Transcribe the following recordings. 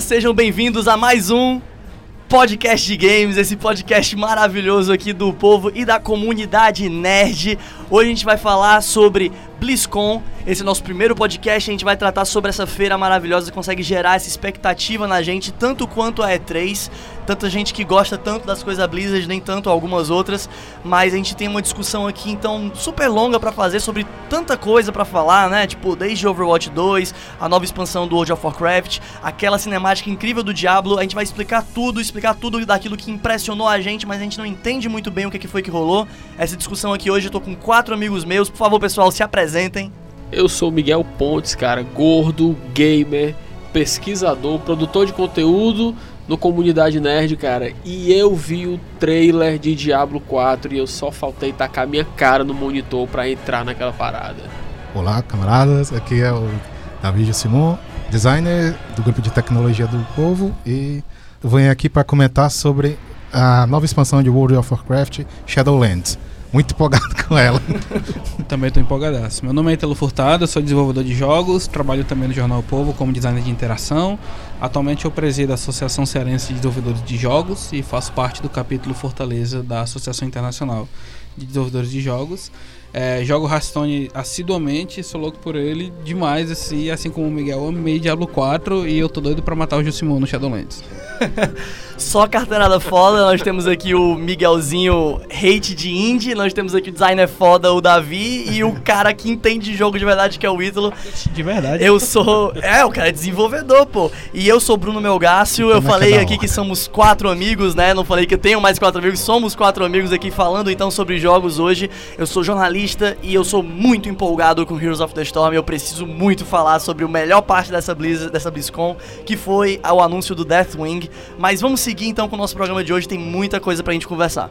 Sejam bem-vindos a mais um podcast de games, esse podcast maravilhoso aqui do povo e da comunidade nerd. Hoje a gente vai falar sobre BlizzCon. Esse é o nosso primeiro podcast. A gente vai tratar sobre essa feira maravilhosa que consegue gerar essa expectativa na gente, tanto quanto a E3. Tanta gente que gosta tanto das coisas Blizzard, nem tanto algumas outras. Mas a gente tem uma discussão aqui, então, super longa para fazer sobre tanta coisa para falar, né? Tipo, desde Overwatch 2, a nova expansão do World of Warcraft, aquela cinemática incrível do Diablo. A gente vai explicar tudo, explicar tudo daquilo que impressionou a gente, mas a gente não entende muito bem o que foi que rolou. Essa discussão aqui hoje eu tô com quatro amigos meus. Por favor, pessoal, se apresentem. Eu sou Miguel Pontes, cara, gordo, gamer, pesquisador, produtor de conteúdo no Comunidade Nerd, cara. E eu vi o trailer de Diablo 4 e eu só faltei tacar minha cara no monitor para entrar naquela parada. Olá, camaradas. Aqui é o David Simon, designer do grupo de tecnologia do povo e venho aqui para comentar sobre a nova expansão de World of Warcraft Shadowlands muito empolgado com ela. também estou empolgadaço. Meu nome é Italo Furtado, sou desenvolvedor de jogos, trabalho também no Jornal o Povo como designer de interação. Atualmente eu presido a Associação Cearense de Desenvolvedores de Jogos e faço parte do capítulo Fortaleza da Associação Internacional de Desenvolvedores de Jogos. É, jogo Hearthstone assiduamente, sou louco por ele demais, assim, assim como o Miguel, amei Diablo 4 e eu tô doido pra matar o Jusimon no Shadowlands. Só carteirada foda, nós temos aqui o Miguelzinho hate de indie, nós temos aqui o designer foda, o Davi, e o cara que entende de jogo de verdade, que é o Ítalo. De verdade? Eu sou. É, o cara é desenvolvedor, pô. E eu sou Bruno Melgácio, eu falei aqui que somos quatro amigos, né? Não falei que eu tenho mais quatro amigos, somos quatro amigos aqui falando então sobre jogos hoje. Eu sou jornalista e eu sou muito empolgado com Heroes of the Storm. Eu preciso muito falar sobre o melhor parte dessa, Blizz, dessa BlizzCon, que foi o anúncio do Deathwing. Mas vamos seguir então com o nosso programa de hoje, tem muita coisa pra gente conversar.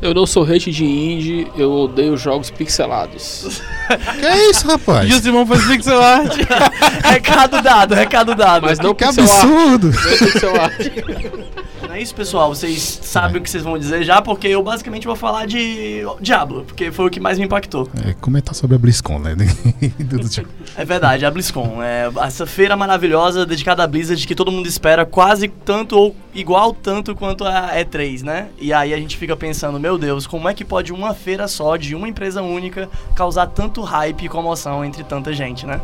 Eu não sou hate de indie, eu odeio jogos pixelados. que é isso, rapaz? E o Simão faz pixel art. recado dado, recado dado. Mas não que absurdo. Art. Não pixel art. é isso, pessoal. Vocês sabem é. o que vocês vão dizer já, porque eu basicamente vou falar de Diablo, porque foi o que mais me impactou. É, comentar sobre a BlizzCon, né? é verdade, a BlizzCon. É essa feira maravilhosa dedicada à Blizzard que todo mundo espera quase tanto ou igual tanto quanto a E3, né? E aí a gente fica pensando, meu Deus, como é que pode uma feira só de uma empresa única causar tanto hype e comoção entre tanta gente, né?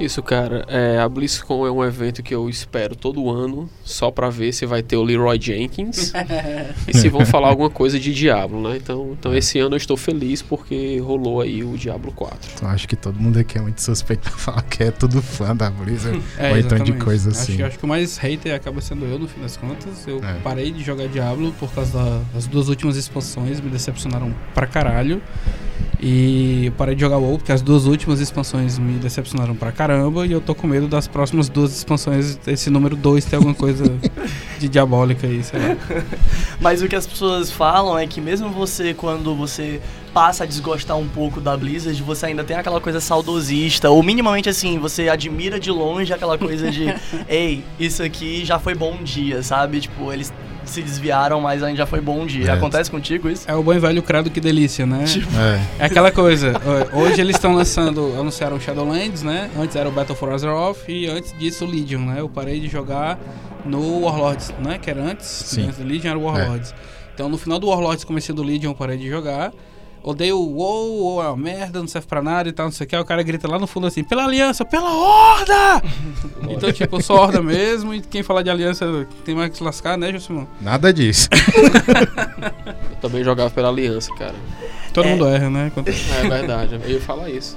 Isso, cara. É, a BlizzCon é um evento que eu espero todo ano, só para ver se vai ter o Leroy Jenkins e se vão falar alguma coisa de Diablo, né? Então, então esse ano eu estou feliz porque rolou aí o Diablo 4. Então, acho que todo mundo aqui é muito suspeito pra falar que é tudo fã da Blizzard é, ou então de coisa assim. Acho, acho, que o mais hater acaba sendo eu, no fim das contas. Eu é. parei de jogar Diablo por causa das duas últimas expansões, me decepcionaram pra caralho. E parei de jogar WoW porque as duas últimas expansões me decepcionaram pra caramba e eu tô com medo das próximas duas expansões, esse número 2 ter alguma coisa de diabólica aí, sei lá. Mas o que as pessoas falam é que mesmo você, quando você passa a desgostar um pouco da Blizzard, você ainda tem aquela coisa saudosista, ou minimamente assim, você admira de longe aquela coisa de, ei, isso aqui já foi bom dia, sabe? Tipo, eles se desviaram, mas ainda já foi bom dia. É. Acontece contigo isso? É o bom e velho credo que delícia, né? Tipo... É. é. aquela coisa. Hoje eles estão lançando, anunciaram Shadowlands, né? Antes era o Battle for Azeroth e antes disso o Legion, né? Eu parei de jogar no Warlords, né? Que era antes. Sim. Antes do Legion era o Warlords. É. Então no final do Warlords, comecei do Legion, parei de jogar odeio o WoW, WoW é uma merda, não serve pra nada e tal, não sei o que. Aí o cara grita lá no fundo assim, pela aliança, pela horda! então, tipo, eu sou horda mesmo e quem falar de aliança tem mais que se lascar, né, Josimão? Nada disso. eu também jogava pela aliança, cara. Todo é... mundo erra, né? Quando... É verdade, eu ia falar isso.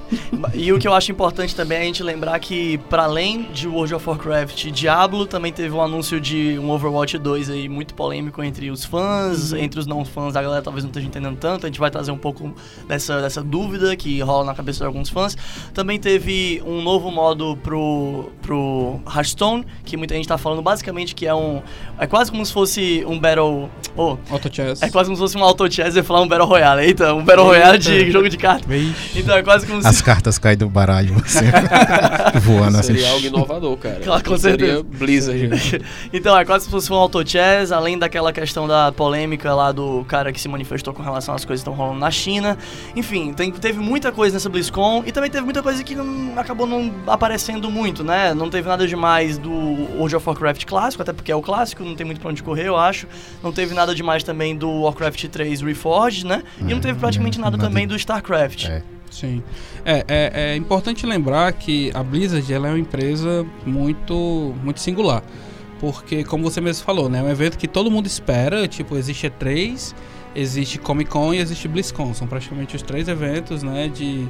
E o que eu acho importante também é a gente lembrar que, para além de World of Warcraft e Diablo, também teve um anúncio de um Overwatch 2 aí muito polêmico entre os fãs, uhum. entre os não fãs, a galera talvez não esteja entendendo tanto. A gente vai trazer um pouco dessa, dessa dúvida que rola na cabeça de alguns fãs. Também teve um novo modo pro, pro Hearthstone, que muita gente tá falando basicamente que é um. É quase como se fosse um Battle. Oh, Auto Chess. É quase como se fosse um Auto Chess e falar um Battle Royale. Eita, um Battle Royale de jogo de cartas. Então é quase como se... As cartas caem do baralho, assim, voando assim. Seria algo inovador, cara. Claro, com certeza. Blizzard. então é quase se fosse um auto chess, além daquela questão da polêmica lá do cara que se manifestou com relação às coisas que estão rolando na China. Enfim, tem, teve muita coisa nessa BlizzCon e também teve muita coisa que não, acabou não aparecendo muito, né? Não teve nada demais do World of Warcraft clássico, até porque é o clássico, não tem muito pra onde correr, eu acho. Não teve nada demais também do Warcraft 3 Reforged, né? E não teve praticamente nada, nada também do StarCraft. É. Sim. É, é, é, importante lembrar que a Blizzard ela é uma empresa muito, muito singular. Porque, como você mesmo falou, né? É um evento que todo mundo espera. Tipo, existe E3, existe Comic Con e existe BlizzCon. São praticamente os três eventos, né? De,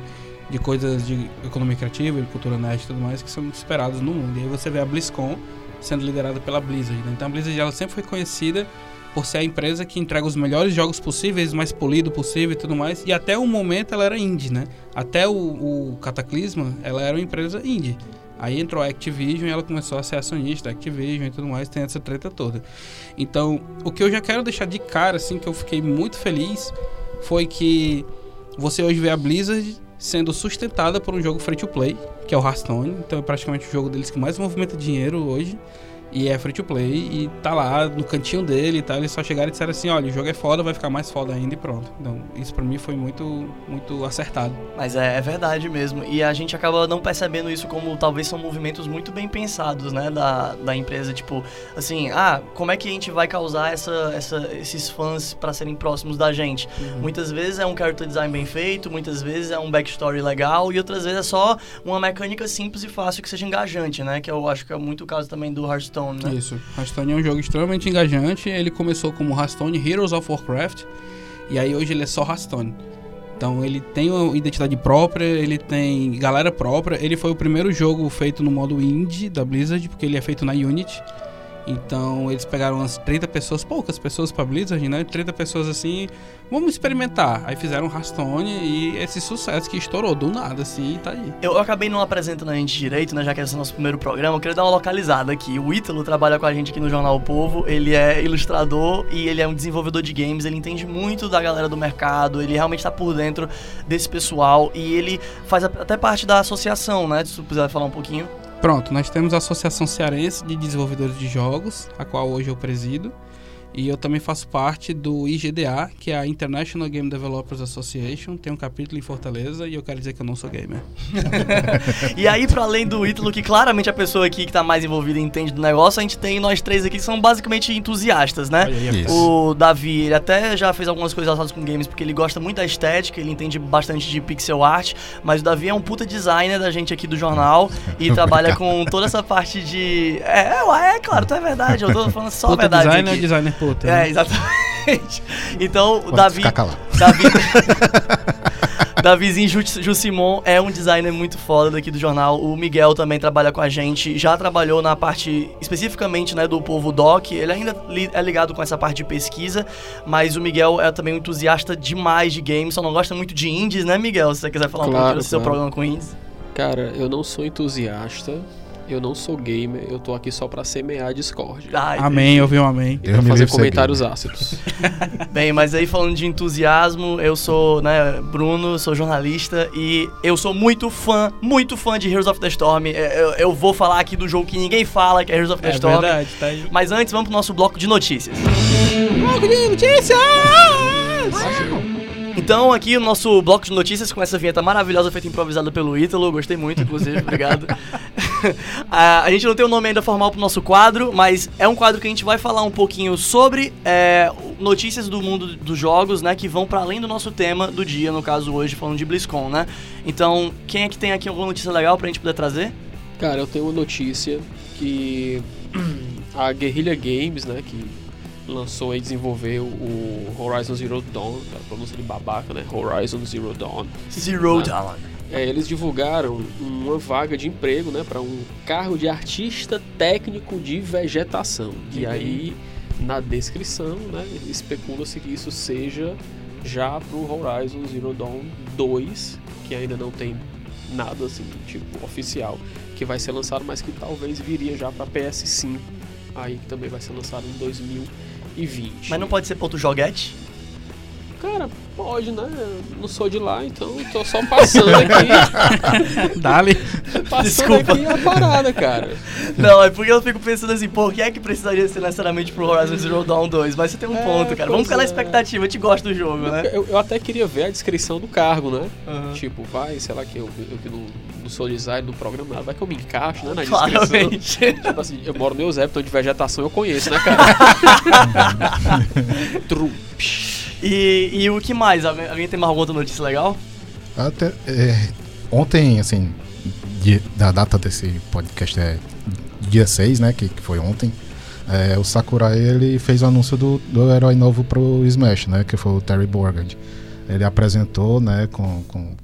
de coisas de economia criativa, de cultura nerd e tudo mais que são esperados no mundo. E aí você vê a BlizzCon sendo liderada pela Blizzard. Né? Então a Blizzard ela sempre foi conhecida por ser a empresa que entrega os melhores jogos possíveis, mais polido possível e tudo mais. E até o momento ela era indie, né? Até o, o Cataclisma, ela era uma empresa indie. Aí entrou a Activision e ela começou a ser acionista Activision e tudo mais, tem essa treta toda. Então, o que eu já quero deixar de cara, assim, que eu fiquei muito feliz, foi que você hoje vê a Blizzard sendo sustentada por um jogo free to play, que é o Hearthstone. Então é praticamente o jogo deles que mais movimenta dinheiro hoje. E é free to play e tá lá no cantinho dele e tal. Eles só chegaram e disseram assim: olha, o jogo é foda, vai ficar mais foda ainda e pronto. Então, isso pra mim foi muito, muito acertado. Mas é, é verdade mesmo. E a gente acaba não percebendo isso como talvez são movimentos muito bem pensados, né? Da, da empresa. Tipo, assim, ah, como é que a gente vai causar essa, essa, esses fãs para serem próximos da gente? Uhum. Muitas vezes é um character design bem feito, muitas vezes é um backstory legal e outras vezes é só uma mecânica simples e fácil que seja engajante, né? Que eu acho que é muito o caso também do Hearthstone Hearthstone, né? Isso. Hearthstone é um jogo extremamente engajante. Ele começou como Hearthstone Heroes of Warcraft. E aí hoje ele é só Hearthstone. Então ele tem uma identidade própria, ele tem galera própria. Ele foi o primeiro jogo feito no modo indie da Blizzard, porque ele é feito na Unity. Então eles pegaram umas 30 pessoas, poucas pessoas pra Blizzard, né? 30 pessoas assim, vamos experimentar. Aí fizeram Hearthstone e esse sucesso que estourou do nada, assim, tá aí. Eu, eu acabei não apresentando a gente direito, né? Já que esse é o nosso primeiro programa, eu queria dar uma localizada aqui. O Ítalo trabalha com a gente aqui no Jornal o Povo, ele é ilustrador e ele é um desenvolvedor de games, ele entende muito da galera do mercado, ele realmente tá por dentro desse pessoal e ele faz até parte da associação, né? Se tu quiser falar um pouquinho. Pronto, nós temos a Associação Cearense de Desenvolvedores de Jogos, a qual hoje eu presido. E eu também faço parte do IGDA, que é a International Game Developers Association. Tem um capítulo em Fortaleza e eu quero dizer que eu não sou gamer. e aí, para além do Ítalo, que claramente a pessoa aqui que tá mais envolvida e entende do negócio, a gente tem nós três aqui que são basicamente entusiastas, né? O Davi, ele até já fez algumas coisas relacionadas com games porque ele gosta muito da estética, ele entende bastante de pixel art, mas o Davi é um puta designer da gente aqui do jornal e trabalha com toda essa parte de. É, é, é claro, tá é verdade, eu tô falando só puta a verdade. Designer aqui. designer puta. É, né? exatamente. Então, o Davi. Davi. Davizinho Jussimon é um designer muito foda daqui do jornal. O Miguel também trabalha com a gente. Já trabalhou na parte especificamente né, do povo doc. Ele ainda é ligado com essa parte de pesquisa. Mas o Miguel é também um entusiasta demais de games. Só não gosta muito de indies, né, Miguel? Se você quiser falar claro, um pouquinho do seu programa com indies. Cara, eu não sou entusiasta eu não sou gamer, eu tô aqui só pra semear Discord. Ai, amém, eu vi um amém. E pra fazer comentários ácidos. Bem, mas aí falando de entusiasmo, eu sou, né, Bruno, sou jornalista e eu sou muito fã, muito fã de Heroes of the Storm. É, eu, eu vou falar aqui do jogo que ninguém fala, que é Heroes of the é Storm. Verdade, tá aí. Mas antes, vamos pro nosso bloco de notícias. Bloco de notícias! Então, aqui o nosso bloco de notícias com essa vinheta maravilhosa feita improvisada pelo Ítalo. Gostei muito, inclusive. Obrigado. a, a gente não tem o um nome ainda formal pro nosso quadro, mas é um quadro que a gente vai falar um pouquinho sobre é, notícias do mundo dos jogos, né? Que vão para além do nosso tema do dia, no caso hoje, falando de BlizzCon, né? Então, quem é que tem aqui alguma notícia legal pra gente poder trazer? Cara, eu tenho uma notícia que a Guerrilla Games, né? Que lançou e desenvolveu o Horizon Zero Dawn, a pronúncia de babaca, né? Horizon Zero Dawn. Zero né? Dawn. É, eles divulgaram uma vaga de emprego, né, para um cargo de artista técnico de vegetação. E aí, na descrição, né, especula-se que isso seja já pro Horizon Zero Dawn 2, que ainda não tem nada assim, tipo, oficial, que vai ser lançado, mas que talvez viria já para PS5, aí que também vai ser lançado em 2020. Mas não pode ser ponto joguete? Cara, Pode, né? Eu não sou de lá, então tô só passando aqui. Dali. Passando Desculpa. aqui a parada, cara. Não, é porque eu fico pensando assim, por que é que precisaria ser necessariamente pro Horizon Zero Dawn 2? Mas você tem um É, ponto, cara. Vamos ficar na é. expectativa, eu te gosto do jogo, né? Eu, eu até queria ver a descrição do cargo, né? Aham. Tipo, vai, sei lá, que eu, eu que não, não sou design, não programa nada, vai que eu me encaixo, né? Na descrição. Claramente. Tipo assim, eu moro no Eusébio, então de vegetação eu conheço, né, cara? Tru. E, e o que mais? Alguém, alguém tem mais alguma outra notícia legal? Até, é, ontem, assim, dia- da data desse podcast é dia 6, né? Que, que foi ontem. é, o Sakurai ele fez o anúncio do, do herói novo pro Smash, né? Que foi o Terry Borgard. Ele apresentou, né? Com, com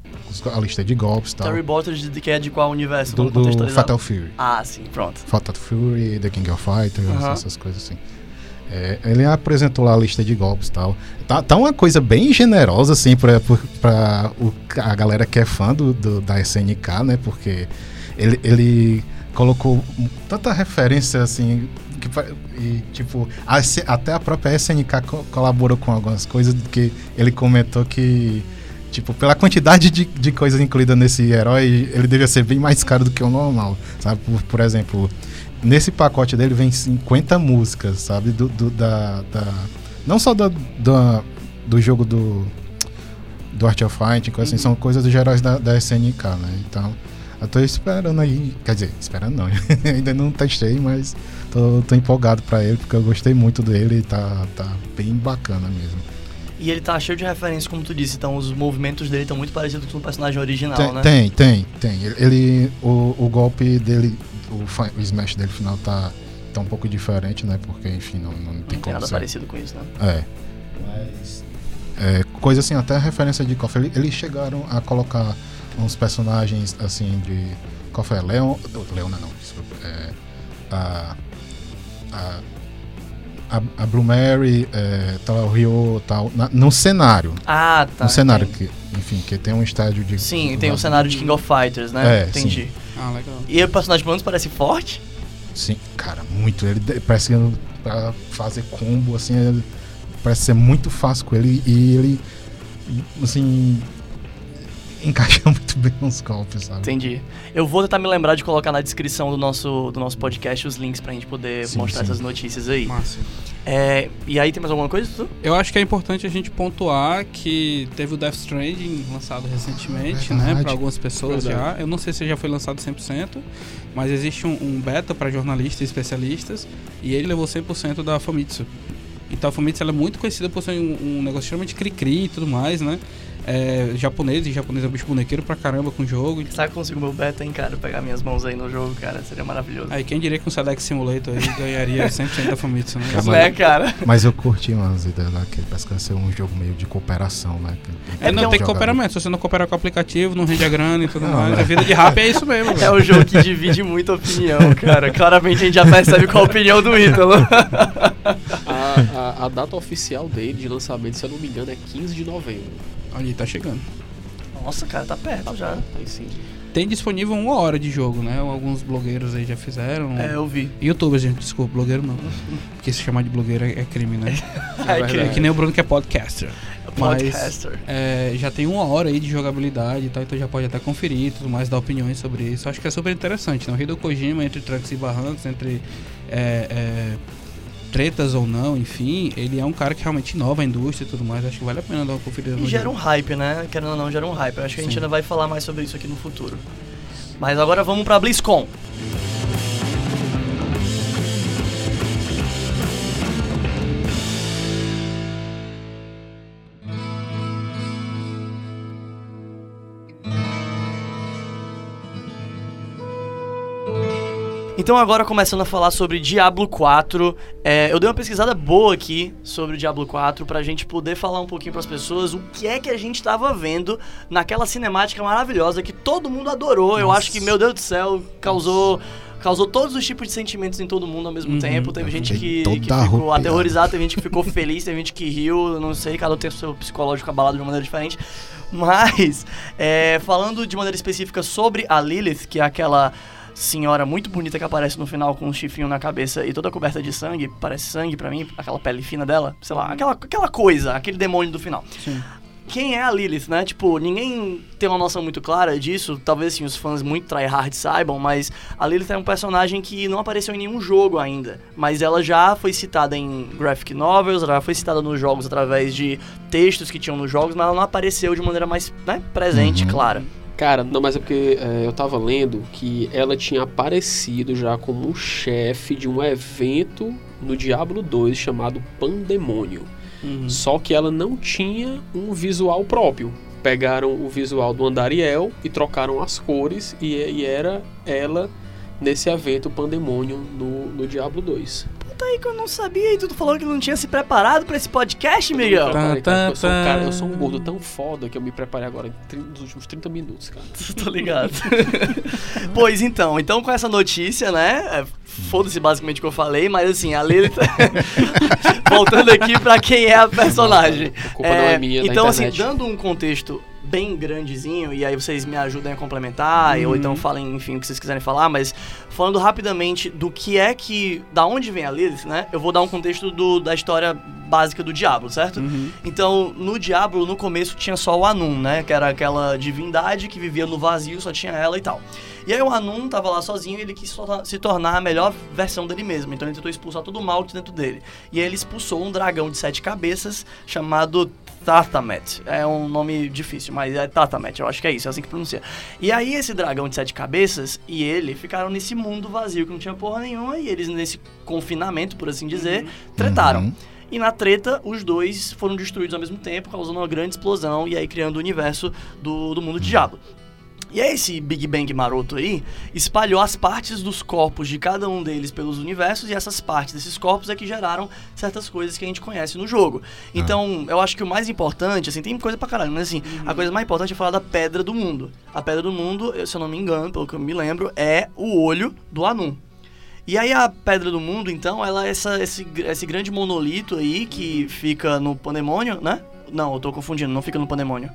a lista de golpes e tal. Terry Bottas, de, que é de qual universo? do, do. Fatal Fury. Ah, sim, pronto. Fatal Fury, The King of Fighters, Aham. essas coisas assim. É, ele apresentou lá a lista de golpes e tal. Tá, tá uma coisa bem generosa, assim, pra, pra o, a galera que é fã do, do- da SNK, né? Porque ele, ele colocou tanta referência, assim, que, e, tipo, a até a própria SNK co- colaborou com algumas coisas que ele comentou que. Tipo, pela quantidade de, de coisas incluídas nesse herói, ele devia ser bem mais caro do que o normal, sabe? Por, por exemplo, nesse pacote dele vem 50 músicas, sabe? Do, do- da, da- não só da, da- do jogo do, do Art of Fighting, coisa assim, são coisas dos heróis da, da SNK, né? Então, eu tô esperando aí, quer dizer, esperando não, ainda não testei, mas tô, tô empolgado pra ele, porque eu gostei muito dele e tá, tá bem bacana mesmo. E ele tá cheio de referências, como tu disse, então os movimentos dele estão muito parecidos com o personagem original, tem, né? tem, tem, tem. Ele, ele- o, o golpe dele, o, o smash dele final tá, tá um pouco diferente, né? Porque, enfim, não, não Não tem tem nada ser. parecido com isso, né? É. Mas. É, coisa assim, até referência de KOF. Ele- Eles chegaram a colocar uns personagens assim de. Qual foi? Leon. Leona não, desculpa. É, a. A. A, a Blue Mary, é, tal, o Ryo, tal, na, no cenário. Ah, tá. no cenário, entendi. que, enfim, que tem um estádio de. Sim, tem o cenário de King of Fighters, né? É, Entendi. Ah, legal. E o personagem pelo menos parece forte? Sim, cara, muito. Ele parece que pra fazer combo, assim, ele- parece ser muito fácil com ele e ele, assim, encaixa muito bem nos golpes, sabe? Entendi. Eu vou tentar me lembrar de colocar na descrição do nosso, do nosso podcast os links pra gente poder Sim, mostrar sim. essas notícias aí. Massa. É, e aí tem mais alguma coisa, tu? Eu acho que é importante a gente pontuar que teve o Death Stranding lançado recentemente, né? Para algumas pessoas Verdade. já. Eu não sei se já foi lançado 100%, mas existe um, um beta para jornalistas e especialistas e ele levou 100% da Famitsu. Então a Famitsu ela é muito conhecida por ser um, um negócio extremamente cri-cri e tudo mais, né? É, japonês, e japonês é um bicho bonequeiro pra caramba com o jogo. Sabe que eu consigo meu beta, hein, cara? Pegar minhas mãos aí no jogo, cara. Seria maravilhoso. Aí quem diria que um Select Simulator aí ganharia 100% da Famitsu, né? Calma né, cara? Mas eu curti umas ideias lá, que parece que vai ser um jogo meio de cooperação, né? Que- É, não, tem é um- cooperamento. Se você não cooperar com o aplicativo, não rende a grana e tudo Não, mais. é. A vida de rap é isso mesmo. É um jogo que divide muita opinião, cara. Claramente a gente já percebe qual a opinião do Ítalo. A, a, a data oficial dele de lançamento, se eu não me engano, é 15 de novembro. Ali, tá chegando. Nossa, cara, tá perto já. Aí sim. Tem disponível uma hora de jogo, né? Alguns blogueiros aí já fizeram. É, eu vi. Youtubers, gente, desculpa, blogueiro não. Porque se chamar de blogueiro é, é crime, né? É, verdade. É que nem o Bruno que é podcaster. Mas Podcaster. é, já tem uma hora aí de jogabilidade e tal, então já pode até conferir e tudo mais, dar opiniões sobre isso. Acho que é super interessante, né? O Hideo Kojima, entre trancos e barrancos, entre é, é, tretas ou não, enfim, ele é um cara que realmente inova a indústria e tudo mais. Acho que vale a pena dar uma conferida E gera um hype, né? Querendo ou não, gera um hype. Acho que a gente Sim. ainda vai falar mais sobre isso aqui no futuro. Mas agora vamos pra BlizzCon. Então agora começando a falar sobre Diablo 4, é, eu dei uma pesquisada boa aqui sobre o Diablo 4 pra gente poder falar um pouquinho pras pessoas o que é que a gente tava vendo naquela cinemática maravilhosa que todo mundo adorou. Eu Nossa. acho que, meu Deus do céu, causou causou todos os tipos de sentimentos em todo mundo ao mesmo Uhum. tempo. Teve Eu gente que, que ficou arrepiada. aterrorizada, teve gente que ficou feliz, teve gente que riu, não sei, cada um tem o seu psicológico abalado de uma maneira diferente. Mas, é, falando de maneira específica sobre a Lilith, que é aquela senhora muito bonita que aparece no final com um chifrinho na cabeça e toda coberta de sangue, parece sangue pra mim, aquela pele fina dela, sei lá, aquela, aquela coisa, aquele demônio do final. Sim. quem é a Lilith, né? Tipo, ninguém tem uma noção muito clara disso. Talvez, assim, os fãs muito tryhard saibam, mas a Lilith é um personagem que não apareceu em nenhum jogo ainda. Mas ela já foi citada em graphic novels, ela já foi citada nos jogos através de textos que tinham nos jogos, mas ela não apareceu de maneira mais né, presente, uhum. clara. Cara, não, mas é porque é, eu tava lendo que ela tinha aparecido já como um chefe de um evento no Diablo 2 chamado Pandemônio. Uhum. Só que ela não tinha um visual próprio. Pegaram o visual do Andariel e trocaram as cores e, e era ela nesse evento Pandemônio no, no Diablo 2 Puta aí que eu não sabia e tu falou que não tinha se preparado para esse podcast, Miguel. Tá, tá, eu, sou um cara, eu sou um gordo tão foda que eu me preparei agora nos últimos 30 minutos, cara. Tô ligado. pois então, então com essa notícia, né? É, foda-se basicamente o que eu falei, mas assim, a Lilith. Voltando aqui pra quem é a personagem. A culpa é, não é minha. Então, assim, dando um contexto bem grandezinho, e aí vocês me ajudem a complementar, uhum. ou então falem, enfim, o que vocês quiserem falar, mas falando rapidamente do que é que. Da onde vem a Lilith, né? Eu vou dar um contexto do, da história básica do Diablo, certo? Uhum. Então, no Diablo, no começo tinha só o Anun, né? Que era aquela divindade que vivia no vazio, só tinha ela e tal. E aí o Anun tava lá sozinho e ele quis se tornar a melhor versão dele mesmo. Então ele tentou expulsar todo o mal de dentro dele. E aí ele expulsou um dragão de sete cabeças chamado Tatamet. É um nome difícil, mas é Tatamet, eu acho que é isso, é assim que pronuncia. E aí esse dragão de sete cabeças e ele ficaram nesse mundo vazio que não tinha porra nenhuma e eles nesse confinamento, por assim dizer, uhum. tretaram. Uhum. E na treta, os dois foram destruídos ao mesmo tempo, causando uma grande explosão e aí criando o universo do, do mundo de Diablo. E aí esse Big Bang maroto aí espalhou as partes dos corpos de cada um deles pelos universos e essas partes desses corpos é que geraram certas coisas que a gente conhece no jogo. Então, ah. eu acho que o mais importante, assim, tem coisa pra caralho, mas assim, uhum. a coisa mais importante é falar da Pedra do Mundo. A Pedra do Mundo, se eu não me engano, pelo que eu me lembro, é o olho do Anum. E aí a Pedra do Mundo, então, ela é essa, esse, esse grande monolito aí que fica no Pandemônio, né? Não, eu tô confundindo, não fica no Pandemônio.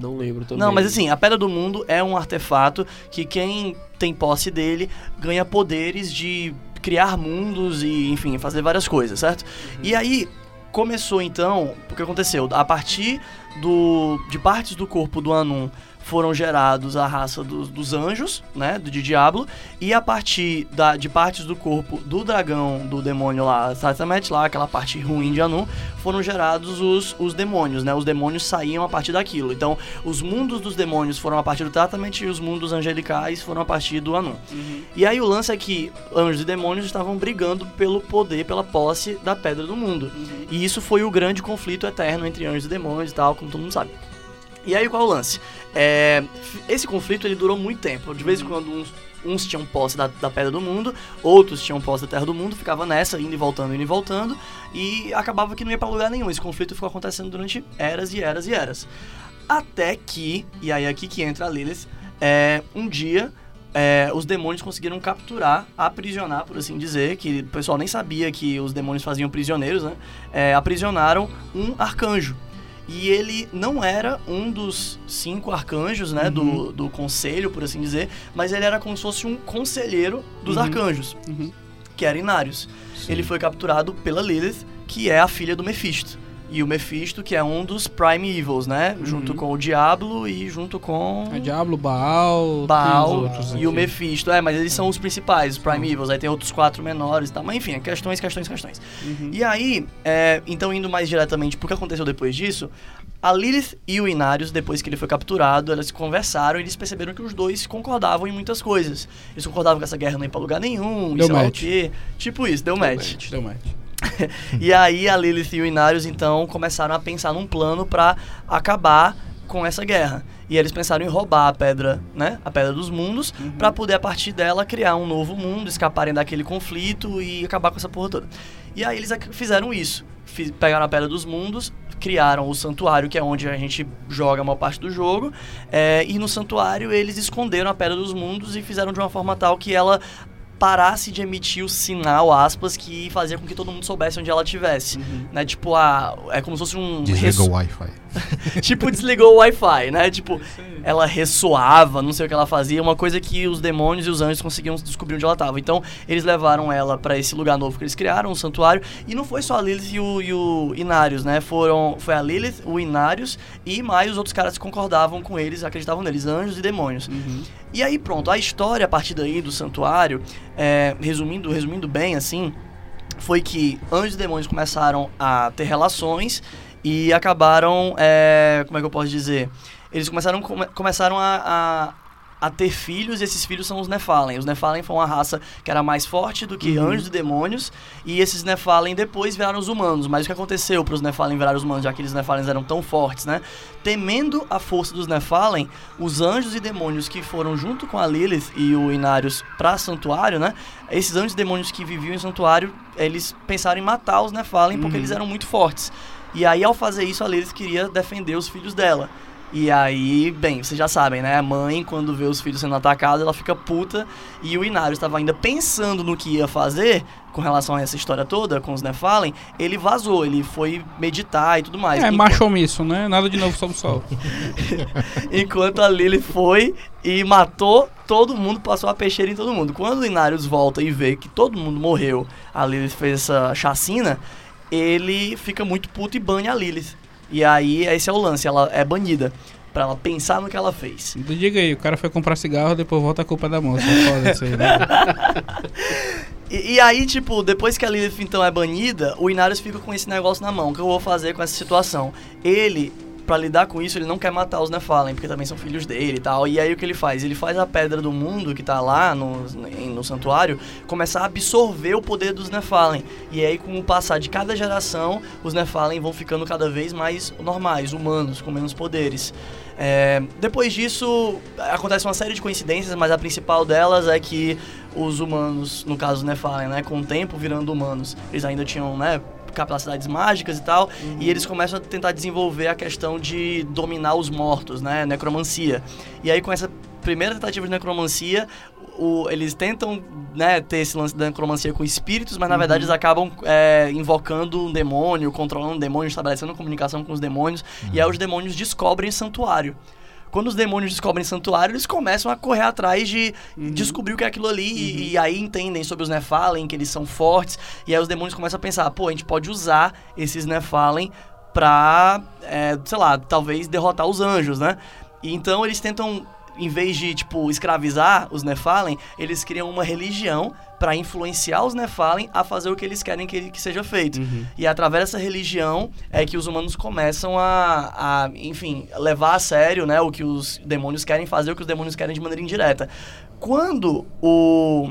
Não lembro também. Não, mas assim, a Pedra do Mundo é um artefato que quem tem posse dele ganha poderes de criar mundos e, enfim, fazer várias coisas, certo? Uhum. E aí começou então, o que aconteceu? A partir do de partes do corpo do Anum foram gerados a raça dos, dos anjos, né, de Diablo, e a partir da, de partes do corpo do dragão, do demônio lá, Satamet, lá, aquela parte ruim de Anu, foram gerados os, os demônios, né, os demônios saíam a partir daquilo. Então, os mundos dos demônios foram a partir do Tratament e os mundos angelicais foram a partir do Anu. Uhum. E aí o lance é que anjos e demônios estavam brigando pelo poder, pela posse da Pedra do Mundo. Uhum. E isso foi o grande conflito eterno entre anjos e demônios e tal, como todo mundo sabe. E aí qual é o lance? É, esse conflito ele durou muito tempo. De vez em quando uns, uns tinham posse da, da, Pedra do Mundo, outros tinham posse da Terra do Mundo, ficava nessa, indo e voltando, indo e voltando, e acabava que não ia para lugar nenhum. Esse conflito ficou acontecendo durante eras e eras e eras. Até que, e aí é aqui que entra a Lilith, é, um dia é, os demônios conseguiram capturar, aprisionar, por assim dizer, que o pessoal nem sabia que os demônios faziam prisioneiros, né? É, aprisionaram um arcanjo. E ele não era um dos cinco arcanjos, né? Uhum. Do, do conselho, por assim dizer. Mas ele era como se fosse um conselheiro dos uhum. arcanjos. Uhum. Que era Inarius. Sim. Ele foi capturado pela Lilith, que é a filha do Mephisto e o Mephisto, que é um dos Prime Evils, né? Uhum. Junto com o Diablo e junto com. É Diablo, Baal. Baal e o Mephisto. É, mas eles são os principais, os Prime uhum. Evils. Aí tem outros quatro menores e tal. Mas enfim, é questões, questões, questões. Uhum. E aí, é, então indo mais diretamente pro que aconteceu depois disso, a Lilith e o Inarius, depois que ele foi capturado, elas conversaram e eles perceberam que os dois concordavam em muitas coisas. Eles concordavam que essa guerra não ia pra lugar nenhum, deu sei match. lá o quê. Tipo isso, deu, deu match. match. Deu match. e aí a Lilith e o Inarius então começaram a pensar num plano para acabar com essa guerra. E eles pensaram em roubar a pedra, né? A pedra dos mundos, uhum. para poder a partir dela criar um novo mundo, escaparem daquele conflito e acabar com essa porra toda. E aí eles fizeram isso. Fiz, pegaram a pedra dos mundos, criaram o santuário, que é onde a gente joga a maior parte do jogo. É, e no santuário eles esconderam a pedra dos mundos e fizeram de uma forma tal que ela parasse de emitir o sinal, aspas, que fazia com que todo mundo soubesse onde ela estivesse. Uhum. Né? Tipo, a, é como se fosse um... Desligou o Wi-Fi. tipo, desligou o Wi-Fi, né? Tipo, ela ressoava, não sei o que ela fazia, uma coisa que os demônios e os anjos conseguiam descobrir onde ela estava. Então, eles levaram ela para esse lugar novo que eles criaram, um santuário, e não foi só a Lilith e o, e o Inarius, né? Foram, foi a Lilith, o Inarius e mais os outros caras que concordavam com eles, acreditavam neles, anjos e demônios. Uhum. E aí, pronto, a história a partir daí do santuário, é, resumindo, resumindo bem, assim, foi que anjos e demônios começaram a ter relações e acabaram, é, como é que eu posso dizer? Eles começaram, come, começaram a, a, a, ter filhos e esses filhos são os Nephalem. Os Nephalem foram uma raça que era mais forte do que uhum. anjos e demônios e esses Nephalem depois viraram os humanos. Mas o que aconteceu para os Nephalem virar os humanos, já que eles Nephalem eram tão fortes, né? Temendo a força dos Nephalem, os anjos e demônios que foram junto com a Lilith e o Inarius para santuário, né? Esses anjos e demônios que viviam em santuário, eles pensaram em matar os Nephalem porque uhum. eles eram muito fortes. E aí, ao fazer isso, a Lilith queria defender os filhos dela. E aí, bem, vocês já sabem, né? A mãe, quando vê os filhos sendo atacados, ela fica puta. E o Inário estava ainda pensando no que ia fazer com relação a essa história toda, com os Nephalem. Ele vazou, ele foi meditar e tudo mais. É, Enquanto... machomiço, né? Nada de novo sob o sol. Enquanto a Lily foi e matou todo mundo, passou a peixeira em todo mundo. Quando o Inarius volta e vê que todo mundo morreu, a Lily fez essa chacina, ele fica muito puto e banha a Lilith. E aí, esse é o lance, ela é banida. Pra ela pensar no que ela fez. Diga aí, o cara foi comprar cigarro, depois volta a culpa da moça. Foda isso aí, né? e, e, aí, tipo, depois que a Lilith então é banida, o Inarius fica com esse negócio na mão. O que eu vou fazer com essa situação? Ele para lidar com isso, ele não quer matar os Nephalem, porque também são filhos dele e tal. E aí o que ele faz? Ele faz a pedra do mundo que tá lá no, no santuário começar a absorver o poder dos Nephalem. E aí, com o passar de cada geração, os Nephalem vão ficando cada vez mais normais, humanos, com menos poderes. É, depois disso, acontece uma série de coincidências, mas a principal delas é que os humanos, no caso Nephalem, né, com o tempo virando humanos, eles ainda tinham, né, capacidades mágicas e tal, uhum. e eles começam a tentar desenvolver a questão de dominar os mortos, né, necromancia. E aí com essa primeira tentativa de necromancia, o, eles tentam né, ter esse lance da necromancia com espíritos, mas na uhum. verdade eles acabam é, invocando um demônio, controlando um demônio, estabelecendo comunicação com os demônios, uhum. e aí os demônios descobrem o santuário. Quando os demônios descobrem santuário, eles começam a correr atrás de uhum. descobrir o que é aquilo ali. Uhum. E, e, aí entendem sobre os Nephalem, que eles são fortes. E aí os demônios começam a pensar, pô, a gente pode usar esses Nephalem pra, é, sei lá, talvez derrotar os anjos, né? E então eles tentam em vez de, tipo, escravizar os Nephalem, eles criam uma religião para influenciar os Nephalem a fazer o que eles querem que, que seja feito. Uhum. E através dessa religião é que os humanos começam a, a, enfim, levar a sério, né, o que os demônios querem fazer, o que os demônios querem de maneira indireta. Quando o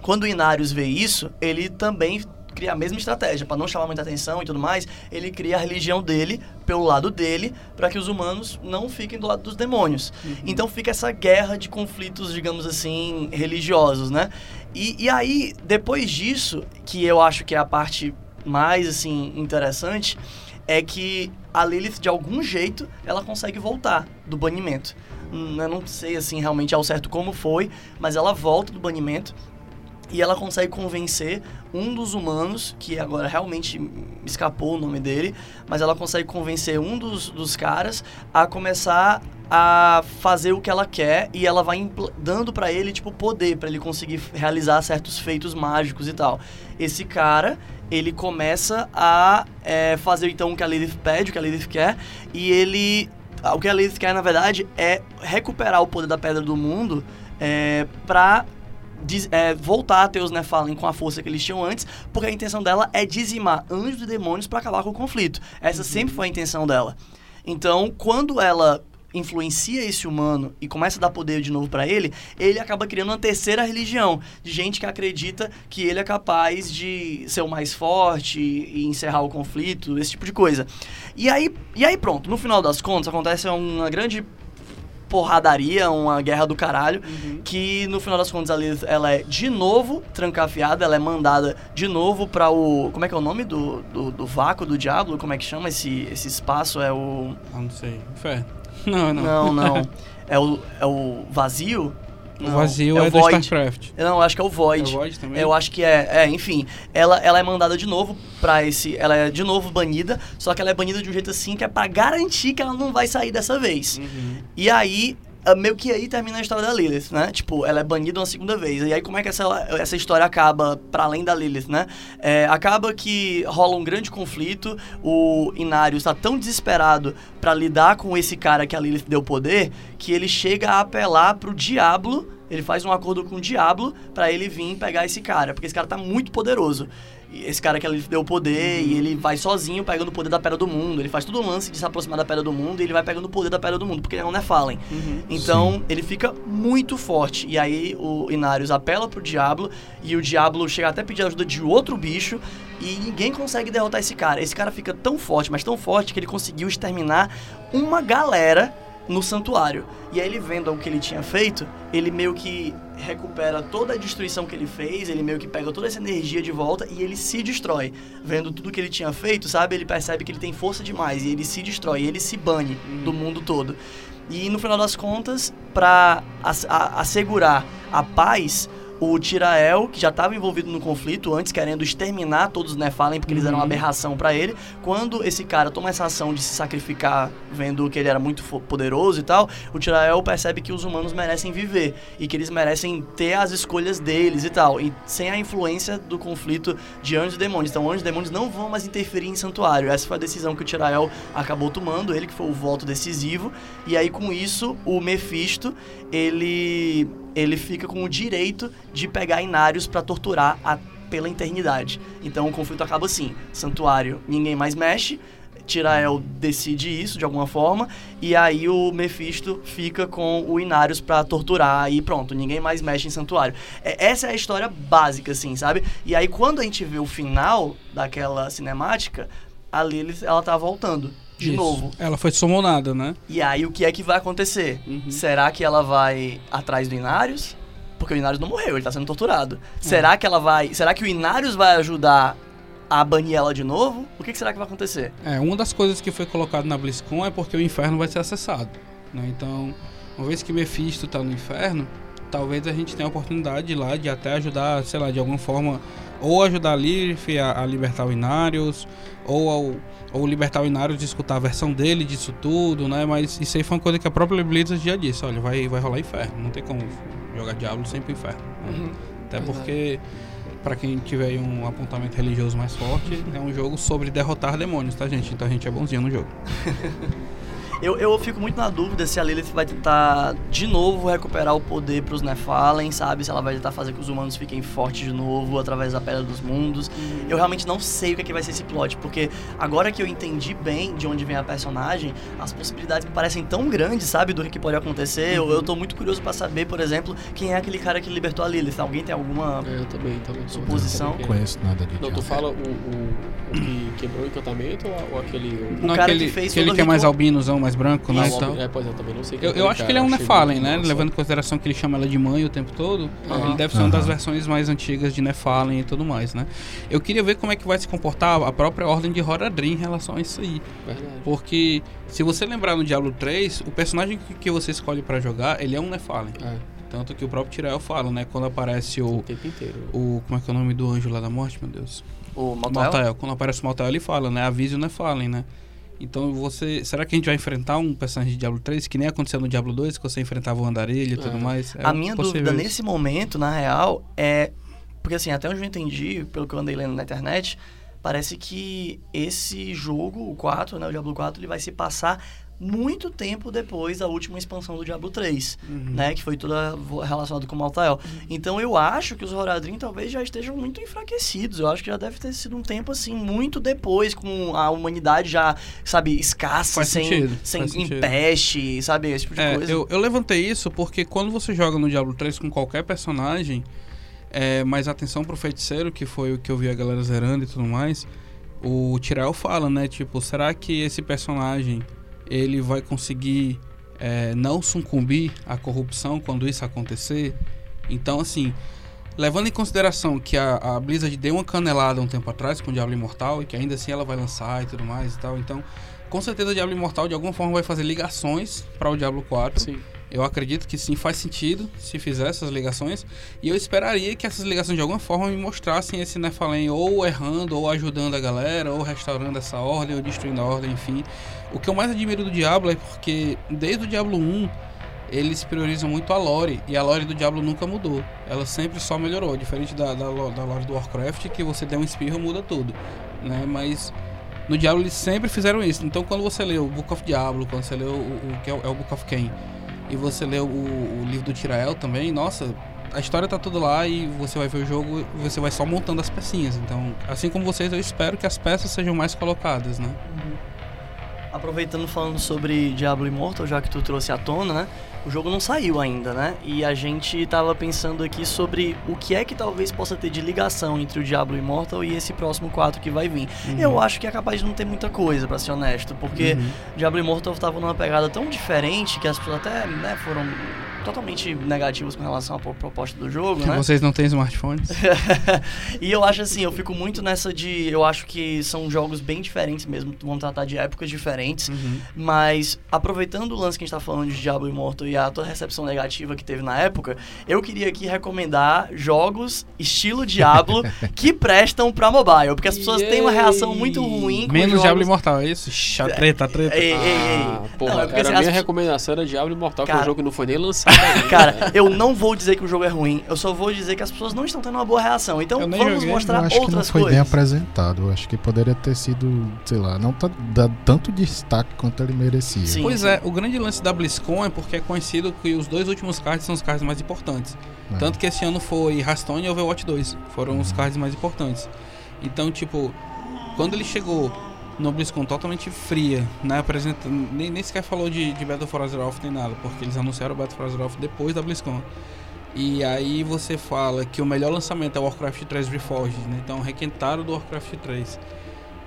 quando o Inarius vê isso, ele também cria a mesma estratégia, para não chamar muita atenção e tudo mais, ele cria a religião dele pelo lado dele, para que os humanos não fiquem do lado dos demônios. Uhum. Então fica essa guerra de conflitos, digamos assim, religiosos, né? E, e aí, depois disso, que eu acho que é a parte mais, assim, interessante, é que a Lilith, de algum jeito, ela consegue voltar do banimento. Hum, eu não sei, assim, realmente ao certo como foi, mas ela volta do banimento e ela consegue convencer um dos humanos, que agora realmente escapou o nome dele, mas ela consegue convencer um dos, dos caras a começar a fazer o que ela quer e ela vai dando para ele tipo poder para ele conseguir realizar certos feitos mágicos e tal. Esse cara ele começa a é, fazer então o que a Lilith pede, o que a Lilith quer e ele o que a Lilith quer na verdade é recuperar o poder da Pedra do Mundo é, para é, voltar a ter os Nephalem com a força que eles tinham antes, porque a intenção dela é dizimar anjos e demônios para acabar com o conflito. Essa uhum. sempre foi a intenção dela. Então, quando ela influencia esse humano e começa a dar poder de novo para ele, ele acaba criando uma terceira religião de gente que acredita que ele é capaz de ser o mais forte e encerrar o conflito, esse tipo de coisa. E aí, e aí pronto, no final das contas acontece uma grande porradaria, uma guerra do caralho, uhum. que no final das contas a Lilith, ela é de novo trancafiada, ela é mandada de novo para o... Como é que é o nome do, do, do, vácuo do diabo? Como é que chama esse, esse espaço? É o... Ah, não sei. Inferno. Não, não. Não, não. é, o, é o vazio? O vazio é, é do Void. StarCraft. Não, eu acho que é o Void. É o Void também? Eu acho que é. É, enfim. Ela, ela é mandada de novo pra esse. Ela é de novo banida, só que ela é banida de um jeito assim que é pra garantir que ela não vai sair dessa vez. Uhum. E aí, meio que aí termina a história da Lilith, né? Tipo, ela é banida uma segunda vez. E aí, como é que essa, essa história acaba para além da Lilith, né? É, acaba que rola um grande conflito. O Inarius está tão desesperado para lidar com esse cara que a Lilith deu poder que ele chega a apelar pro Diablo. Ele faz um acordo com o Diablo para ele vir pegar esse cara, porque esse cara tá muito poderoso esse cara que ele deu o poder uhum. e ele vai sozinho pegando o poder da Pedra do Mundo. Ele faz todo o lance de se aproximar da Pedra do Mundo e ele vai pegando o poder da Pedra do Mundo, porque ele não é Fallen. Uhum. Então, Sim. ele fica muito forte. E aí o Inarius apela pro Diablo e o Diablo chega até a pedir ajuda de outro bicho e ninguém consegue derrotar esse cara. Esse cara fica tão forte, mas tão forte que ele conseguiu exterminar uma galera no santuário. E aí ele vendo o que ele tinha feito, ele meio que recupera toda a destruição que ele fez, ele meio que pega toda essa energia de volta e ele se destrói. Vendo tudo que ele tinha feito, sabe? Ele percebe que ele tem força demais e ele se destrói, ele se bane do mundo todo. E no final das contas, para assegurar a paz, o Tirael, que já estava envolvido no conflito antes, querendo exterminar todos os Nephalem, porque uhum. eles eram uma uhum. aberração para ele. Quando esse cara toma essa ação de se sacrificar, vendo que ele era muito poderoso e tal, o Tirael percebe que os humanos merecem viver e que eles merecem ter as escolhas deles e tal, e sem a influência do conflito de anjos e demônios. Então, anjos e demônios não vão mais interferir em santuário. Essa foi a decisão que o Tirael acabou tomando, ele que foi o voto decisivo. E aí, com isso, o Mephisto, ele ele fica com o direito de pegar Inários para torturar a, pela eternidade. Então o conflito acaba assim: Santuário, ninguém mais mexe. Tirael decide isso de alguma forma, e aí o Mephisto fica com o Inarius para torturar, e pronto, ninguém mais mexe em Santuário. É, essa é a história básica, assim, sabe? E aí quando a gente vê o final daquela cinemática, a Lilith, ela tá voltando de Isso. novo. Ela foi summonada, né? E aí o que é que vai acontecer? Uhum. Será que ela vai atrás do Inarius? Porque o Inarius não morreu, ele tá sendo torturado. É. Será que ela vai. Será que o Inarius vai ajudar a banir ela de novo? O que, que será que vai acontecer? É, uma das coisas que foi colocado na BlizzCon é porque o inferno vai ser acessado. Né? Então, uma vez que Mephisto tá no inferno, talvez a gente tenha a oportunidade lá de até ajudar, sei lá, de alguma forma, ou ajudar a Lilith a, a libertar o Inarius, ou ao ou libertar o Inarius de escutar a versão dele disso tudo, né? Mas isso aí foi uma coisa que a própria Blizzard já disse, olha, vai, vai rolar inferno, não tem como jogar Diablo sem pro inferno. Né? Uhum. Até porque, para quem tiver um apontamento religioso mais forte, é um jogo sobre derrotar demônios, tá, gente? Então a gente é bonzinho no jogo. Eu, eu fico muito na dúvida se a Lilith vai tentar de novo recuperar o poder para os Nephalem, sabe? Se ela vai tentar fazer que os humanos fiquem fortes de novo através da Pedra dos Mundos. Uhum. Eu realmente não sei o que, é que vai ser esse plot, porque agora que eu entendi bem de onde vem a personagem, as possibilidades me parecem tão grandes, sabe? Do que pode acontecer. Uhum. Eu, eu tô muito curioso para saber, por exemplo, quem é aquele cara que libertou a Lilith. Alguém tem alguma é, eu também, também, suposição? Não conheço nada disso. Não, tu fala o, o, o que quebrou o encantamento ou, aquele. O não, cara aquele, que fez aquele que é mais albinozão, mais branco, né? Então, é, pois eu também não sei. Eu, eu acho que ele é um Nephalem, né? Levando em consideração que ele chama ela de mãe o tempo todo. Uhum. Ele deve ser uhum. uma das versões mais antigas de Nephalem e tudo mais, né? Eu queria ver como é que vai se comportar a própria ordem de Horadrim em relação a isso aí. Verdade. Porque, se você lembrar no Diablo 3, o personagem que você escolhe para jogar, ele é um Nephalem. É. Tanto que o próprio Tirael fala, né? Quando aparece o. O tempo inteiro. O. Como é que é o nome do anjo lá da morte, meu Deus? O Maltael? Maltael. Quando aparece o Maltael, ele fala, né? Avise o Nephalem, né? Então você. Será que a gente vai enfrentar um personagem de Diablo 3 que nem aconteceu no Diablo 2, que você enfrentava o andarilho e tudo é. mais? É a minha dúvida isso. nesse momento, na real, é. Porque assim, até onde eu entendi, pelo que eu andei lendo na internet, parece que esse jogo, o 4, né, o Diablo 4, ele vai se passar muito tempo depois da última expansão do Diablo 3, uhum. né? Que foi toda relacionada com o Maltael. Uhum. Então eu acho que os Horadrim talvez já estejam muito enfraquecidos. Eu acho que já deve ter sido um tempo assim, muito depois, com a humanidade já, sabe, escassa, Faz sem, sentido. sem empeste, sabe? Esse tipo de é, coisa. Eu, eu levantei isso porque quando você joga no Diablo 3 com qualquer personagem, é, mas atenção pro feiticeiro, que foi o que eu vi a galera zerando e tudo mais. O Tirael fala, né? Tipo, será que esse personagem ele vai conseguir é, não sucumbir à corrupção quando isso acontecer. Então, assim, levando em consideração que a, a Blizzard deu uma canelada um tempo atrás com o Diablo Imortal e que ainda assim ela vai lançar e tudo mais e tal, então com certeza o Diablo Imortal de alguma forma vai fazer ligações para o Diablo 4. Sim. Eu acredito que sim, faz sentido se fizer essas ligações. E eu esperaria que essas ligações de alguma forma me mostrassem esse Nephalem ou errando, ou ajudando a galera, ou restaurando essa ordem, ou destruindo a ordem, enfim. O que eu mais admiro do Diablo é porque desde o Diablo 1 eles priorizam muito a lore. E a lore do Diablo nunca mudou. Ela sempre só melhorou. Diferente da, da, da lore do Warcraft, que você der um espirro muda tudo. Né? Mas no Diablo eles sempre fizeram isso. Então quando você lê o Book of Diablo, quando você lê o, o que é o, é o Book of Cain e você lê o, o livro do Tirael também, nossa, a história tá tudo lá e você vai ver o jogo e você vai só montando as pecinhas. Então, assim como vocês, eu espero que as peças sejam mais colocadas, né? Uhum. Aproveitando falando sobre Diablo Immortal, já que tu trouxe à tona, né? O jogo não saiu ainda, né? E a gente tava pensando aqui sobre o que é que talvez possa ter de ligação entre o Diablo Immortal e esse próximo 4 que vai vir. Uhum. Eu acho que é capaz de não ter muita coisa, para ser honesto, porque uhum. Diablo Immortal tava numa pegada tão diferente que as pessoas até, né, foram totalmente negativos com relação à proposta do jogo, né? Vocês não têm smartphones? e eu acho assim, eu fico muito nessa de. Eu acho que são jogos bem diferentes mesmo, vão tratar de épocas diferentes. Uhum. Mas, aproveitando o lance que a gente tá falando de Diablo Immortal e a toda a recepção negativa que teve na época, eu queria aqui recomendar jogos estilo Diablo que prestam pra mobile. Porque as pessoas Yay. têm uma reação muito ruim com Menos jogos... Diablo Imortal, é isso? Treta, treta. Ei, ei, ei. Ah, porra, não, é era assim, a minha as... recomendação era Diablo Imortal, Cara, que é um jogo que não foi nem lançado. Cara, eu não vou dizer que o jogo é ruim, eu só vou dizer que as pessoas não estão tendo uma boa reação. Então vamos joguei. mostrar eu acho outras que não foi coisas. bem apresentado. Eu acho que poderia ter sido, sei lá, não tá dado tanto destaque quanto ele merecia. Sim, pois é, o grande lance da BlizzCon é porque é conhecido que os dois últimos cards são os cards mais importantes. É. Tanto que esse ano foi Hearthstone e Overwatch 2. Foram uhum. os cards mais importantes. Então, tipo, quando ele chegou no BlizzCon totalmente fria, né? Apresentando, nem, nem sequer falou de, de Battle for Azeroth nem nada, porque eles anunciaram o Battle for Azeroth depois da BlizzCon. E aí você fala que o melhor lançamento é o Warcraft 3 Reforged, né? Então requentaram do Warcraft 3.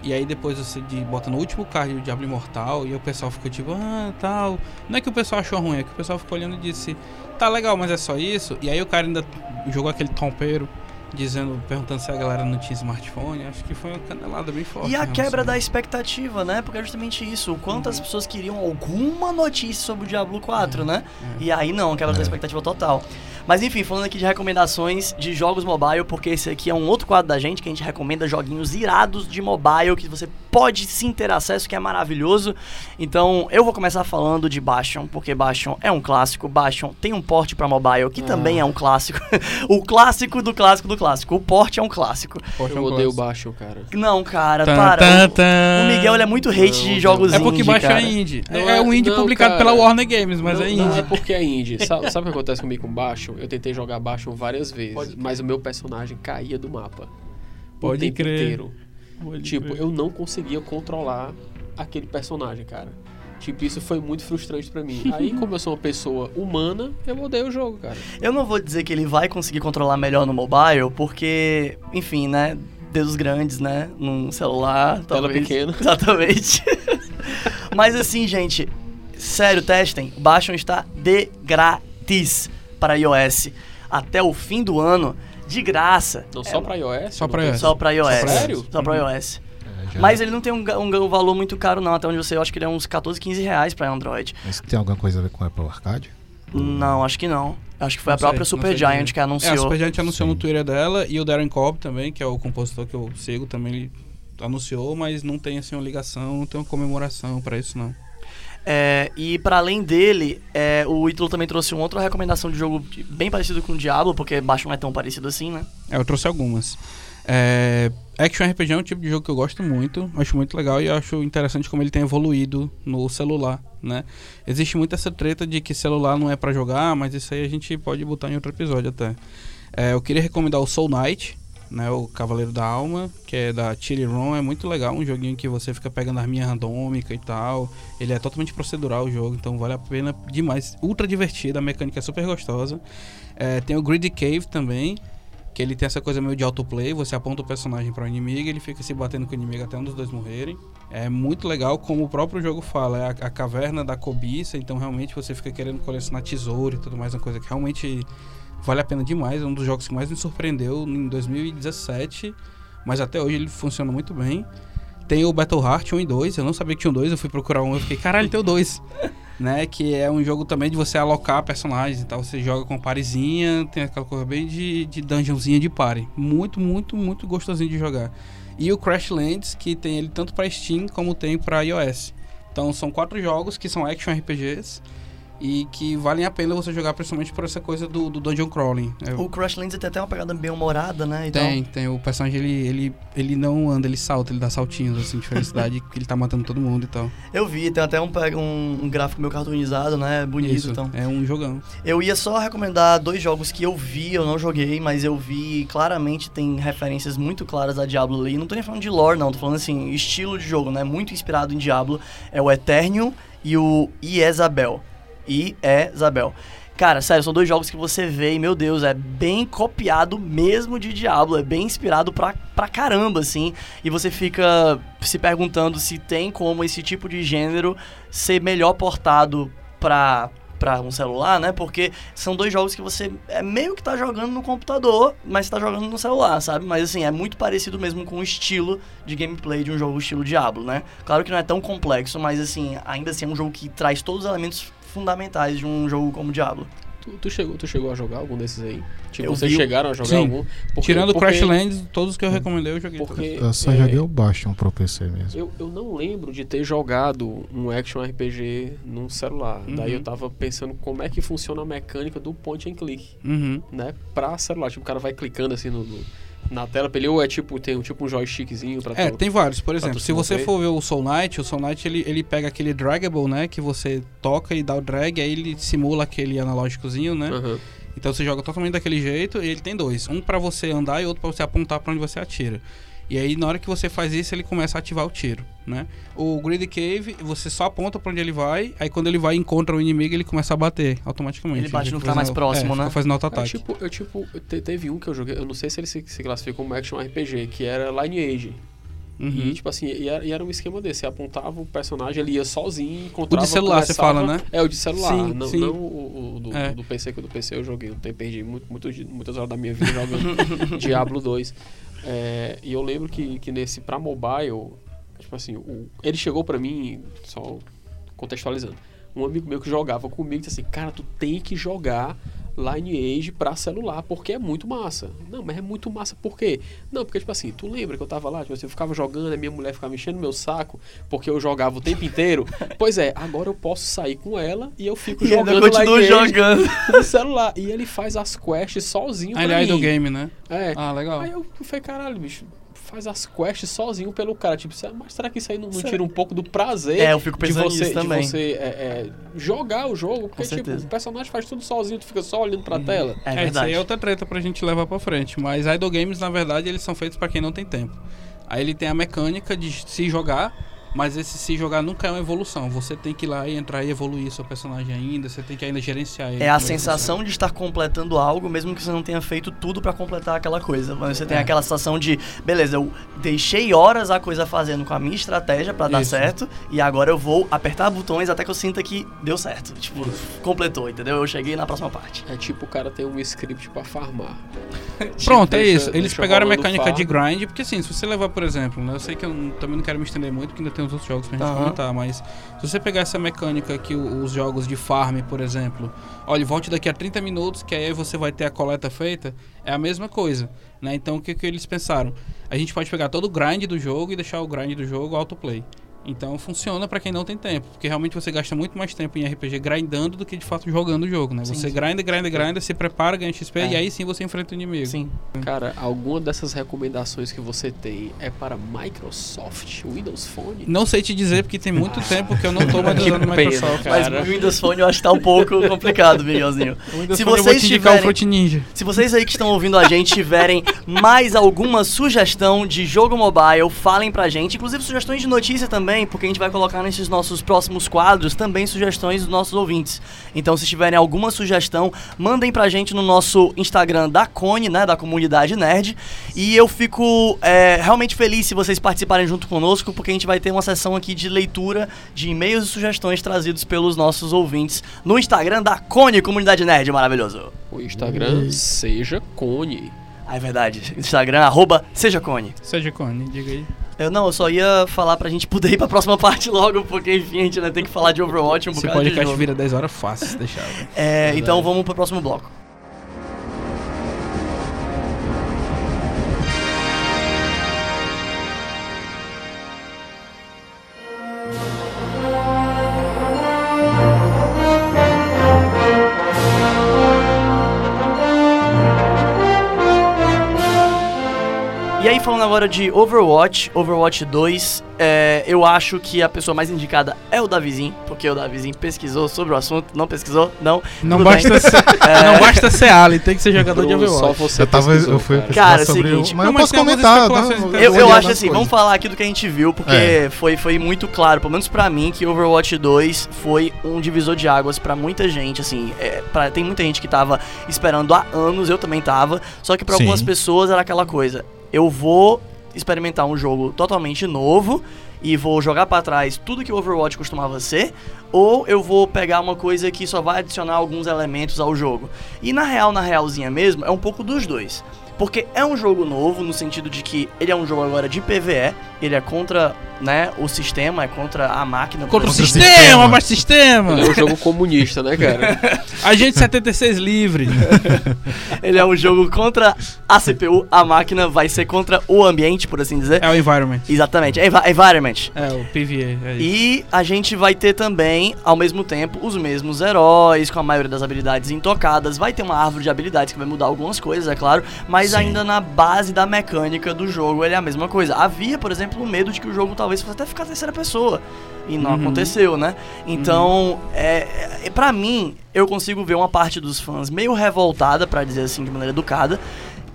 E aí depois você de, bota no último card o Diablo Imortal e o pessoal fica tipo, ah, tal. Não é que o pessoal achou ruim, é que o pessoal ficou olhando e disse, tá legal, mas é só isso. E aí o cara ainda jogou aquele tompeiro dizendo, perguntando se a galera não tinha smartphone, acho que foi uma canelada bem forte. E a quebra da expectativa, né? Porque é justamente isso, o quanto uhum. as pessoas queriam alguma notícia sobre o Diablo 4, né? É. E aí não, quebra é. da expectativa total. Mas enfim, falando aqui de recomendações de jogos mobile, porque esse aqui é um outro quadro da gente que a gente recomenda joguinhos irados de mobile que você pode sim ter acesso, que é maravilhoso. Então, eu vou começar falando de Bastion, porque Bastion é um clássico, Bastion tem um porte para mobile que ah. também é um clássico. o clássico do clássico do clássico. O porte é um clássico. eu é um odeio Bastion, cara. Não, cara, tan, para. Tan, tan. O, Miguel ele é muito hate não, de jogos indie, É porque Bastion é indie. É, é, um indie não, publicado cara. pela Warner Games, mas não, é indie. Não é porque é indie. sabe, sabe o que acontece comigo com Bastion? Eu tentei jogar Bastion várias vezes, Pode mas o meu personagem caía do mapa. Pode o tempo crer. inteiro. Tipo, eu não conseguia controlar aquele personagem, cara. Tipo, isso foi muito frustrante para mim. Aí, como eu sou uma pessoa humana, eu odeio o jogo, cara. Eu não vou dizer que ele vai conseguir controlar melhor no mobile, porque, enfim, né? Dedos grandes, né? Num celular. Tela talvez. pequena. Exatamente. Mas assim, gente, sério, testem. Bastion está de grátis para iOS até o fim do ano, de graça. Não, só para iOS? Só para iOS. Só para iOS. Sério? Só para uhum. iOS. É, Mas ele não tem um, um, um, valor muito caro, não. Até onde você acho que ele é uns 14, 15 reais para Android. Mas tem alguma coisa a ver com o Apple Arcade? Não, acho que não. Acho que foi não a própria sei, Super Giant que anunciou. É, a Super Giant anunciou Sim. no Twitter dela e o Darren Cobb também, que é o compositor que eu sigo, também ele anunciou, mas não tem assim uma ligação, não tem uma comemoração para isso não. É, e para além dele, é, o Ítalo também trouxe uma outra recomendação de jogo bem parecido com o Diablo, porque baixo não é tão parecido assim, né? É, eu trouxe algumas. É, Action RPG é um tipo de jogo que eu gosto muito, acho muito legal e acho interessante como ele tem evoluído no celular, né? Existe muito essa treta de que celular não é para jogar, mas isso aí a gente pode botar em outro episódio até. É, eu queria recomendar o Soul Knight, né, o Cavaleiro da Alma, que é da Chili Ron, é muito legal, um joguinho que você fica pegando arminha randômica e tal. Ele é totalmente procedural o jogo, então vale a pena demais. Ultra divertido, a mecânica é super gostosa. É, tem o Greedy Cave também, que ele tem essa coisa meio de autoplay, você aponta o personagem para o inimigo, ele fica se batendo com o inimigo até um dos dois morrerem. É muito legal, como o próprio jogo fala, é a, a caverna da cobiça, então realmente você fica querendo colecionar tesouro e tudo mais, uma coisa que realmente Vale a pena demais, é um dos jogos que mais me surpreendeu em 2017, mas até hoje ele funciona muito bem. Tem o Battle Heart 1 e 2, eu não sabia que tinha um 2, eu fui procurar um, eu fiquei, caralho, tem o 2. né? Que é um jogo também de você alocar personagens e tal. Você joga com parezinha, tem aquela coisa bem de, de dungeonzinha de pare. Muito, muito, muito gostosinho de jogar. E o Crashlands, que tem ele tanto para Steam como tem para iOS. Então são quatro jogos que são action RPGs e que valem a pena você jogar principalmente por essa coisa do, do dungeon crawling. É, o Crashlands tem até uma pegada bem humorada, né? Então... Tem, tem. O personagem ele, ele, ele não anda, ele salta, ele dá saltinhos assim de felicidade, que ele tá matando todo mundo e tal. Eu vi, tem até um, um, um gráfico meio cartoonizado, né? Bonito, Isso, então. É um jogão. Eu ia só recomendar dois jogos que eu vi, eu não joguei, mas eu vi claramente tem referências muito claras a Diablo ali. Não tô nem falando de lore, não, tô falando assim, estilo de jogo, né? Muito inspirado em Diablo. É o Eternium e o Iezabel e é Isabel. Cara, sério, são dois jogos que você vê e, meu Deus, é bem copiado mesmo de Diablo, é bem inspirado pra, pra caramba, assim. E você fica se perguntando se tem como esse tipo de gênero ser melhor portado pra, pra um celular, né? Porque são dois jogos que você é meio que tá jogando no computador, mas tá jogando no celular, sabe? Mas assim, é muito parecido mesmo com o estilo de gameplay de um jogo estilo Diablo, né? Claro que não é tão complexo, mas assim, ainda assim é um jogo que traz todos os elementos fundamentais de um jogo como Diablo. Tu, tu, chegou, tu chegou a jogar algum desses aí? Tipo, eu vocês vi... chegaram a jogar Sim. algum? Porque, Tirando o Crashlands, todos que eu recomendei eu joguei. Porque, eu só é, joguei o Bastion pro PC mesmo. Eu, eu não lembro de ter jogado um action RPG num celular. Uhum. Daí eu tava pensando como é que funciona a mecânica do point and click, uhum. né? Pra celular. Tipo, o cara vai clicando assim no, no na tela pra ele, ou é tipo, tem um, tipo um joystickzinho pra É, tu, tem vários. Por exemplo, se você for ver o Soul Knight, o Soul Knight ele, ele pega aquele draggable, né? Que você toca e dá o drag, aí ele simula aquele analógicozinho, né? Uhum. Então você joga totalmente daquele jeito e ele tem dois. Um para você andar e outro para você apontar para onde você atira. E aí, na hora que você faz isso, ele começa a ativar o tiro, né? O Grid Cave, você só aponta pra onde ele vai, aí quando ele vai e encontra o inimigo, ele começa a bater automaticamente. Ele bate no que tá mais próximo, é, né? fazendo auto-ataque. É, tipo, eu, tipo, teve um que eu joguei, eu não sei se ele se, se classifica como action RPG, que era Lineage. Uhum. E, tipo assim, e era, e era, um esquema desse. Você apontava o personagem, ele ia sozinho, encontrava... O de celular, você fala, né? É, o de celular. Sim, não, sim. não o, o do, é. do, PC, que o do PC eu joguei. Eu perdi muito, muito, muitas horas da minha vida jogando Diablo 2. É, e eu lembro que, que nesse, pra mobile, tipo assim, o, ele chegou pra mim, só contextualizando, um amigo meu que jogava comigo disse assim, cara, tu tem que jogar Lineage pra celular, porque é muito massa. Não, mas é muito massa por quê? Não, porque, tipo assim, tu lembra que eu tava lá, tipo assim, eu ficava jogando, a minha mulher ficava mexendo meu saco, porque eu jogava o tempo inteiro. pois é, agora eu posso sair com ela e eu fico e jogando Lineage jogando no celular. E ele faz as quests sozinho Aliás, do game, né? É. Ah, legal. Aí eu falei, caralho, bicho, faz as quests sozinho pelo cara. Tipo, mas será que isso aí não, não tira um pouco do prazer é, eu fico pensando de você, também. De você é, é, jogar o jogo? Porque, tipo, o personagem faz tudo sozinho, tu fica só olhando pra uhum. tela. É, é isso aí é outra treta pra gente levar pra frente. Mas idle games, na verdade, eles são feitos para quem não tem tempo. Aí ele tem a mecânica de se jogar mas esse se jogar nunca é uma evolução. Você tem que ir lá e entrar e evoluir seu personagem ainda. Você tem que ainda gerenciar ele. É a sensação de estar completando algo, mesmo que você não tenha feito tudo para completar aquela coisa. Mas você tem é. aquela sensação de, beleza, eu deixei horas a coisa fazendo com a minha estratégia para dar certo. E agora eu vou apertar botões até que eu sinta que deu certo. Tipo, completou, entendeu? Eu cheguei na próxima parte. É tipo o cara tem um script para farmar. Pronto, é isso. Eles pegaram a mecânica de grind, porque assim, se você levar, por exemplo, né, eu sei que eu também não quero me estender muito, porque ainda tem os outros jogos pra gente uhum. comentar, mas se você pegar essa mecânica que os jogos de farm, por exemplo, olha, volte daqui a 30 minutos, que aí você vai ter a coleta feita, é a mesma coisa, né? Então o que, que eles pensaram? A gente pode pegar todo o grind do jogo e deixar o grind do jogo autoplay. Então funciona para quem não tem tempo, porque realmente você gasta muito mais tempo em RPG grindando do que de fato jogando o jogo, né? Sim, você sim. grinda, grinda, grinda, se prepara, ganha XP é. e aí sim você enfrenta o inimigo. Sim. Cara, alguma dessas recomendações que você tem é para Microsoft, Windows Phone? Não sei te dizer porque tem muito tempo que eu não tô mais usando Microsoft. Cara. Mas o Windows Phone eu acho que tá um pouco complicado, Miguelzinho. Se vocês tiverem, o Ninja. Se vocês aí que estão ouvindo a gente tiverem mais alguma sugestão de jogo mobile, falem pra gente, inclusive sugestões de notícia também também, porque a gente vai colocar nesses nossos próximos quadros também sugestões dos nossos ouvintes. Então, se tiverem alguma sugestão, mandem pra gente no nosso Instagram da Cone, né, da comunidade nerd. E eu fico é, realmente feliz se vocês participarem junto conosco, porque a gente vai ter uma sessão aqui de leitura de e-mails e sugestões trazidos pelos nossos ouvintes no Instagram da Cone, comunidade nerd, maravilhoso. O Instagram seja Cone. Ah, é verdade. Instagram, arroba Seja Cone. Seja Cone, diga aí. Eu não, eu só ia falar pra gente poder ir pra próxima parte logo, porque enfim, a gente tem que falar de Overwatch um Esse bocado de podcast vira 10 horas fácil se deixar. velho. É, então vamos pro próximo bloco. Aí, falando agora de Overwatch, Overwatch 2, é, eu acho que a pessoa mais indicada é o Davizinho, porque o Davizinho pesquisou sobre o assunto, não pesquisou? Não. Não basta, ser, não basta ser Ali, tem que ser jogador de Overwatch. Só você Eu tava, pesquisou, eu fui cara. sobre seguinte, o, mas não, eu mas posso comentar, não. Eu, eu acho assim, vamos coisas. falar aqui do que a gente viu, porque É. foi, foi muito claro, pelo menos pra mim, que Overwatch 2 foi um divisor de águas pra muita gente, assim, é, pra- tem muita gente que tava esperando há anos, eu também tava, só que pra Sim. algumas pessoas era aquela coisa, eu vou experimentar um jogo totalmente novo e vou jogar pra trás tudo que o Overwatch costumava ser, ou eu vou pegar uma coisa que só vai adicionar alguns elementos ao jogo. E na real, na realzinha mesmo, é um pouco dos dois. Porque é um jogo novo, no sentido de que ele é um jogo agora de PvE, ele é contra né, o sistema, é contra a máquina. Contra o Contra o exemplo. sistema, sistema. mas sistema! Ele é um jogo comunista, né, cara? Agente 76 livre. Ele é um jogo contra a CPU, a máquina vai ser contra o ambiente, por assim dizer. É o environment. Exatamente, envi- environment. É, o PVA. É. E a gente vai ter também, ao mesmo tempo, os mesmos heróis, com a maioria das habilidades intocadas. Vai ter uma árvore de habilidades que vai mudar algumas coisas, é claro, mas Sim. ainda na base da mecânica do jogo ele é a mesma coisa. Havia, por exemplo, o medo de que o jogo talvez fosse até ficar terceira pessoa. E não Uhum. aconteceu, né? Então, é, é, para mim, eu consigo ver uma parte dos fãs meio revoltada, pra dizer assim, de maneira educada,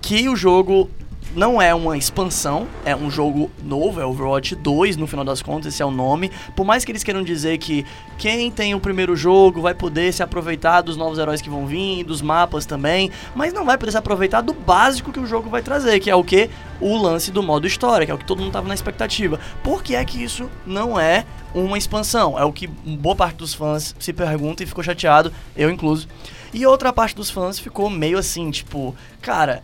que o jogo não é uma expansão, é um jogo novo, é Overwatch 2, no final das contas, esse é o nome. Por mais que eles queiram dizer que quem tem o primeiro jogo vai poder se aproveitar dos novos heróis que vão vir, dos mapas também, mas não vai poder se aproveitar do básico que o jogo vai trazer, que é o que? O lance do modo história, que é o que todo mundo tava na expectativa. Por que é que isso não é uma expansão? É o que boa parte dos fãs se pergunta e ficou chateado, eu incluso. E outra parte dos fãs ficou meio assim, tipo, cara,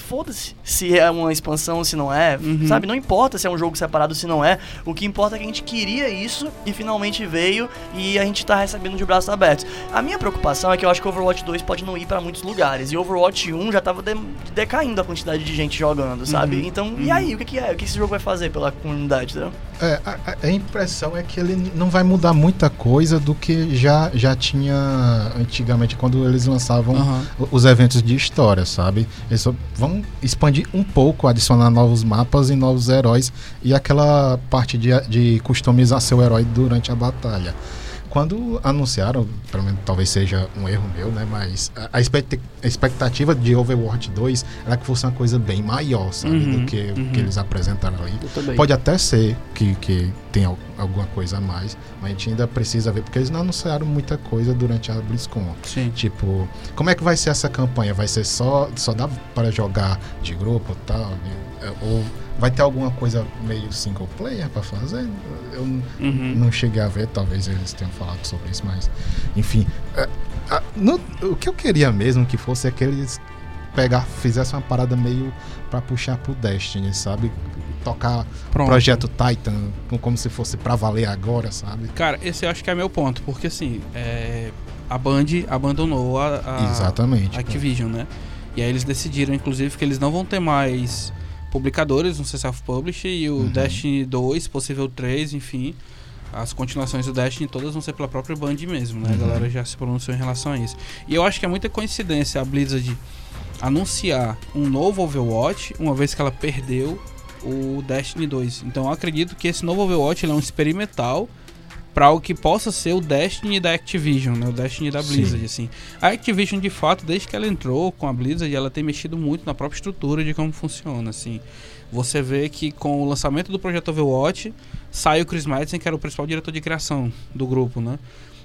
foda-se se é uma expansão, se não é, Uhum. sabe? Não importa se é um jogo separado, se não é. O que importa é que a gente queria isso e finalmente veio e a gente tá recebendo de braços abertos. A minha preocupação é que eu acho que Overwatch 2 pode não ir pra muitos lugares e Overwatch 1 já tava de- decaindo a quantidade de gente jogando, sabe? Uhum. Então, e Uhum. aí, o que, que é? O que esse jogo vai fazer pela comunidade, entendeu? É, a, a- impressão é que ele não vai mudar muita coisa do que já, já tinha antigamente quando eles lançavam os eventos de história, sabe? Eles só vão expandir um pouco, adicionar novos mapas e novos heróis e aquela parte de, de customizar seu herói durante a batalha. Quando anunciaram, pelo menos talvez seja um erro meu, né? Mas a, a expecta- a expectativa de Overwatch 2 era que fosse uma coisa bem maior, sabe? Uhum, do que uhum. que eles apresentaram ali. Pode até ser que, que tenha alguma coisa a mais, mas a gente ainda precisa ver, porque eles não anunciaram muita coisa durante a BlizzCon. Sim. Tipo, como é que vai ser essa campanha? Vai ser só, só dá para jogar de grupo e tal? É, Ou vai ter alguma coisa meio single player para fazer? Eu Uhum. não cheguei a ver, talvez eles tenham falado sobre isso, mas enfim. é, o que eu queria mesmo que fosse é que eles pegar, fizessem uma parada meio para puxar pro Destiny, sabe? Tocar Pronto. Projeto Titan com- como se fosse pra valer agora, sabe? Cara, esse eu acho que é meu ponto, porque assim, é, a Band abandonou a, a Exatamente. a Activision, né? E aí eles decidiram, inclusive, que eles não vão ter mais publicadores no self-publish e o Uhum. Destiny 2, possível 3, enfim. As continuações do Destiny todas vão ser pela própria Band mesmo, né? A Uhum. galera já se pronunciou em relação a isso. E eu acho que é muita coincidência a Blizzard anunciar um novo Overwatch, uma vez que ela perdeu o Destiny 2. Então eu acredito que esse novo Overwatch ele é um experimental para o que possa ser o Destiny da Activision, né? O Destiny da Sim. Blizzard, assim. A Activision, de fato, desde que ela entrou com a Blizzard, ela tem mexido muito na própria estrutura de como funciona, assim. Você vê que com o lançamento do projeto Overwatch, sai o Chris Madison, que era o principal diretor de criação do grupo, né?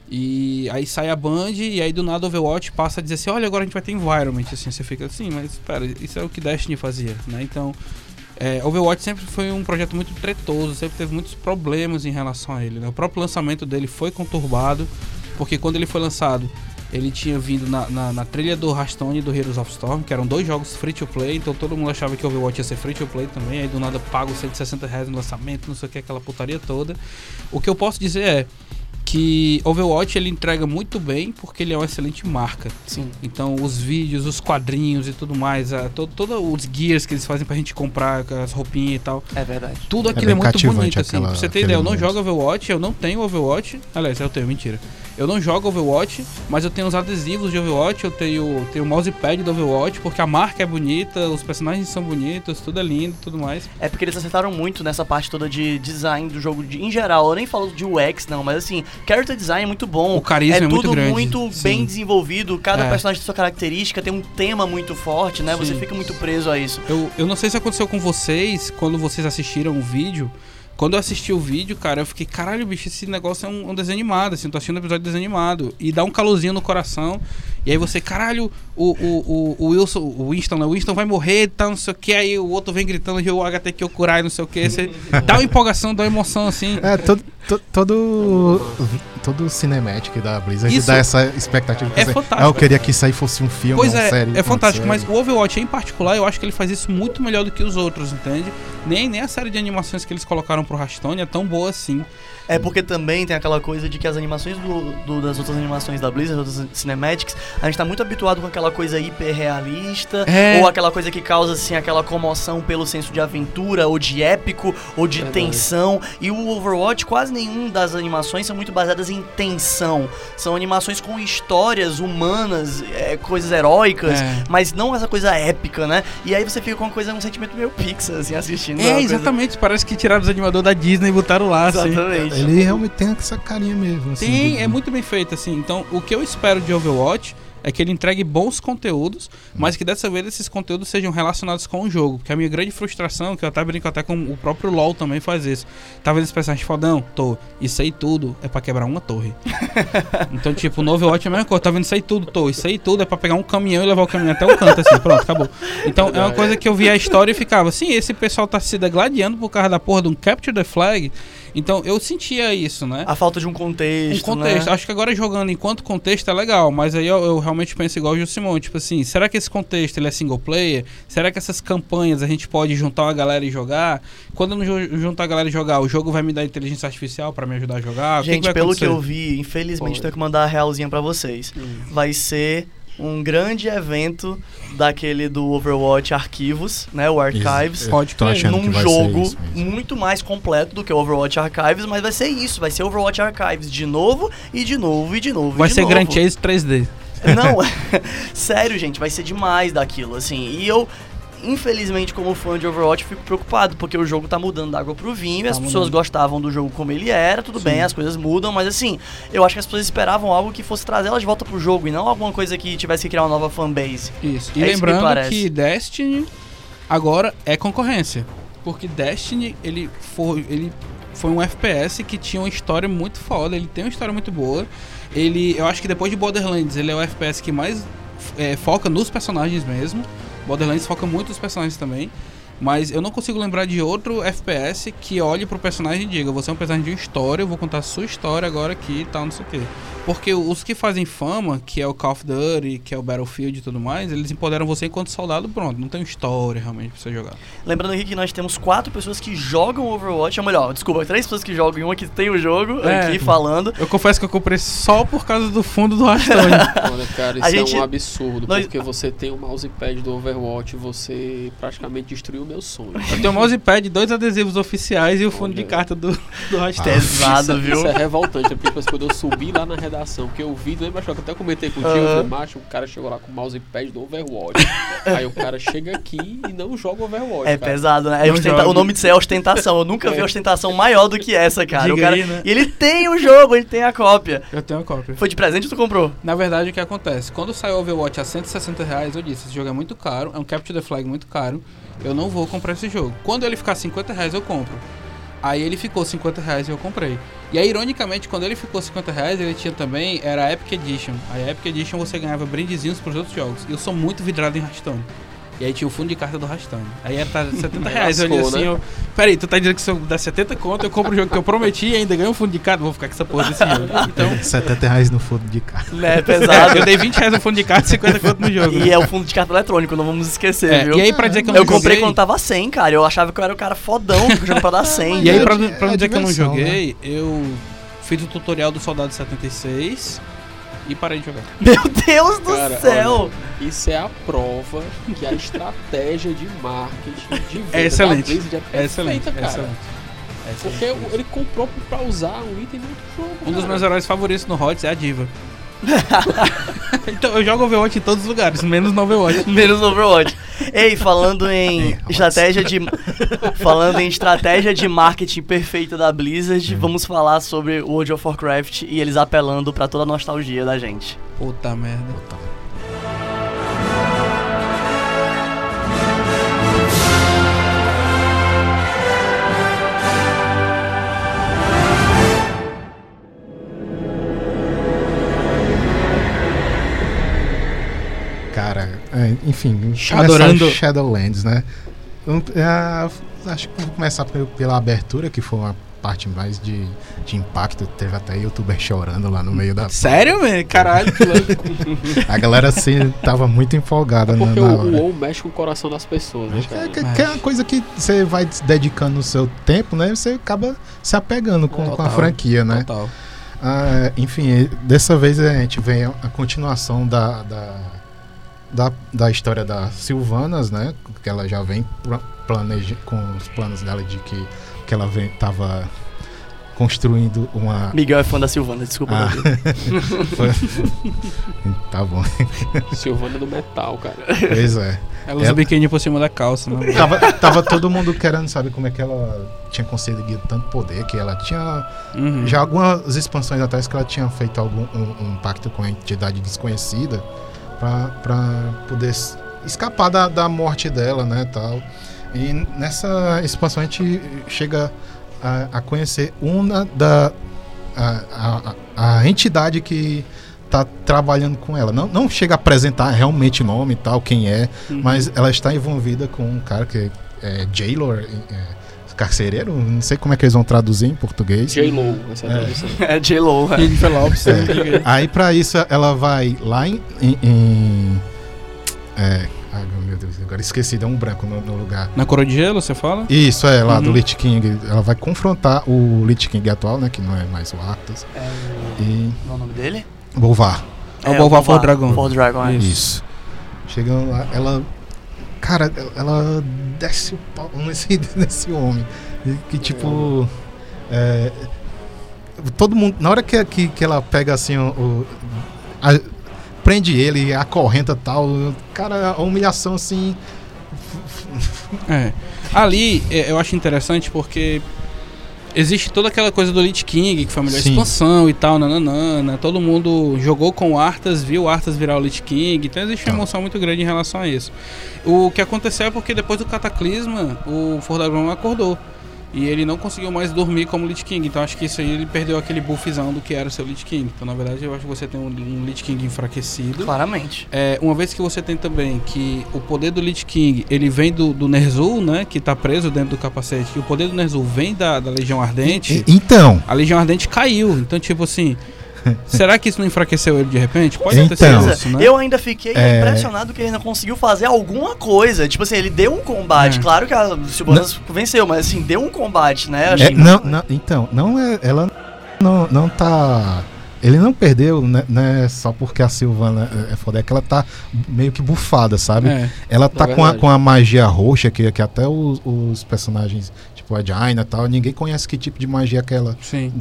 E aí sai a Band e aí do nada o Overwatch passa a dizer assim, olha, agora a gente vai ter environment, assim, você fica assim, mas espera, isso é o que Destiny fazia, né? Então, é, Overwatch sempre foi um projeto muito tretoso, sempre teve muitos problemas em relação a ele, né? O próprio lançamento dele foi conturbado, porque quando ele foi lançado, ele tinha vindo na, na, na, trilha do Hearthstone e do Heroes of Storm, que eram dois jogos free to play, então todo mundo achava que Overwatch ia ser free to play também, aí do nada pago 160 reais no lançamento, não sei o que, aquela putaria toda. O que eu posso dizer é que Overwatch ele entrega muito bem porque ele é uma excelente marca. Sim. Então os vídeos, os quadrinhos e tudo mais, a, todo, todo os gears que eles fazem pra gente comprar, as roupinhas e tal. É verdade. Tudo aquilo é, é muito bonito, assim. Pra você ter ideia, eu não jogo Overwatch, eu não tenho Overwatch. Aliás, eu tenho, mentira. Eu não jogo Overwatch, mas eu tenho os adesivos de Overwatch, eu tenho, tenho o mousepad do Overwatch, porque a marca é bonita, os personagens são bonitos, tudo é lindo tudo mais. É porque eles acertaram muito nessa parte toda de design do jogo de, em geral. Eu nem falo de UX, não, mas assim, character design é muito bom. O carisma é, é muito grande. muito bem desenvolvido, cada é. personagem tem sua característica, tem um tema muito forte, né? Sim. Você fica muito preso a isso. Eu, eu não sei se aconteceu com vocês, quando vocês assistiram o vídeo, quando eu assisti o vídeo, cara, eu fiquei, caralho, bicho, esse negócio é um, um desenho animado, assim, tô assistindo um episódio desanimado. E dá um calorzinho no coração. E aí você, caralho, o, o, o, o Wilson, o Winston, né? O Winston vai morrer, tá, não sei o que, aí o outro vem gritando que o HT que eu curar e não sei o que. Você dá uma empolgação, dá uma emoção, assim. É, todo, todo, todo cinemático da Blizzard isso dá essa expectativa. É fantástico. Ah, eu queria que isso aí fosse um filme, pois uma é, série. É fantástico, mas o Overwatch em particular, eu acho que ele faz isso muito melhor do que os outros, entende? Nem, nem a série de animações que eles colocaram pro Hearthstone é tão boa assim. É porque também tem aquela coisa de que as animações do, do, das outras animações da Blizzard, outras cinematics, a gente tá muito habituado com aquela coisa hiperrealista, é. ou aquela coisa que causa assim aquela comoção pelo senso de aventura, ou de épico, ou de tensão. E o Overwatch, quase nenhum das animações são muito baseadas em tensão. São animações com histórias humanas, é, coisas heróicas, é. mas não essa coisa épica, né? E aí você fica com uma coisa, um sentimento meio Pixar, assim, assistindo. É, exatamente. Coisa... Parece que tiraram os animadores da Disney e botaram lá, assim. Exatamente. Assim. Ele realmente tem essa carinha mesmo. Assim, tem, é muito bem feito, assim. Então, o que eu espero de Overwatch é que ele entregue bons conteúdos, mas que dessa vez esses conteúdos sejam relacionados com o jogo. Que a minha grande frustração, que eu até brinco até com o próprio LoL também faz isso. Tá vendo esse personagem fodão? Tô. Isso aí tudo é para quebrar uma torre. então, tipo, o novo Overwatch é a mesma coisa. Tá vendo isso aí tudo? Tô. Isso aí tudo é para pegar um caminhão e levar o caminhão até o canto, assim. Pronto, acabou. Então, é uma coisa que eu via a história e ficava, sim, esse pessoal tá se degladiando por causa da porra de um Capture the Flag então eu sentia isso, né? A falta de um contexto. Um contexto. Né? Acho que agora jogando enquanto contexto é legal, mas aí eu, eu realmente penso igual o Jusimão, tipo assim, será que esse contexto ele é single player? Será que essas campanhas a gente pode juntar uma galera e jogar? Quando eu não juntar a galera e jogar, o jogo vai me dar inteligência artificial para me ajudar a jogar? Gente, que que pelo acontecer? que eu vi, infelizmente tenho que mandar a realzinha para vocês. Hum. Vai ser um grande evento daquele do Overwatch Arquivos, né? O Archives. Pode crer. Num jogo muito mais completo do que o Overwatch Archives, mas vai ser isso, vai ser Overwatch Archives de novo e de novo e de novo. Vai de ser novo. Grand Chase 3D. Não, sério, gente, vai ser demais daquilo, assim. E eu, infelizmente, como fã de Overwatch, fico preocupado, porque o jogo tá mudando da água pro vinho, tá as mudando. pessoas gostavam do jogo como ele era, tudo Sim. bem, as coisas mudam, mas assim, eu acho que as pessoas esperavam algo que fosse trazer elas de volta pro jogo e não alguma coisa que tivesse que criar uma nova fanbase. Isso. E é lembrando isso que, que Destiny agora é concorrência. Porque Destiny, ele foi, ele foi um FPS que tinha uma história muito foda, ele tem uma história muito boa. Ele, eu acho que depois de Borderlands, ele é o FPS que mais é, foca nos personagens mesmo. Borderlands foca muito nos personagens também. Mas eu não consigo lembrar de outro FPS que olhe pro personagem e diga: Você é um personagem de uma história, eu vou contar a sua história agora aqui e tal, não sei o quê. Porque os que fazem fama, que é o Call of Duty, que é o Battlefield e tudo mais, eles empoderam você enquanto soldado, pronto. Não tem história realmente pra você jogar. Lembrando aqui que nós temos quatro pessoas que jogam Overwatch, ou melhor, desculpa, três pessoas que jogam e uma que tem o jogo é, aqui falando. Eu confesso que eu comprei só por causa do fundo do Hearthstone. Olha, cara, isso a é gente... um absurdo, nós... porque você tem o mousepad do Overwatch e você praticamente destruiu o meu sonho. Eu tenho o mousepad, dois adesivos oficiais e o fundo Olha. de carta do, do Hearthstone. Pesado, viu? Isso é revoltante, porque quando eu subi lá na redação, que eu vi, lembra, que eu até comentei contigo, uhum. macho, o cara chegou lá com o mousepad do Overwatch. Aí o cara chega aqui e não joga Overwatch. É cara. pesado, né? É ostenta... O nome disso é ostentação. Eu nunca é. vi ostentação maior do que essa, cara. Diga o cara... Aí, né? E ele tem o jogo, ele tem a cópia. Eu tenho a cópia. Foi de presente ou tu comprou? Na verdade, o que acontece? Quando saiu o Overwatch a 160 reais, eu disse, esse jogo é muito caro, é um Capture the Flag muito caro, eu não vou comprar esse jogo. Quando ele ficar 50 reais, eu compro. Aí ele ficou 50 reais e eu comprei. E aí, ironicamente, quando ele ficou 50 reais, ele tinha também, era a Epic Edition. A Epic Edition você ganhava brindezinhos pros outros jogos. E eu sou muito vidrado em Hearthstone. E aí tinha o fundo de carta do Rastane. Aí era 70 reais. eu olhei assim, né? eu. Peraí, tu tá dizendo que se eu dar 70 conto, eu compro o jogo que eu prometi e ainda ganho um fundo de carta, vou ficar com essa porra desse jogo. Então. 70 reais no fundo de carta. É pesado. eu dei 20 reais no fundo de carta e 50 conto no jogo. E é o fundo de carta eletrônico, não vamos esquecer, é, viu? E aí, pra dizer que eu não Eu comprei joguei... quando tava 100, cara. Eu achava que eu era o cara fodão, jogando pra dar 100. E aí, pra, pra não dizer que eu não joguei, né? eu fiz o tutorial do Soldado 76 e parei de jogar. Meu Deus do Cara, céu! Olha, isso é a prova que a estratégia de marketing de venda é excelente. é, é excelente, cara. Excelente. Porque ele comprou pra usar um item do outro jogo. Um cara. dos meus heróis favoritos no HOTS é a Diva. então eu jogo Overwatch em todos os lugares, menos no Overwatch. menos no Overwatch. Ei, falando em estratégia de falando em estratégia de marketing perfeita da Blizzard, hum. vamos falar sobre World of Warcraft e eles apelando para toda a nostalgia da gente. Puta merda. Puta. É, enfim, Shadowrando. Shadowlands, né? É, acho que vou começar pela abertura, que foi uma parte mais de, de impacto. Teve até youtuber chorando lá no meio da. Sério, velho? Caralho, que louco. a galera assim tava muito empolgada. É porque na, na o WoW mexe com o coração das pessoas, né, é, que, que, é uma coisa que você vai dedicando o seu tempo, né? Você acaba se apegando com, total, com a franquia, né? Total. Ah, enfim, dessa vez a gente vê a continuação da, da da, da história da Silvanas, né? Que ela já vem planeja, com os planos dela de que, que ela vem, tava construindo uma. Miguel é fã da Silvana, desculpa. Ah. tá bom. Silvana do metal, cara. Pois é. Ela usa ela... biquíni por cima da calça, né? Tava, tava todo mundo querendo saber como é que ela tinha conseguido tanto poder, que ela tinha. Uhum. Já algumas expansões atrás que ela tinha feito algum um, um pacto com a entidade desconhecida para poder escapar da, da morte dela, né, tal. E nessa expansão a gente chega a, a conhecer uma da a, a, a entidade que está trabalhando com ela. Não, não chega a apresentar realmente nome e tal, quem é, uhum. mas ela está envolvida com um cara que é Jailor, é, carcereiro, não sei como é que eles vão traduzir em português. J-Lo, essa é É J-Lo. É. Aí para isso ela vai lá em, em, em é, Ai, meu Deus, agora esqueci, deu um branco no, no, lugar. Na Coroa de Gelo, você fala? Isso, é, lá uhum. do Lich King. Ela vai confrontar o Lich King atual, né? Que não é mais o Arthas. É, e... Qual é o nome dele? Bolvar. É, o Bolvar For Dragon. For Dragon, é. Isso. Chegando lá, ela Cara, ela desce o pau nesse, nesse homem. Que tipo. É, todo mundo. Na hora que, que, que ela pega assim o. o a, prende ele, tal. Cara, a humilhação assim. É. Ali eu acho interessante porque existe toda aquela coisa do Lich King, que foi a melhor Sim. expansão e tal, nananana. Todo mundo jogou com o Arthas, viu o Arthas virar o Lich King, então existe uma tá. emoção muito grande em relação a isso. O que aconteceu é porque depois do Cataclisma, o Fordagon acordou. E ele não conseguiu mais dormir como Lich King. Então acho que isso aí ele perdeu aquele buffzão do que era o seu Lich King. Então na verdade eu acho que você tem um, um Lich King enfraquecido. Claramente. É, uma vez que você tem também que o poder do Lich King ele vem do, do Ner'zhul, né? Que tá preso dentro do capacete. E o poder do Ner'zhul vem da, da Legião Ardente. E, então. A Legião Ardente caiu. Então tipo assim. Será que isso não enfraqueceu ele de repente? Pode então, isso, né? Eu ainda fiquei é... impressionado que ele ainda conseguiu fazer alguma coisa. Tipo assim, ele deu um combate. É. Claro que a Silvanas venceu, mas assim, deu um combate, né? É, não, não, então, não é. Ela não, não tá. Ele não perdeu, né, né, só porque a Silvana é, é foda, é que ela tá meio que bufada, sabe? É, ela tá é com, a, com a magia roxa, que, que até os, os personagens tipo a Jaina e tal, ninguém conhece que tipo de magia que ela Sim.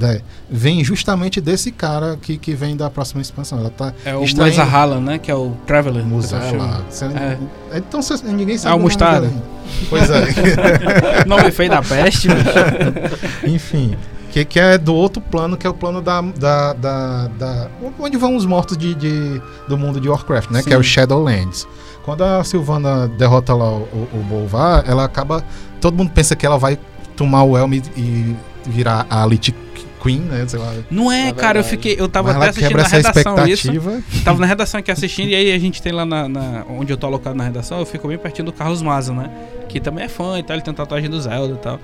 vem justamente desse cara que, que vem da próxima expansão. Ela tá é o extraindo... né? Que é o Traveler. Musala. É. Então ninguém sabe. É o Mostarda. Pois é. Nome feio da peste, Enfim. Que, que é do outro plano, que é o plano da. da, da, da onde vão os mortos de, de, do mundo de Warcraft, né? Sim. Que é o Shadowlands. Quando a Silvana derrota lá o, o, o Bolvar, ela acaba. Todo mundo pensa que ela vai tomar o Elm e virar a Lich Queen, né? Sei lá. Não é, É cara, eu fiquei. Eu tava Mas até assistindo na essa redação isso. expectativa. Tava na redação aqui assistindo, e aí a gente tem lá na, na- onde eu tô alocado na redação, eu fico bem pertinho do Carlos Maza, né? Que também é fã e tal, ele tem tatuagem do Zelda e tal.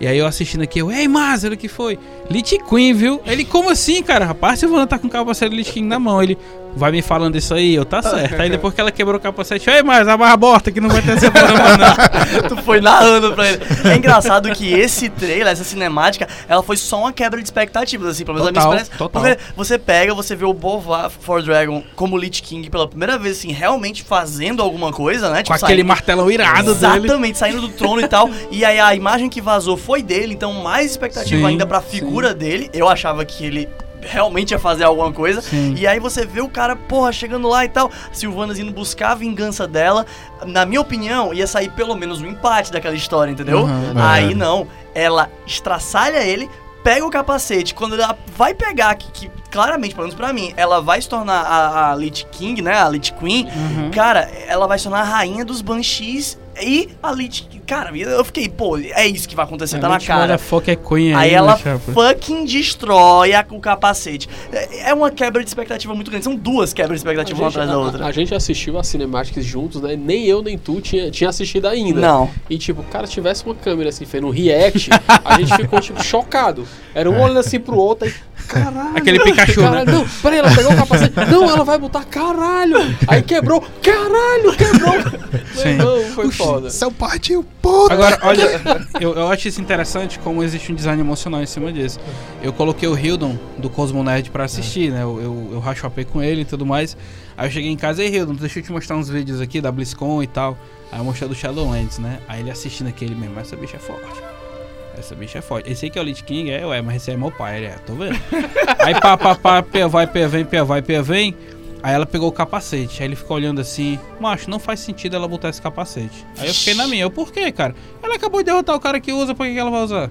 E aí eu assistindo aqui, eu, ei Maza, o que foi? Lich Queen, viu? Ele, como assim, cara? Rapaz, Silvana tá com o capacete Lich King na mão. Ele, vai me falando isso aí, eu, tá certo. Aí depois que ela quebrou o capacete, ei Maza, amarra a borta que não vai ter essa porra, não. tu foi narrando pra ele. É engraçado que esse trailer, essa cinemática, ela foi só uma quebra de expectativas, assim, pelo menos a Total, minha experiência. total. Porque você pega, você vê o Bova For Dragon como Lich King pela primeira vez, assim, realmente fazendo alguma coisa, né? Com aquele saindo- martelão irado dele. Exatamente, saindo do trono e tal. E aí a imagem que vazou foi dele, então mais expectativa Sim, ainda pra figura dele. Eu achava que ele realmente ia fazer alguma coisa. Sim. E aí você vê o cara, porra, chegando lá e tal, Silvanas indo buscar a vingança dela. Na minha opinião, ia sair pelo menos um empate daquela história, entendeu? Uhum. Aí É. não, ela estraçalha ele, pega o capacete. Quando ela vai pegar, que, que claramente, pelo menos pra mim, ela vai se tornar a, a Lich King, né? A Lich Queen. Uhum. Cara, ela vai se tornar a rainha dos Banshees e a Lich. Cara, eu fiquei, pô, é isso que vai acontecer, tá na cara. Motherfucker Queen Aí aí, ela né, chapa? fucking destrói a- o capacete. É é uma quebra de expectativa muito grande. São duas quebras de expectativa uma atrás da a- outra. a gente assistiu as cinemáticas juntos, né? Nem eu nem tu tinha, tinha assistido ainda. Não. E tipo, cara, se tivesse uma câmera assim, fazendo um react, a gente ficou tipo chocado. Era um olhando assim pro outro aí. Caralho. Aquele Pikachu, caralho, né? Não, peraí, ela pegou o capacete. Não, ela vai botar caralho. Aí quebrou. Caralho, quebrou. Sim. Foi foda. Seu partiu, puta! Agora, olha, eu, eu acho isso interessante como existe um design emocional em cima disso. Eu coloquei o Hildon do Cosmo Nerd pra assistir, né? Eu, eu, eu rachapei com ele e tudo mais. Aí eu cheguei em casa e Hildon, deixa eu te mostrar uns vídeos aqui da BlizzCon e tal. Aí eu mostrei do Shadowlands, né? Aí ele assistindo aquele mesmo, essa bicha é forte. Essa bicha é forte. Esse aí que é o Lich King, é, ué, mas esse aí é meu pai, ele é, tô vendo. aí pá, pá, pá, pé vai, pé vem, pé vai, pé vem. Aí ela pegou o capacete, aí ele ficou olhando assim, macho, não faz sentido ela botar esse capacete. Aí eu fiquei na minha, por quê, cara? Ela acabou de derrotar o cara que usa, por que, que ela vai usar?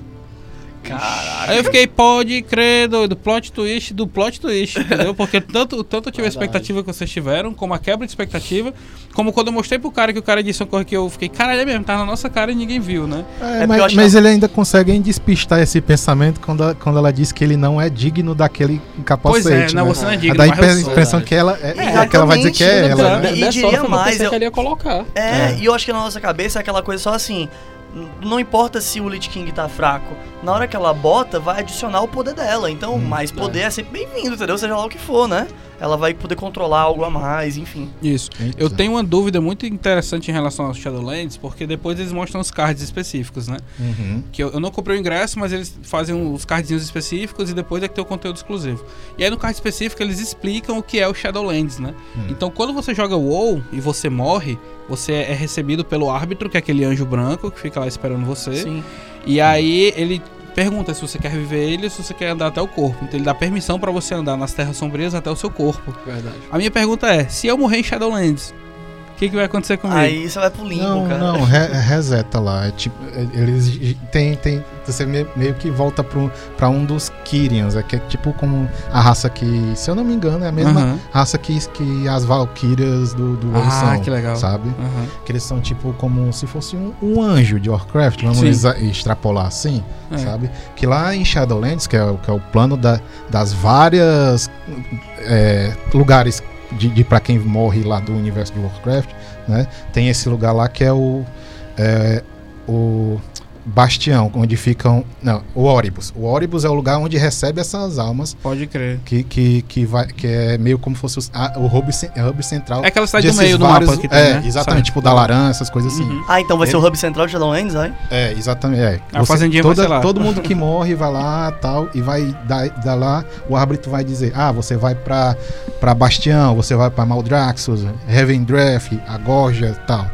Caraca. Aí eu fiquei, pode crer, doido, plot twist do plot twist, entendeu? Porque tanto, tanto eu tive a expectativa que vocês tiveram, como a quebra de expectativa, como quando eu mostrei pro cara que o cara disse uma coisa que eu fiquei, caralho, é mesmo, tá na nossa cara e ninguém viu, né? É, eu mas, acho mas ele ainda consegue despistar esse pensamento quando, a- quando ela diz que ele não é digno daquele capacete. Pois é, não, né? você não é A digno, eu impe- sou. impressão que ela é, é que ela vai dizer que é ela, né? E diria mais, eu- que ele ia colocar. É, É. e eu acho que na nossa cabeça é aquela coisa só assim. Não importa se o Lich King tá fraco, na hora que ela bota, vai adicionar o poder dela. Então, Hum, mais poder é. sempre bem-vindo, entendeu? Seja lá o que for, né? Ela vai poder controlar algo a mais, enfim. Isso. Eita. Eu tenho uma dúvida muito interessante em relação aos Shadowlands, porque depois eles mostram os cards específicos, né? Uhum. Que eu, eu não comprei o ingresso, mas eles fazem os cardzinhos específicos e depois é que tem o conteúdo exclusivo. E aí no card específico eles explicam o que é o Shadowlands, né? Hum. Então quando você joga WoW e você morre, você é recebido pelo árbitro, que é aquele anjo branco que fica lá esperando você. Sim. E aí ele pergunta se você quer viver ele ou se você quer andar até o corpo. Então ele dá permissão pra você andar nas terras sombrias até o seu corpo. Verdade. A minha pergunta é, se eu morrer em Shadowlands, que, que vai acontecer comigo? Aí você vai pro limbo, Não, cara. não, re- reseta lá. É tipo, é- eles tem, tem, você me- meio que volta pro, pra um dos Kyrians, é que é tipo como a raça que, se eu não me engano, é a mesma raça que, que as Valkyrias do, do Ah, são, que legal. sabe? Que eles são tipo como se fosse um, um anjo de Warcraft, vamos extrapolar assim, É. sabe? Que lá em Shadowlands, que é, o- que é o plano da, das várias é, lugares de, de para quem morre lá do universo de Warcraft, né? Tem esse lugar lá que é o é, o Bastião, onde ficam. Não, o Oribus. O Oribus é o lugar onde recebe essas almas. Pode crer. Que, que, que, vai, que é meio como se fosse os- a- o hub, é hub central. É aquela cidade do meio do mapa que tem, É, né? exatamente, Sabe? tipo Dalaran, essas coisas assim. Uhum. Ah, então vai ser Ele- o Hub Central de Shadowlands, vai? É, exatamente. É. A fazendinha vai toda- ser lá. Todo mundo que morre vai lá tal, e vai dar, dar lá, o árbitro vai dizer: ah, você vai pra, pra Bastião, você vai pra Maldraxxus, Revendreth, Agorja tal.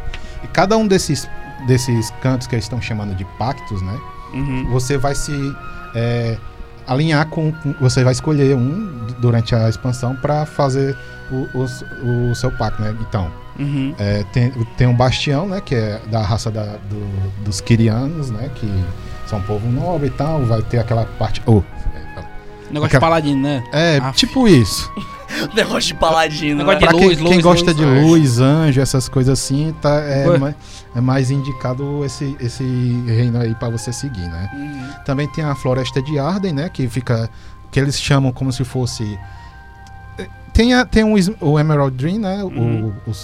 E cada um desses, desses cantos que eles estão chamando de pactos, né? Uhum. Você vai se é, alinhar com, Você vai escolher um durante a expansão pra fazer o, o, o seu pacto, né? Então. Uhum. É, tem, tem um Bastião, né? Que é da raça da- do- dos Kirianos, né? Que são um povo nobre e tal. Vai ter aquela parte. Oh, Negócio Aquela- de paladino, né? é, Aff. tipo isso. Negócio de paladino. Negócio né? de luz, quem, luz, quem gosta luz, de luz, anjo, essas coisas assim, tá, é, mais, é mais indicado esse, esse reino aí para você seguir, né? Uhum. Também tem a Floresta de Arden, né? Que fica. Que eles chamam como se fosse tem, a, tem um, o Emerald Dream, né? Uhum. O, o, o,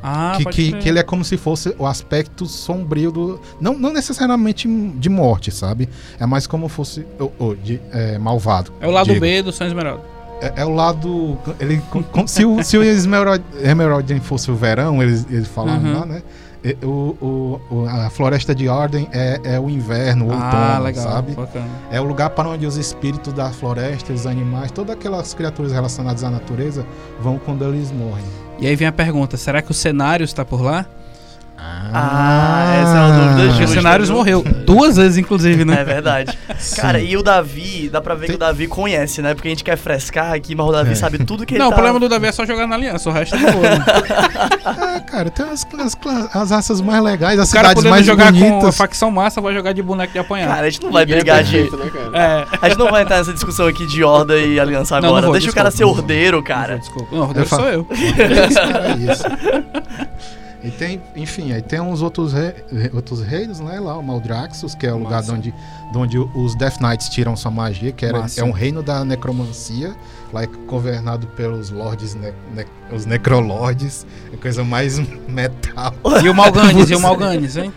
ah, que, que, que, ele é como se fosse o aspecto sombrio do. Não, não necessariamente de morte, sabe? É mais como fosse o, de, é, malvado. É o lado digo. B do São Esmeralda. É, é, o lado. Ele, se o, se o Emerald, Emerald fosse o verão, eles, eles falavam uhum. lá, né? O, o, a Floresta de Ordem é, é o inverno, o ah, outono, legal, sabe? Bacana. É o lugar para onde os espíritos da floresta, os animais, todas aquelas criaturas relacionadas à natureza vão quando eles morrem. E aí vem a pergunta: será que o cenário está por lá? Ah, essa é uma dúvida justa. O Cenários morreu duas vezes, inclusive, né? É verdade. Cara, e o Davi, dá pra ver Tem... que o Davi conhece, né? Porque a gente quer frescar aqui, mas o Davi é. sabe tudo que ele Não, tá... o problema do Davi é só jogar na aliança, o resto é boa. Né? é, cara, tem as, as, as, raças mais legais, as o cara cidades mais jogar bonitas. com a facção massa, vai jogar de boneco de apanhar. Cara, a gente não vai Ninguém brigar de... Né, é. A gente não vai entrar nessa discussão aqui de Horda e Aliança agora. Não, não vou, Deixa desculpa, o cara ser ordeiro, cara. Desculpa. Não, ordeiro sou eu. É isso. E tem, enfim, aí tem uns outros, outros reinos, né? Lá, o Maldraxxus, que é o lugar onde, onde os Death Knights tiram sua magia, que era, é um reino da necromancia, lá é governado pelos lords, ne, ne, os necrolords, é coisa mais metal. E o Malganis, e o Malganis, hein?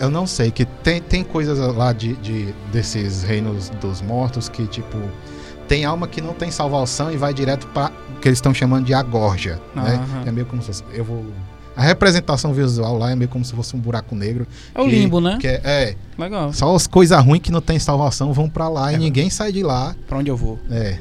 eu não sei, que tem, tem coisas lá de, de, desses reinos dos mortos que, tipo, tem alma que não tem salvação e vai direto para o que eles estão chamando de agorja, uhum. né? É meio como se fosse, eu vou a representação visual lá é meio como se fosse um buraco negro. É o limbo, né? Que é, é, Legal. Só as coisas ruins que não tem salvação vão para lá é, e ninguém sai de lá. Pra onde eu vou? É.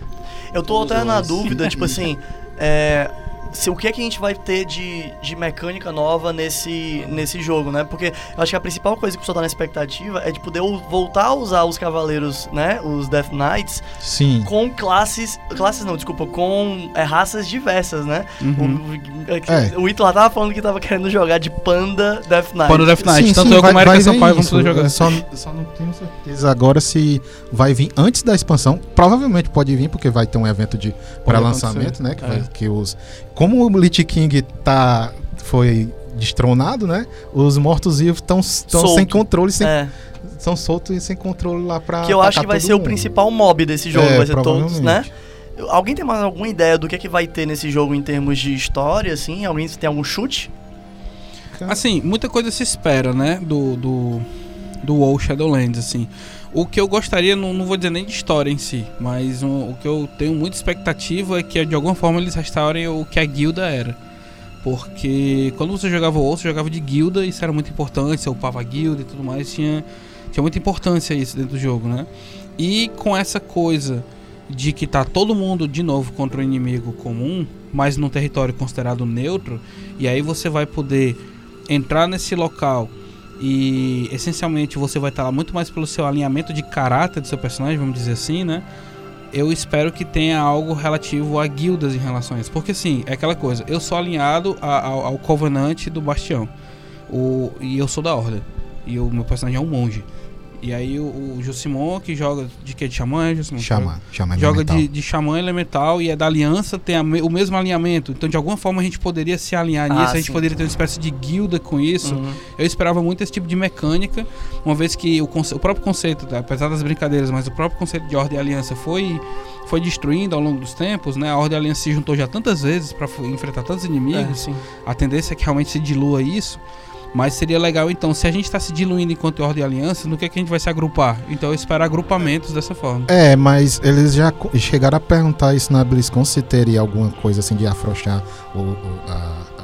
Eu tô até na dúvida, tipo assim, é, se, o que é que a gente vai ter de, de mecânica nova nesse, nesse jogo, né? Porque eu acho que a principal coisa que o pessoal tá na expectativa é de poder voltar a usar os cavaleiros, né? Os Death Knights. Sim. Com classes. Classes não, desculpa, com é, raças diversas, né? Uhum. O, é. o Ito lá tava falando que tava querendo jogar de Panda Death Knight. Panda Death Knight. Sim, Tanto sim, eu vai, como a Erika Sampaio vamos poder jogar. Só, só não tenho certeza agora se vai vir antes da expansão. Provavelmente pode vir, porque vai ter um evento de pré-lançamento, né? Que, é. vai, que os como o Lich King tá, foi destronado, né? Os mortos-vivos estão sem controle, sem, é. são soltos e sem controle lá pra. Que eu acho que vai ser mundo. o principal mob desse jogo, é, vai ser todos, né? Alguém tem mais alguma ideia do que é que vai ter nesse jogo em termos de história, assim? Alguém tem algum chute? Assim, muita coisa se espera, né? Do, do, do WoW Shadowlands, assim. O que eu gostaria, não, não vou dizer nem de história em si, mas um, o que eu tenho muita expectativa é que de alguma forma eles restaurem o que a guilda era. Porque quando você jogava o você jogava de guilda, isso era muito importante, você upava a guilda e tudo mais, tinha, tinha muita importância isso dentro do jogo, né? E com essa coisa de que tá todo mundo de novo contra o inimigo comum, mas num território considerado neutro, e aí você vai poder entrar nesse local e essencialmente você vai estar lá muito mais pelo seu alinhamento de caráter do seu personagem, vamos dizer assim, né? Eu espero que tenha algo relativo a guildas em relação. Porque assim, é aquela coisa, eu sou alinhado a, ao, ao Covenant do Bastião. O, e eu sou da Ordem. E o meu personagem é um monge. E aí o, o Josimon, que joga de que? De xamã, é Josimon? Xamã, xamã Joga de, de xamã elemental e é da aliança, tem a, o mesmo alinhamento. Então, de alguma forma, a gente poderia se alinhar ah, nisso, a gente sim. poderia ter uma espécie de guilda com isso. Uhum. Eu esperava muito esse tipo de mecânica, uma vez que o, o próprio conceito, tá? apesar das brincadeiras, mas o próprio conceito de ordem e aliança foi, foi destruindo ao longo dos tempos, né? A ordem e aliança se juntou já tantas vezes para enfrentar tantos inimigos. É, a tendência é que realmente se dilua isso. Mas seria legal, então, se a gente está se diluindo enquanto ordem e aliança, no que, é que a gente vai se agrupar? Então eu espero agrupamentos dessa forma. É, mas eles já chegaram a perguntar isso na BlizzCon se teria alguma coisa assim de afrouxar o, a,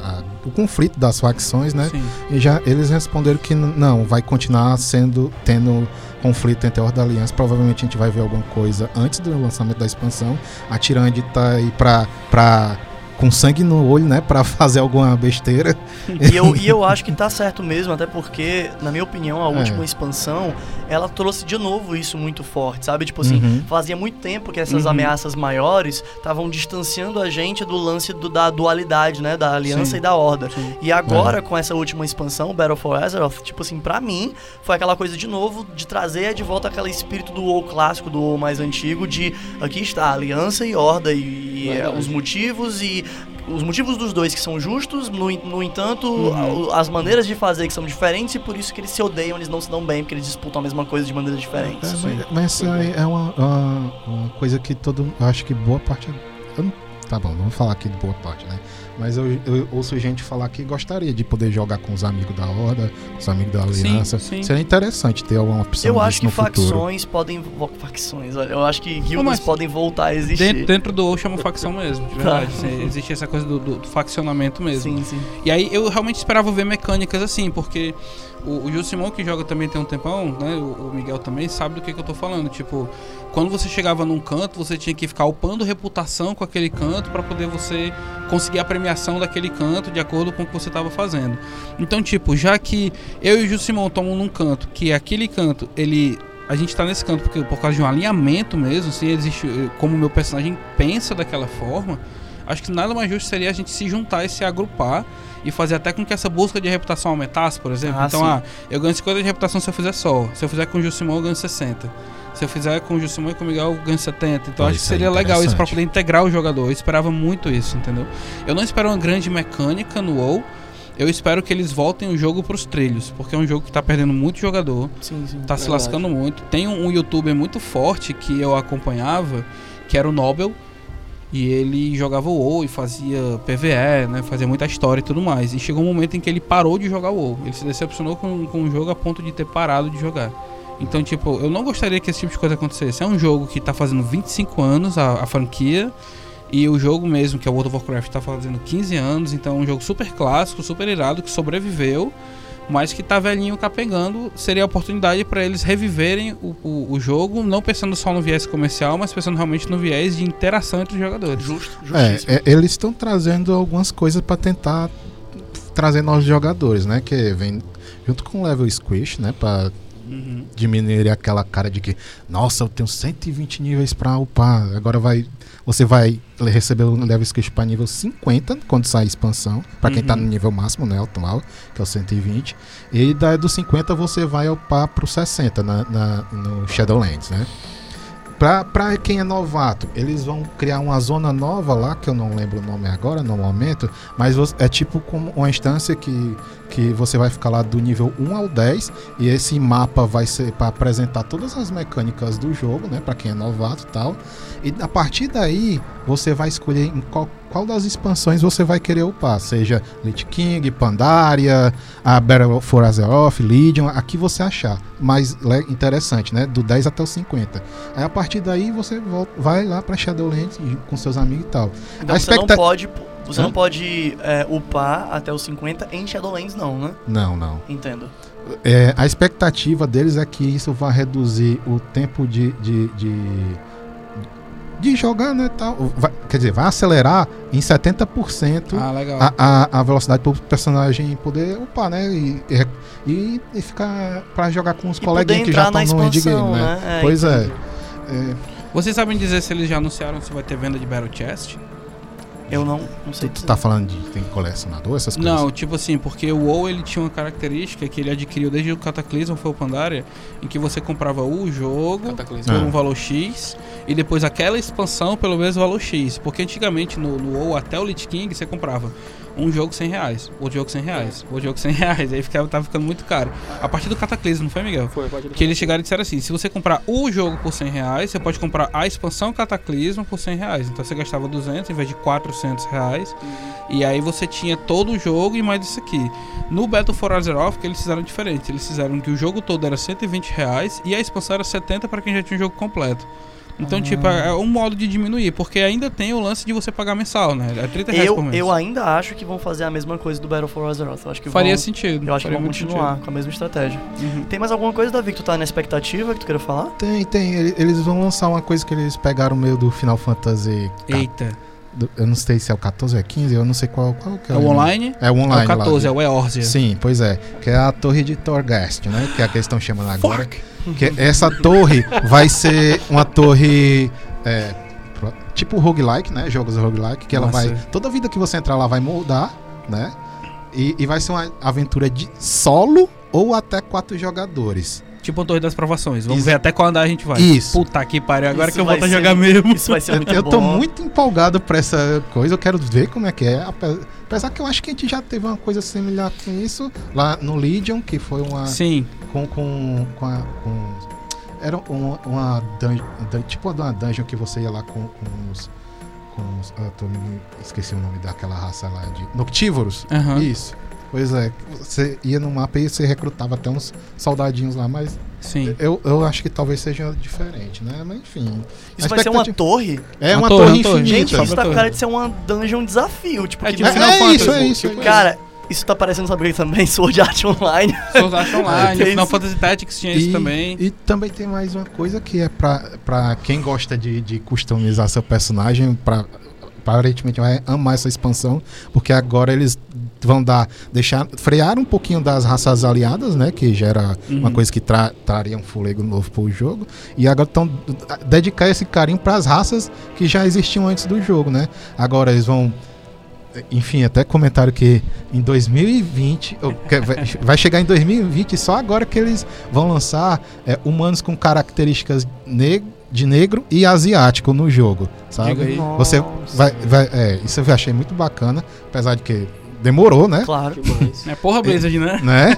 a, o conflito das facções, né? Sim. E já eles responderam que não, vai continuar sendo tendo conflito entre a Horda e Aliança. Provavelmente a gente vai ver alguma coisa antes do lançamento da expansão. A Tirande tá aí pra, pra com sangue no olho, né, para fazer alguma besteira. E eu, e eu acho que tá certo mesmo, até porque, na minha opinião, a é. última expansão, ela trouxe de novo isso muito forte, sabe? Tipo assim, uhum. fazia muito tempo que essas uhum. ameaças maiores estavam distanciando a gente do lance do, da dualidade, né, da aliança Sim. e da horda. Sim. E agora, é. com essa última expansão, Battle for Azeroth, tipo assim, pra mim, foi aquela coisa de novo de trazer de volta aquele espírito do WoW clássico, do WoW mais antigo, de aqui está aliança e horda e, e os motivos e os motivos dos dois que são justos, no, no entanto, uhum. as maneiras de fazer que são diferentes e por isso que eles se odeiam, eles não se dão bem, porque eles disputam a mesma coisa de maneiras diferentes. É, mas, mas essa é uma, uma, uma, coisa que todo. Acho que boa parte. Eu, tá bom, vamos falar aqui de boa parte, né? Mas eu, eu, ouço gente falar que gostaria de poder jogar com os amigos da Horda, com os amigos da Aliança. Sim, sim. Seria interessante ter alguma opção Eu acho que facções futuro. podem. Facções, olha, eu acho que guildas podem voltar a existir. Dentro, dentro do WoW chama facção mesmo, de tá. verdade. Tá. Existe essa coisa do, do, do, faccionamento mesmo. Sim, sim. E aí eu realmente esperava ver mecânicas assim, porque o, o Simão, que joga também tem um tempão, né? O, o Miguel também sabe do que, que eu tô falando. Tipo, quando você chegava num canto, você tinha que ficar upando reputação com aquele canto para poder você conseguir a premiação daquele canto de acordo com o que você estava fazendo. Então, tipo, já que eu e o Gil Simão tomam num canto, que aquele canto, ele a gente está nesse canto porque, por causa de um alinhamento mesmo, se existe como o meu personagem pensa daquela forma, acho que nada mais justo seria a gente se juntar e se agrupar e fazer até com que essa busca de reputação aumentasse, por exemplo. Ah, então, sim. ah, eu ganho 50 de reputação se eu fizer só. Se eu fizer com o Jusimão, eu ganho 60. Se eu fizer com o Jusimão e com o Miguel, eu ganho 70. Então, acho que seria legal isso para poder integrar o jogador. Eu esperava muito isso, entendeu? Eu não espero uma grande mecânica no WoW. Eu espero que eles voltem o jogo pros trilhos, porque é um jogo que tá perdendo muito jogador. Sim, sim. Tá verdade. se lascando muito. Tem um, um youtuber muito forte que eu acompanhava, que era o Nobel e ele jogava o WoW e fazia PVE, né? Fazia muita história e tudo mais. E chegou um momento em que ele parou de jogar o WoW. Ele se decepcionou com, com o jogo a ponto de ter parado de jogar. Então, tipo, eu não gostaria que esse tipo de coisa acontecesse. É um jogo que tá fazendo 25 anos, a, a franquia. E o jogo mesmo, que é o World of Warcraft, tá fazendo 15 anos. Então é um jogo super clássico, super irado, que sobreviveu mas que tá velhinho capengando, seria a oportunidade para eles reviverem o, o, o, jogo, não pensando só no viés comercial, mas pensando realmente no viés de interação entre os jogadores. Justo, é, é, eles estão trazendo algumas coisas para tentar trazer novos jogadores, né? Que vem junto com o level squish, né? Para uhum. diminuir aquela cara de que, nossa, eu tenho 120 níveis para upar, agora vai você vai receber o level script para nível 50 quando sair a expansão, para quem está no uhum. nível máximo, né, atual, que é o 120. E daí do 50 você vai upar pro 60 na, na, no Shadowlands, né? Para quem é novato, eles vão criar uma zona nova lá, que eu não lembro o nome agora no momento, mas é tipo como uma instância que, que você vai ficar lá do nível 1 ao 10 e esse mapa vai ser para apresentar todas as mecânicas do jogo, né, para quem é novato e tal. E a partir daí, você vai escolher em qual, qual das expansões você vai querer upar, seja Lich King, Pandaria, a Battle for Azeroth, Legion, aqui você achar. Mais interessante, né? Do 10 até o 50. Aí a partir daí você volta, vai lá para Shadowlands com seus amigos e tal. Então a você expecta... não pode você Hã? não pode é, upar até os 50 em Shadowlands, não, né? Não, não. Entendo. É, a expectativa deles é que isso vai reduzir o tempo de, de, de de jogar, né, tal. Vai, quer dizer, vai acelerar em 70% ah, legal. A, a, a velocidade para o personagem poder upar, né, e, e, e ficar para jogar com os coleguinhas que já estão no endgame, né? né? É, pois é. é. Vocês sabem dizer se eles já anunciaram se vai ter venda de Battle Chest? Eu não, não sei. Tu, tu tá falando de tem colecionador, essas coisas? Não, tipo assim, porque o WoW ele tinha uma característica que ele adquiriu desde o Cataclysm foi o Pandaria, em que você comprava o jogo Cataclysm. por um valor X e depois aquela expansão pelo mesmo valor X. Porque antigamente no, no WoW até o Lich King você comprava um jogo 100 reais, outro jogo 100 reais, outro jogo 100 reais. Aí ficava, tava ficando muito caro. A partir do Cataclismo, não foi, Miguel? Foi, pode Que eles chegaram e disseram assim: se você comprar o jogo por 100 reais, você pode comprar a expansão Cataclismo por 100 reais. Então você gastava 200 em vez de 400 reais. Uhum. E aí você tinha todo o jogo e mais isso aqui. No Battle for Azeroth, que eles fizeram diferente. Eles fizeram que o jogo todo era 120 reais e a expansão era 70 para quem já tinha o jogo completo. Então, tipo, ah. tipo, é um modo de diminuir, porque ainda tem o lance de você pagar mensal, né? É 30 reais eu, por mês. Eu ainda acho que vão fazer a mesma coisa do Battle for Azeroth. Eu acho que Faria vão, sentido. Eu acho que vão continuar sentido. com a mesma estratégia. Uhum. Tem mais alguma coisa, Davi, que tu tá na expectativa que tu queira falar? Tem, tem. Eles vão lançar uma coisa que eles pegaram meio do Final Fantasy. Eita. Eu não sei se é o 14 ou é 15, eu não sei qual, qual que é. É o online? É o online. É o 14, lá. é o Eorzea. Sim, pois é. Que é a torre de Torghast, né? Que é a que eles estão chamando agora. Que essa torre vai ser uma torre. É, tipo roguelike, né? Jogos roguelike, que ela vai. Toda vida que você entrar lá vai mudar, né? E, e vai ser uma aventura de solo ou até quatro jogadores. Tipo a Torre das Provações. Vamos Isso. ver até quando a gente vai. Isso. Puta que pariu. Agora Isso que eu volto a jogar mesmo. Isso vai ser muito eu, bom. Eu tô muito empolgado pra essa coisa. Eu quero ver como é que é. Apesar que eu acho que a gente já teve uma coisa similar com isso lá no Legion, que foi uma. Sim. Com. com, com, a, com era uma, uma dungeon, tipo uma dungeon que você ia lá com, com os. Com os ah, tô, esqueci o nome daquela raça lá de. Noctívoros. Uhum. Isso. Pois é, você ia no mapa e você recrutava até uns soldadinhos lá, mas Sim. Eu, eu acho que talvez seja diferente, né? Mas enfim. Isso vai ser uma torre? É uma, uma torre, torre infinita. Gente, isso tá com cara de ser uma dungeon desafio. Tipo, é, tipo, é, é isso, é isso. Tipo, cara, isso tá parecendo, sabe o que também? Sword Art Online. Sword Art Online, Final Fantasy Tactics tinha e, isso também. E também tem mais uma coisa que é pra, pra quem gosta de, de customizar seu personagem, pra, aparentemente vai amar essa expansão, porque agora eles vão dar, deixar, frear um pouquinho das raças aliadas, né, que gera uhum. uma coisa que tra, traria um fôlego novo pro jogo, e agora estão dedicar esse carinho para as raças que já existiam antes do jogo, né? Agora eles vão enfim, até comentário que em 2020, vai chegar em 2020 só agora que eles vão lançar é, humanos com características negras de negro e asiático no jogo, sabe? Você vai, vai, é, isso eu achei muito bacana, apesar de que demorou, né? Claro. é porra Blizzard, né? Né?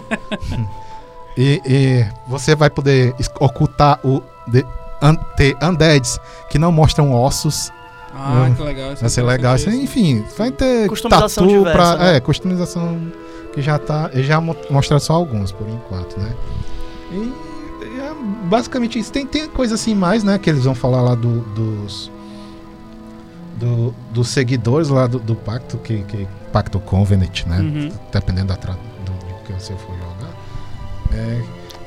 e, e, você vai poder ocultar o de, un, ter undeads que não mostram ossos. Ah, hum, que legal. Vai ser legal. Isso. Enfim, vai ter customização tatu diversa, pra, né? É, customização que já tá, já mostra só alguns por enquanto, né? E basicamente isso. Tem, tem coisa assim mais, né? Que eles vão falar lá do, dos. Do, dos seguidores lá do, do pacto, que, que pacto Covenant, né? Uhum. Dependendo da tra, do, do, que você for jogar. É,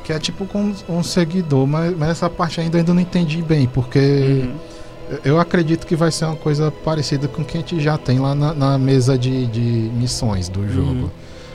que é tipo com um seguidor, mas, mas essa parte ainda, ainda não entendi bem, porque uhum. eu acredito que vai ser uma coisa parecida com o que a gente já tem lá na, na mesa de, de missões do jogo.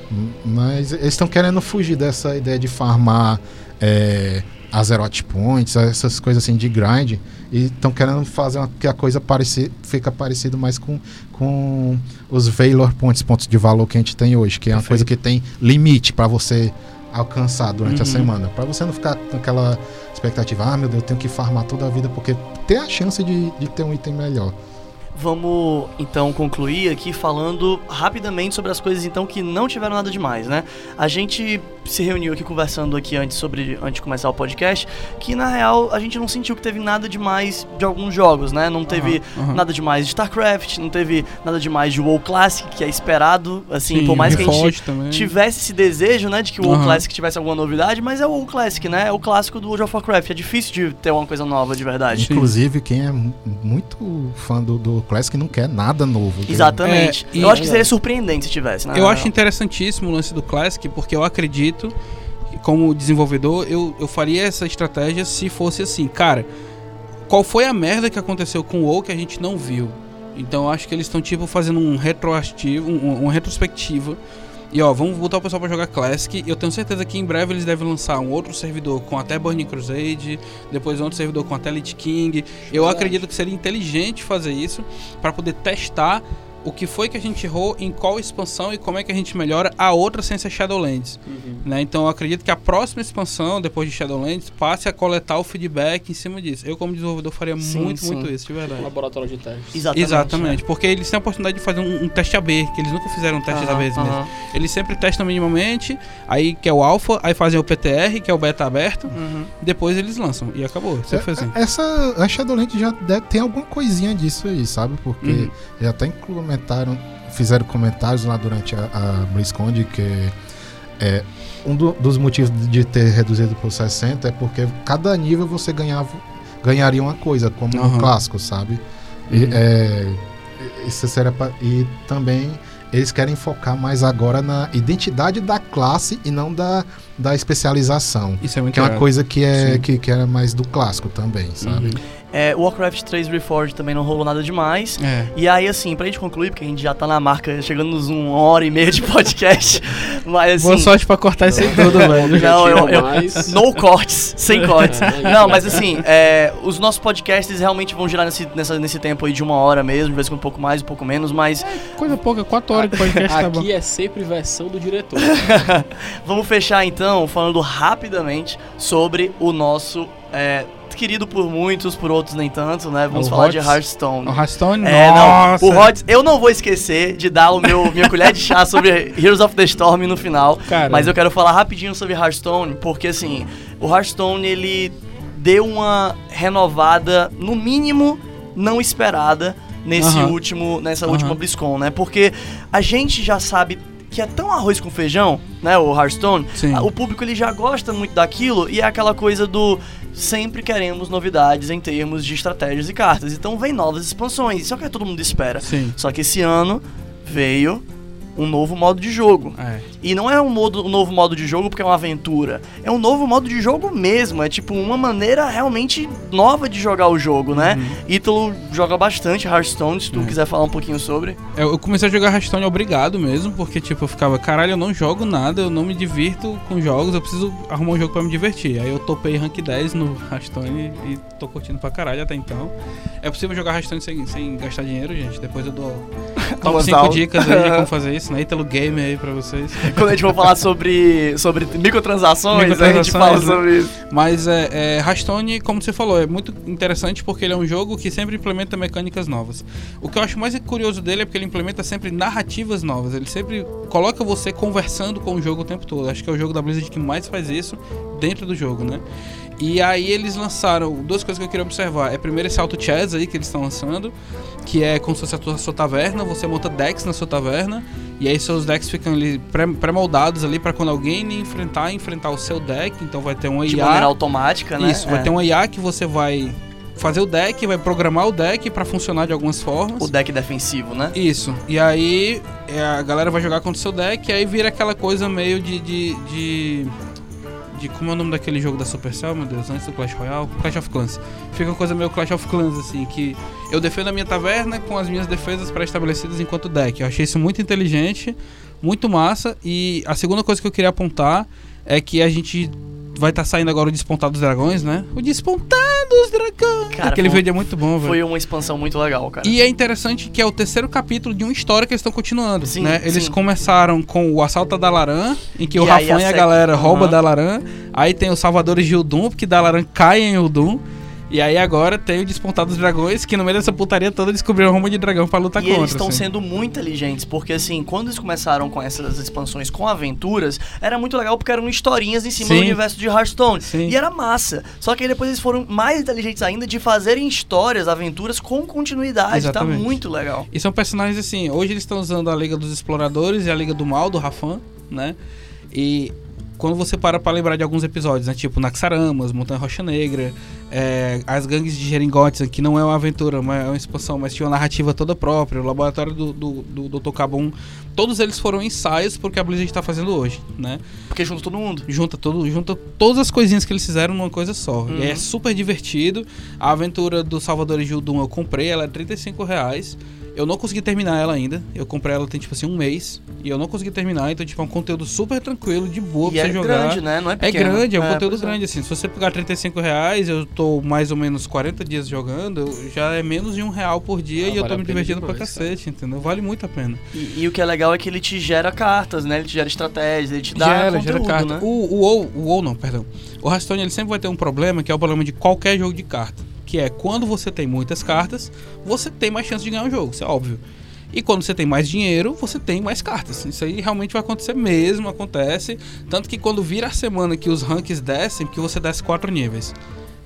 Uhum. Mas eles estão querendo fugir dessa ideia de farmar. É, Azeroth Points, essas coisas assim de grind, e estão querendo fazer uma, que a coisa parecer, fica parecido mais com, com os Valor Points, pontos de valor que a gente tem hoje, que é uma Perfeito. coisa que tem limite para você alcançar durante uhum. a semana, para você não ficar com aquela expectativa, ah meu Deus, eu tenho que farmar toda a vida, porque tem a chance de, de ter um item melhor. Vamos então concluir aqui falando rapidamente sobre as coisas então que não tiveram nada demais, né? A gente se reuniu aqui conversando aqui antes sobre antes de começar o podcast, que na real a gente não sentiu que teve nada demais de alguns jogos, né? Não teve uhum, uhum. nada demais de StarCraft, não teve nada demais de WoW Classic, que é esperado, assim, Sim, por mais que a gente também. tivesse esse desejo, né, de que o WoW uhum. Classic tivesse alguma novidade, mas é o WoW Classic, né? É o clássico do World of Warcraft, é difícil de ter uma coisa nova de verdade. Inclusive, quem é muito fã do, do Classic não quer nada novo. Exatamente. É, eu acho que seria surpreendente se tivesse, né? Eu acho interessantíssimo o lance do Classic, porque eu acredito como desenvolvedor, eu, eu faria essa estratégia se fosse assim, cara, qual foi a merda que aconteceu com o WoW que a gente não viu? Então eu acho que eles estão tipo fazendo um retroativo, um, uma retrospectiva. E ó, vamos botar o pessoal para jogar Classic. Eu tenho certeza que em breve eles devem lançar um outro servidor com até Burning Crusade, depois um outro servidor com até Lich King. Eu acredito que seria inteligente fazer isso para poder testar o que foi que a gente errou, em qual expansão e como é que a gente melhora a outra sem ser Shadowlands. Uhum. Né? Então eu acredito que a próxima expansão, depois de Shadowlands, passe a coletar o feedback em cima disso. Eu, como desenvolvedor, faria sim, muito, sim. muito isso, de verdade. Laboratório de teste. Exatamente. Exatamente, é. porque eles têm a oportunidade de fazer um, um teste AB, que eles nunca fizeram um teste uhum, AB mesmo. Uhum. Eles sempre testam minimamente, aí que é o alpha, aí fazem o PTR, que é o beta aberto, uhum. depois eles lançam. E acabou. É, assim. Essa, a Shadowlands já deve, tem alguma coisinha disso aí, sabe? Porque uhum. já até inclui comentaram, fizeram comentários lá durante a, a BlizzCon de que é, um do, dos motivos de ter reduzido por 60 é porque cada nível você ganhava, ganharia uma coisa, como uhum. um clássico, sabe? E, uhum. é, isso seria pra, e também eles querem focar mais agora na identidade da classe e não da, da especialização. Isso é muito Que é uma coisa que, é, que, que era mais do clássico também, sabe? Uhum. É, Warcraft 3 Reforged também não rolou nada demais. É. E aí, assim, pra gente concluir, porque a gente já tá na marca, chegando nos uma hora e meia de podcast. mas assim. Boa sorte pra cortar isso aí tudo, velho. Não, eu, eu, no cortes, sem cortes. É, Não, mas assim, é, os nossos podcasts realmente vão girar nesse, nessa, nesse tempo aí de uma hora mesmo, de vez em quando um pouco mais, um pouco menos, mas Coisa pouca, 4 horas de podcast tá bom. Aqui é sempre versão do diretor. vamos fechar então falando rapidamente sobre o nosso. é, querido por muitos, por outros nem tanto, né? Vamos O falar de Hots? Hearthstone. O Hearthstone, É, nossa. não. O Rods, eu não vou esquecer de dar o meu minha colher de chá sobre Heroes of the Storm no final. Cara. Mas eu quero falar rapidinho sobre Hearthstone, porque assim, o Hearthstone ele deu uma renovada, no mínimo, não esperada nesse último, nessa última BlizzCon, né? Porque a gente já sabe que é tão arroz com feijão, né, o Hearthstone. Sim. O público ele já gosta muito daquilo e é aquela coisa do sempre queremos novidades em termos de estratégias e cartas. Então vem novas expansões, isso é o que todo mundo espera. Sim. Só que esse ano veio um novo modo de jogo. É. E não é um, modo, um novo modo de jogo porque é uma aventura. É um novo modo de jogo mesmo. É tipo uma maneira realmente nova de jogar o jogo, né? Ítalo joga bastante Hearthstone, se tu Uhum. É. quiser falar um pouquinho sobre. Eu comecei a jogar Hearthstone obrigado mesmo, porque tipo, eu ficava, caralho, eu não jogo nada, eu não me divirto com jogos, eu preciso arrumar um jogo pra me divertir. Aí eu topei rank 10 no Hearthstone e tô curtindo pra caralho até então. É possível jogar Hearthstone sem, sem gastar dinheiro, gente. Depois eu dou top Umas 5 aulas. dicas aí de como fazer isso, né? Ítalo Game aí pra vocês. Quando a gente for falar sobre, sobre microtransações, a gente Microtransações, fala né? sobre isso. Mas é, é, Hearthstone, como você falou, é muito interessante porque ele é um jogo que sempre implementa mecânicas novas. O que eu acho mais curioso dele é porque ele implementa sempre narrativas novas. Ele sempre coloca você conversando com o jogo o tempo todo. Acho que é o jogo da Blizzard que mais faz isso dentro do jogo, né? E aí eles lançaram duas coisas que eu queria observar. É primeiro esse Auto Chess aí que eles estão lançando, que é como se fosse a sua taverna, você monta decks na sua taverna, e aí seus decks ficam ali pré- pré-moldados ali para quando alguém enfrentar, enfrentar o seu deck. Então vai ter um De IA. maneira automática, né? Isso, vai É. ter um IA que você vai fazer o deck, vai programar o deck para funcionar de algumas formas. O deck defensivo, né? Isso. E aí é, a galera vai jogar contra o seu deck e aí vira aquela coisa meio de. de, de, de- como é o nome daquele jogo da Supercell, meu Deus, antes do Clash Royale? Clash of Clans. Fica uma coisa meio Clash of Clans, assim, que eu defendo a minha taverna com as minhas defesas pré-estabelecidas enquanto deck. Eu achei isso muito inteligente, muito massa. E a segunda coisa que eu queria apontar é que a gente vai estar saindo agora o Despontar dos Dragões, né? O Despontar dos Dragões! Cara, Aquele foi- vídeo é muito bom, velho. Foi uma expansão muito legal, cara. E é interessante que é o terceiro capítulo de uma história que eles estão continuando, Sim, né? Eles sim. começaram com o assalto da Dalaran, em que E o Rafão e a galera roubam Aham. Dalaran. Aí tem os Salvadores de Udum, porque Dalaran cai em Udum. E aí agora tem o Despontar dos Dragões, que no meio dessa putaria toda descobriram Roma de Dragão pra lutar E contra. eles estão assim. sendo muito inteligentes, porque assim, quando eles começaram com essas expansões com aventuras, era muito legal porque eram historinhas em cima do Sim. universo de Hearthstone. Sim. E era massa. Só que aí depois eles foram mais inteligentes ainda de fazerem histórias, aventuras com continuidade. Exatamente. Tá muito legal. E são personagens assim, hoje eles estão usando a Liga dos Exploradores e a Liga do Mal, do Rafan, né? E quando você para pra lembrar de alguns episódios, né? Tipo Naxaramas, Montanha Rocha Negra, é, as gangues de Jeringotes, que não é uma aventura, mas é uma expansão, mas tinha uma narrativa toda própria, o laboratório do, do, do Dr. Cabum, todos eles foram ensaios porque a Blizzard está fazendo hoje, né? Porque junta todo mundo. junta todo, junta todas as coisinhas que eles fizeram numa coisa só. Uhum. E é super divertido. A aventura do Salvador de Udum eu comprei, ela é 35 reais. Eu não consegui terminar ela ainda. Eu comprei ela tem tipo assim um mês. E eu não consegui terminar, então tipo é um conteúdo super tranquilo, de boa e pra é você jogar. grande, né? Não é É pequeno. grande, é um conteúdo pois é. grande, assim. Se você pegar 35 reais, eu tô mais ou menos 40 dias jogando, eu- já é menos de um real por dia Ah, e eu vale tô a me divertindo pra demais, cacete, entendeu? Vale muito a pena. E, e o que é legal é que ele te gera cartas, né? Ele te gera estratégias, ele te dá gera, conteúdo, gera carta. né? O, o WoW, o WoW não, perdão. O Hearthstone ele sempre vai ter um problema, que é o problema de qualquer jogo de carta. Que é quando você tem muitas cartas, você tem mais chance de ganhar o jogo, isso é óbvio. E quando você tem mais dinheiro, você tem mais cartas. Isso aí realmente vai acontecer mesmo, acontece. Tanto que quando vira a semana que os ranks descem, porque você desce 4 níveis.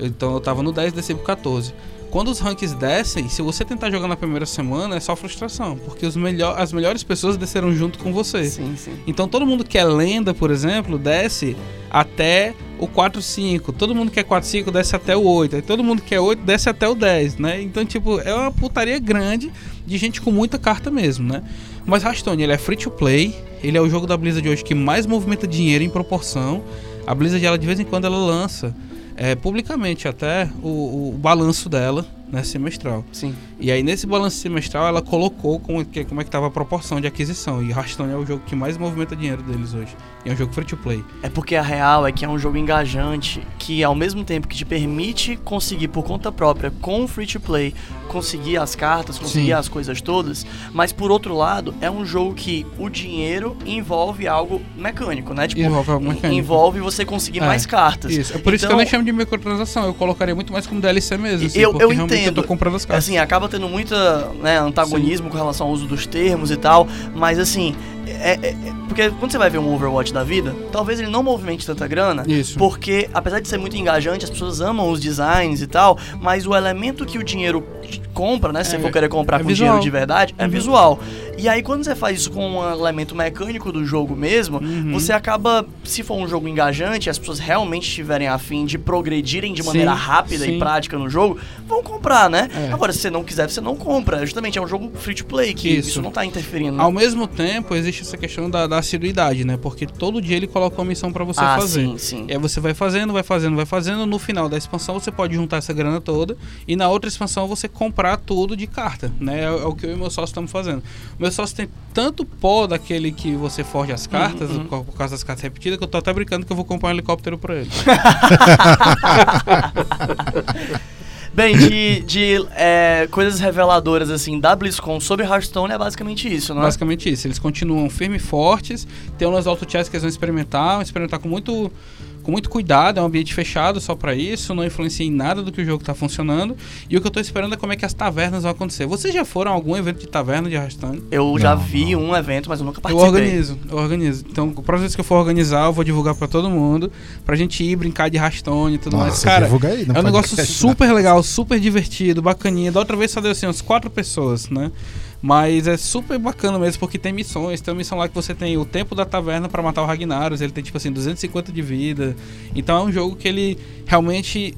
Então eu tava no 10, desci pro 14. Quando os ranks descem, se você tentar jogar na primeira semana, é só frustração. Porque os melhor, as melhores pessoas desceram junto com você. Sim, sim. Então todo mundo que é lenda, por exemplo, desce até o 4-5. Todo mundo que é 4-5 desce até o 8. Aí todo mundo que é 8 desce até o 10, né? Então, tipo, é uma putaria grande de gente com muita carta mesmo, né? Mas Hearthstone, ele é free to play. Ele é o jogo da Blizzard hoje que mais movimenta dinheiro em proporção. A Blizzard, ela de vez em quando, ela lança é, publicamente até o, o balanço dela né, semestral. Sim. E aí nesse balanço semestral ela colocou como, que, como é que estava a proporção de aquisição. E Hearthstone é o jogo que mais movimenta dinheiro deles hoje. É um jogo free to play. É porque a real é que é um jogo engajante que ao mesmo tempo que te permite conseguir por conta própria com o free to play conseguir as cartas, conseguir Sim. as coisas todas, mas por outro lado é um jogo que o dinheiro envolve algo mecânico, né? Tipo, envolve algo mecânico. envolve você conseguir é, mais cartas. Isso. É por então, isso que eu nem então chamo de microtransação, eu colocaria muito mais como DLC mesmo. Assim, eu, eu entendo eu tô comprando as cartas. Assim, acaba tendo muita né, antagonismo Sim. com relação ao uso dos termos e tal, mas assim, é, é, é, porque quando você vai ver um Overwatch da vida, talvez ele não movimente tanta grana. Isso. Porque, apesar de ser muito engajante, as pessoas amam os designs e tal, mas o elemento que o dinheiro compra, né? Se é, você for querer comprar é com visual. dinheiro de verdade, é uhum. visual. E aí, quando você faz isso com um elemento mecânico do jogo mesmo, uhum. você acaba, se for um jogo engajante, as pessoas realmente estiverem afim de progredirem de maneira sim, rápida sim. e prática no jogo, vão comprar, né? É. Agora, se você não quiser, você não compra. Justamente é um jogo free to play, que isso, isso não tá interferindo. Né? Ao mesmo tempo, existe essa questão da, da assiduidade, né? Porque todo dia ele coloca uma missão para você ah, fazer. Sim, sim. E aí você vai fazendo, vai fazendo, vai fazendo. No final da expansão, você pode juntar essa grana toda. E na outra expansão, você comprar tudo de carta, né? É, é o que eu e meu sócio estamos fazendo. O meu sócio tem tanto pó daquele que você forge as cartas, uhum, uhum. por causa das cartas repetidas, que eu tô até brincando que eu vou comprar um helicóptero para ele. Bem, de, de é, coisas reveladoras assim da BlizzCon sobre Hearthstone é basicamente isso, não é? Basicamente isso. Eles continuam firmes e fortes. Tem umas auto chess que eles vão experimentar, vão experimentar com muito com muito cuidado, é um ambiente fechado só para isso, não influencia em nada do que o jogo está funcionando. E o que eu estou esperando é como é que as tavernas vão acontecer. Vocês já foram a algum evento de taverna de Hearthstone? Eu não, já vi não. um evento, mas eu nunca participei. Eu organizo, eu organizo. Então, a próxima vez que eu for organizar, eu vou divulgar para todo mundo, pra gente ir brincar de Hearthstone e tudo Nossa, mais. Cara, aí, é um negócio super legal, super divertido, bacaninha. Da outra vez só deu assim, umas quatro pessoas, né? Mas é super bacana mesmo, porque tem missões. Tem uma missão lá que você tem o tempo da taverna para matar o Ragnaros. Ele tem, tipo assim, 250 de vida. Então é um jogo que ele realmente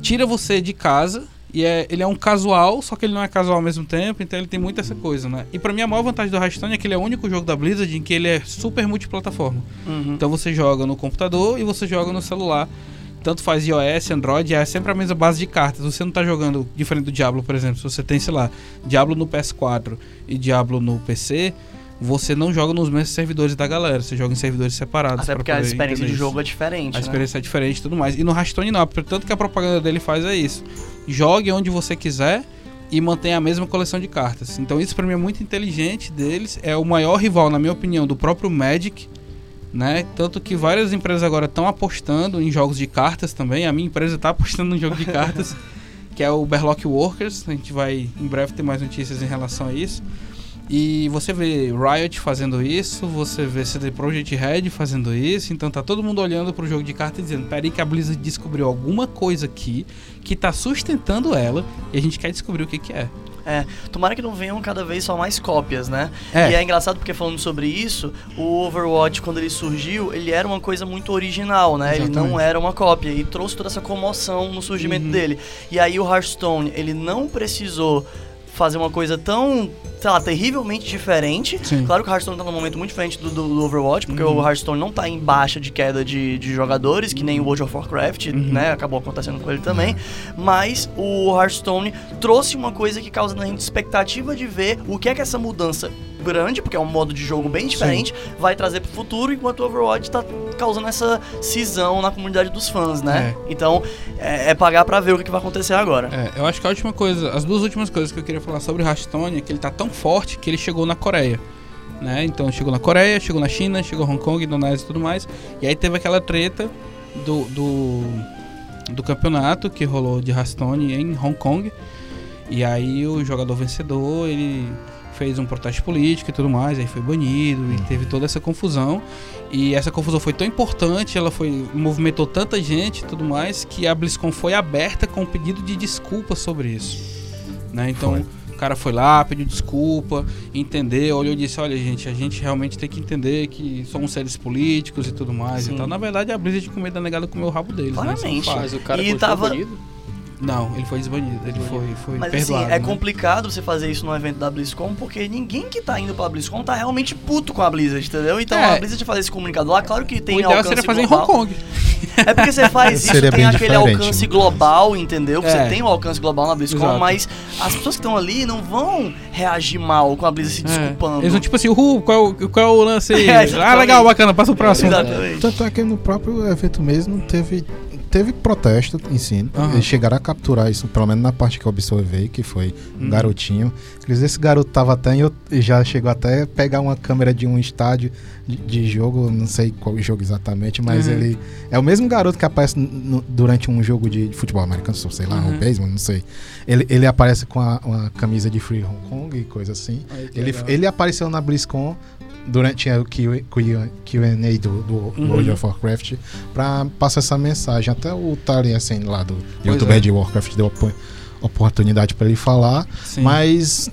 tira você de casa. E é, ele é um casual, só que ele não é casual ao mesmo tempo, então ele tem muito essa coisa, né? E pra mim a maior vantagem do Hearthstone é que ele é o único jogo da Blizzard em que ele é super multiplataforma. Uhum. Então você joga no computador e você joga no celular tanto faz iOS, Android, é sempre a mesma base de cartas. Você não está jogando diferente do Diablo, por exemplo. Se você tem, sei lá, Diablo no PS4 e Diablo no PC, você não joga nos mesmos servidores da galera, você joga em servidores separados. Até porque a experiência de jogo é diferente. A né? experiência é diferente e tudo mais. E no Hearthstone não, tanto que a propaganda dele faz é isso. Jogue onde você quiser e mantenha a mesma coleção de cartas. Então isso para mim é muito inteligente deles. É o maior rival, na minha opinião, do próprio Magic né? Tanto que várias empresas agora estão apostando em jogos de cartas também. A minha empresa está apostando no jogo de cartas, que é o Berlock Workers. A gente vai em breve ter mais notícias em relação a isso. E você vê Riot fazendo isso, você vê CD Projekt Red fazendo isso, então tá todo mundo olhando pro jogo de cartas e dizendo: peraí, que a Blizzard descobriu alguma coisa aqui que tá sustentando ela e a gente quer descobrir o que, que é. É, tomara que não venham cada vez só mais cópias, né? É. E é engraçado porque falando sobre isso, o Overwatch, quando ele surgiu, ele era uma coisa muito original, né? Exatamente. Ele não era uma cópia e trouxe toda essa comoção no surgimento uhum. dele. E aí o Hearthstone, ele não precisou fazer uma coisa tão, sei lá, terrivelmente diferente. Sim. Claro que o Hearthstone tá num momento muito diferente do, do, do Overwatch, porque uhum. o Hearthstone não tá em baixa de queda de, de jogadores, que nem o World of Warcraft, uhum. né? Acabou acontecendo com ele também. Mas o Hearthstone trouxe uma coisa que causa na gente expectativa de ver o que é que essa mudança grande, porque é um modo de jogo bem diferente, Sim. vai trazer pro futuro, enquanto o Overwatch tá causando essa cisão na comunidade dos fãs, né? É. Então, é, é, pagar para ver o que, que, vai acontecer agora. É, eu acho que a última coisa, as duas últimas coisas que eu queria falar sobre o Hearthstone é que ele tá tão forte que ele chegou na Coreia. Né? Então chegou na Coreia, chegou na China, chegou Hong Kong, Indonésia e tudo mais. E aí teve aquela treta do, do, do campeonato que rolou de Hearthstone em Hong Kong. E aí o jogador vencedor, ele fez um protesto político e tudo mais, aí foi banido e teve toda essa confusão. E essa confusão foi tão importante, ela foi movimentou tanta gente e tudo mais, que a BlizzCon foi aberta com um pedido de desculpa sobre isso. Né? Então, foi. o cara foi lá, pediu desculpa, entendeu, olhou e disse: Olha, gente, a gente realmente tem que entender que somos seres políticos e tudo mais. Então, na verdade, a Blizzard com medo da negada comeu o rabo deles. Claramente. Né? Mas o cara e tava... banido? Não, ele foi desbanido, ele foi, foi Mas perdoado. assim, é né? complicado você fazer isso no evento da BlizzCon, porque ninguém que tá indo pra BlizzCon tá realmente puto com a Blizzard, entendeu? Então É. a Blizzard fazer esse comunicado lá, claro que tem O ideal alcance seria fazer global. em Hong Kong. É porque você faz isso, Seria tem aquele alcance né? global, entendeu? Você É. tem o alcance global na BlizzCon, Exato. mas as pessoas que estão ali não vão reagir mal com a Blizzard se É. desculpando. Eles vão tipo assim, uhul, qual, é o- qual é o lance aí? É, ah, legal, bacana, passa o próximo. Exatamente. Tanto é que no próprio evento mesmo teve, teve protesto em si. Aham. Eles chegaram a capturar isso, pelo menos na parte que eu observei, que foi um Hum. garotinho. Inclusive, esse garoto tava até. em Já chegou até a pegar uma câmera de um estádio de, de jogo, não sei qual jogo exatamente, mas Uhum. ele. É o mesmo garoto que aparece no- durante um jogo de, de futebol americano, sei lá, Uhum. ou beisebol, não sei. Ele, ele aparece com a- uma camisa de Free Hong Kong e coisa assim. Que Ele, legal. ele apareceu na BlizzCon durante o Q&A do, do Uhum. World of Warcraft pra passar essa mensagem. Até o Taliesin lá do Pois YouTube é. de Warcraft deu opo- oportunidade pra ele falar, Sim. mas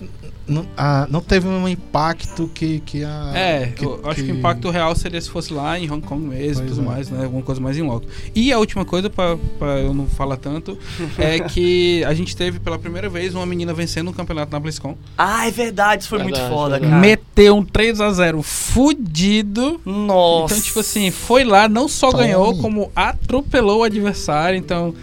n- ah, não teve um impacto que, que a... É, que- eu acho que que- o impacto real seria se fosse lá em Hong Kong mesmo e tudo é. mais, né? Alguma coisa mais em loco. E a última coisa, pra, pra eu não falar tanto, é que a gente teve pela primeira vez uma menina vencendo um campeonato na BlizzCon. Ah, é verdade, isso foi Verdade, muito foda, verdade. cara. Meteu um 3x0 fudido. Nossa. Então, tipo assim, foi lá, não só Tome. ganhou, como atropelou o adversário. Então,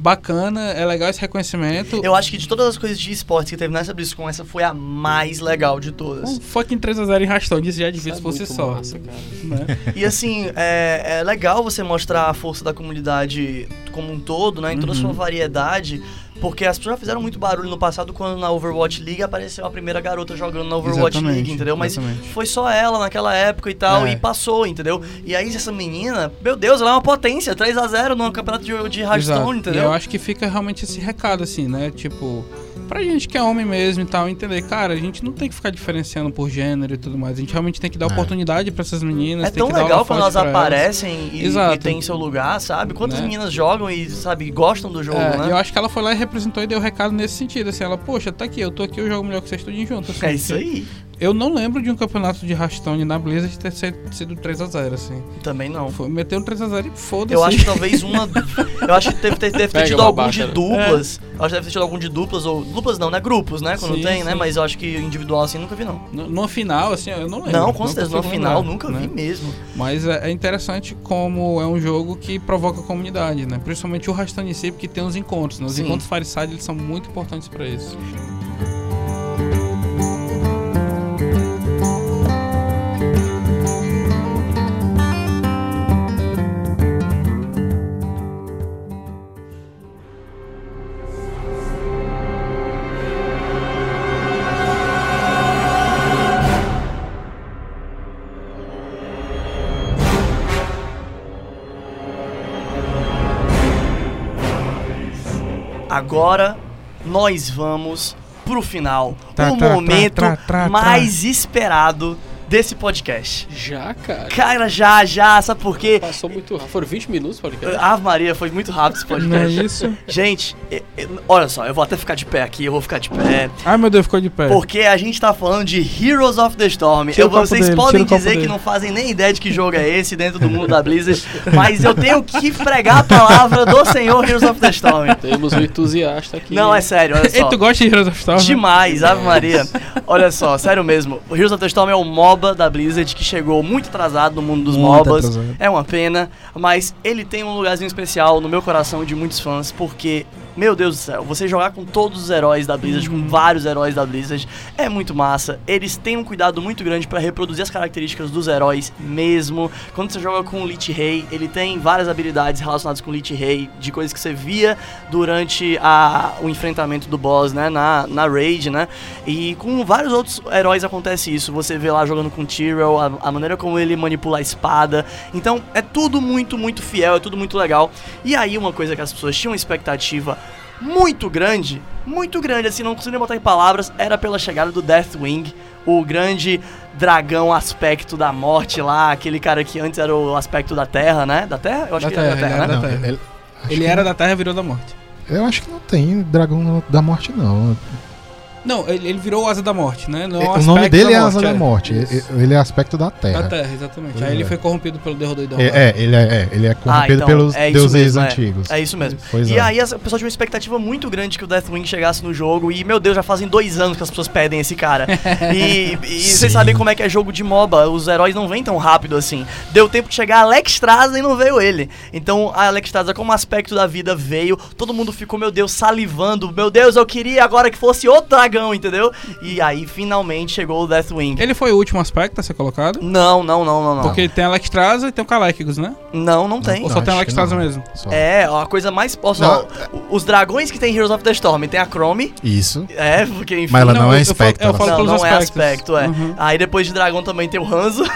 bacana, é legal esse reconhecimento. Eu acho que de todas as coisas de esportes que teve nessa BlizzCon, essa foi a mais legal de todas. Um fucking 3x0 em rastão, isso já é difícil fosse muito só. massa, cara. né? E assim, é, é legal você mostrar a força da comunidade como um todo, né? Em toda a sua Uhum. variedade. Porque as pessoas já fizeram muito barulho no passado quando na Overwatch League apareceu a primeira garota jogando na Overwatch Exatamente, League, entendeu? Mas exatamente. foi só ela naquela época e tal, É. e passou, entendeu? E aí essa menina, meu Deus, ela é uma potência, 3x0 no campeonato de, de Hearthstone, Exato. E entendeu? eu acho que fica realmente esse recado, assim, né? Tipo, pra gente que é homem mesmo e tal, entender, cara, a gente não tem que ficar diferenciando por gênero e tudo mais. A gente realmente tem que dar É. oportunidade pra essas meninas. É tem tão legal quando elas aparecem e, e tem seu lugar, sabe? Quantas Né? meninas jogam e, sabe, gostam do jogo, É, né? Eu acho que ela foi lá e representou e deu recado nesse sentido. Assim, ela, poxa, tá aqui, eu tô aqui, eu jogo melhor que vocês tudinho junto. Assim, É isso aí. Eu não lembro de um campeonato de Hearthstone na Blizzard ter sido- sido 3x0, assim. Também não. Foi, meteu um 3x0 e foda-se. Eu acho que talvez uma. Eu acho que deve ter, deve ter tido algum baixa, de né? duplas. Eu acho que deve ter tido algum de duplas, ou. Duplas não, né? Grupos, né? Quando Sim, tem, né? sim. Mas eu acho que individual assim nunca vi, não. N- Numa final, assim, eu não lembro. Não, com certeza, no consigo final lembrar, nunca né? vi mesmo. Mas é, é interessante como é um jogo que provoca a comunidade, né? Principalmente o Hearthstone em si, porque tem os encontros, né? Os Sim. encontros Fireside, eles são muito importantes pra isso. Agora nós vamos pro final. Tá, o tá, momento tra, tra, tra, mais esperado desse podcast. Já, cara. Cara, já, já, sabe por quê? Passou muito rápido. Foram 20 minutos, podcast? Ave Maria, foi muito rápido esse Não é podcast. isso? Gente, e- e- olha só, eu vou até ficar de pé aqui, eu vou ficar de pé. Ai, meu Deus, ficou de pé. Porque a gente tá falando de Heroes of the Storm. Eu- o vocês dele, podem o dizer que dele. não fazem nem ideia de que jogo é esse dentro do mundo da Blizzard, mas eu tenho que pregar a palavra do senhor Heroes of the Storm. Temos um entusiasta aqui. Não, é sério, olha só. tu gosta de Heroes of Storm? Demais, Ave Maria. Olha só, sério mesmo. O Heroes of the Storm é o MOBA da Blizzard que chegou muito atrasado no mundo dos Muito MOBAs. atrasado. É uma pena, mas ele tem um lugarzinho especial no meu coração de muitos fãs, porque, meu Deus do céu, você jogar com todos os heróis da Blizzard, com vários heróis da Blizzard, é muito massa. Eles têm um cuidado muito grande pra reproduzir as características dos heróis mesmo. Quando você joga com o Lich Rei, ele tem várias habilidades relacionadas com o Lich Rei, de coisas que você via durante a, o enfrentamento do boss, né, na, na raid, né? E com vários outros heróis acontece isso. Você vê lá jogando com Tyrell, a, a maneira como ele manipula a espada. Então é tudo muito, muito fiel, é tudo muito legal. E aí uma coisa que as pessoas tinham expectativa muito grande, muito grande, assim, não consigo nem botar em palavras, era pela chegada do Deathwing, o grande dragão aspecto da morte lá, aquele cara que antes era o aspecto da Terra, né? Da Terra? Eu acho Da que era da Terra, Terra, ele né? era Não, Terra. ele, Ele que- era da Terra e virou da morte. Eu acho que não tem dragão da morte, não. Não, ele, ele virou o Asa da Morte, né? Não é o nome dele é da Asa da Morte. Isso. Ele ele é aspecto da Terra. Da Terra, exatamente. Pois Aí ele é. foi corrompido pelo Derrodoidão. É, é, ele é, é, ele é corrompido então, pelos é deuses mesmo, é. antigos. É isso mesmo. Pois e é. aí as- o pessoal tinha uma expectativa muito grande que o Deathwing chegasse no jogo. E, meu Deus, já fazem dois anos que as pessoas pedem esse cara. e e vocês sabem como é que é jogo de MOBA. Os heróis não vêm tão rápido assim. Deu tempo de chegar a Alex Straza e não veio ele. Então a Alex Straza, como aspecto da vida, veio. Todo mundo ficou, meu Deus, salivando. Meu Deus, eu queria agora que fosse outro dragão, entendeu? E aí finalmente chegou o Deathwing. Ele foi o último aspecto a ser colocado? Não, não, não, não, não. Porque tem a Alexstrasza e tem o Caléquicos, né? Não, não tem. Ou Não, só tem a não. mesmo? Só. É, a coisa mais. Olha só, os dragões que tem Heroes of the Storm tem a Chrome. Isso. É, porque enfim. Mas ela Não, não, é eu- eu falo- aspecto. eu falo não, não é aspecto, é. Uhum. Aí depois de dragão também tem o Hanzo.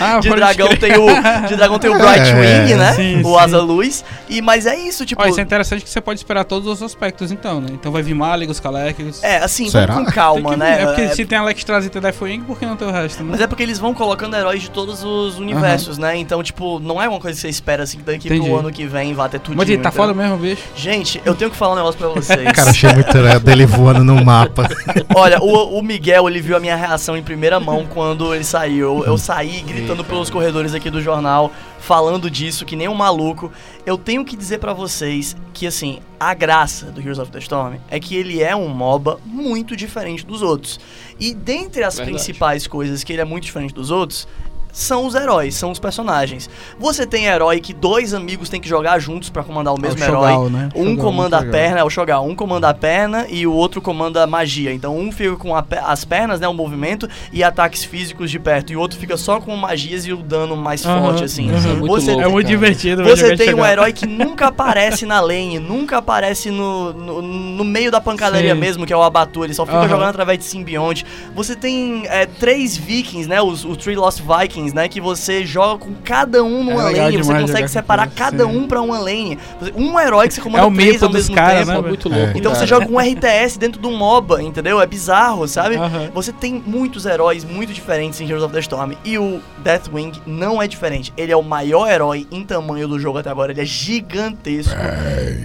Ah, de dragão tem o de dragão tem o É, Brightwing, né? sim, o. Asa Luz. E mas é isso, tipo, Ó, isso é interessante que você pode esperar todos os aspectos, então, né? Então vai vir Malygos, Caléquicos. é assim, Será? vamos com calma, que né? É porque É- se tem Alexstrasza e tem Deathwing, por que não tem o resto, né? Mas é porque eles vão colocando heróis de todos os universos, né? Então, tipo, não é uma coisa que você espera assim que daqui Entendi. pro ano que vem vá ter tudo. Mas ele tá foda mesmo, bicho. Gente, eu tenho que falar um negócio pra vocês. Cara, achei muito legal dele voando no mapa. Olha, o, o Miguel, ele viu a minha reação em primeira mão quando ele saiu. Eu, eu saí gritando pelos corredores aqui do jornal, falando disso, que nem um maluco. Eu tenho que dizer pra vocês que, assim, a graça do Heroes of the Storm é que ele é um MOBA muito diferente dos outros. E dentre as Verdade. principais coisas que ele é muito diferente dos outros, são os heróis, são os personagens. Você tem herói que dois amigos têm que jogar juntos pra comandar o mesmo É o herói. Shogal, né? Um Shogal, comanda a perna, é o Shogal. Um comanda a perna e o outro comanda a magia. Então um fica com a as pernas, né, o movimento e ataques físicos de perto. E o outro fica só com magias e o dano mais forte, assim. Isso é muito Você, louco. É muito cara. divertido. você tem um herói que nunca aparece na lane, nunca aparece no, no, no meio da pancadaria Sim. mesmo, que é o Abatu. Ele só fica jogando através de simbionte. Você tem é, três vikings, né, os, os Three Lost Vikings, né, que você joga com cada um numa É lane. Você consegue separar cada sim. um pra uma lane. Um herói que você comanda É o três ao dos mesmo caras, tempo. né, É muito É. louco. Então você cara. joga com um RTS dentro de um MOBA, entendeu? É bizarro, sabe? Você tem muitos heróis muito diferentes em Heroes of the Storm. E o Deathwing não é diferente. Ele é o maior herói em tamanho do jogo até agora. Ele é gigantesco.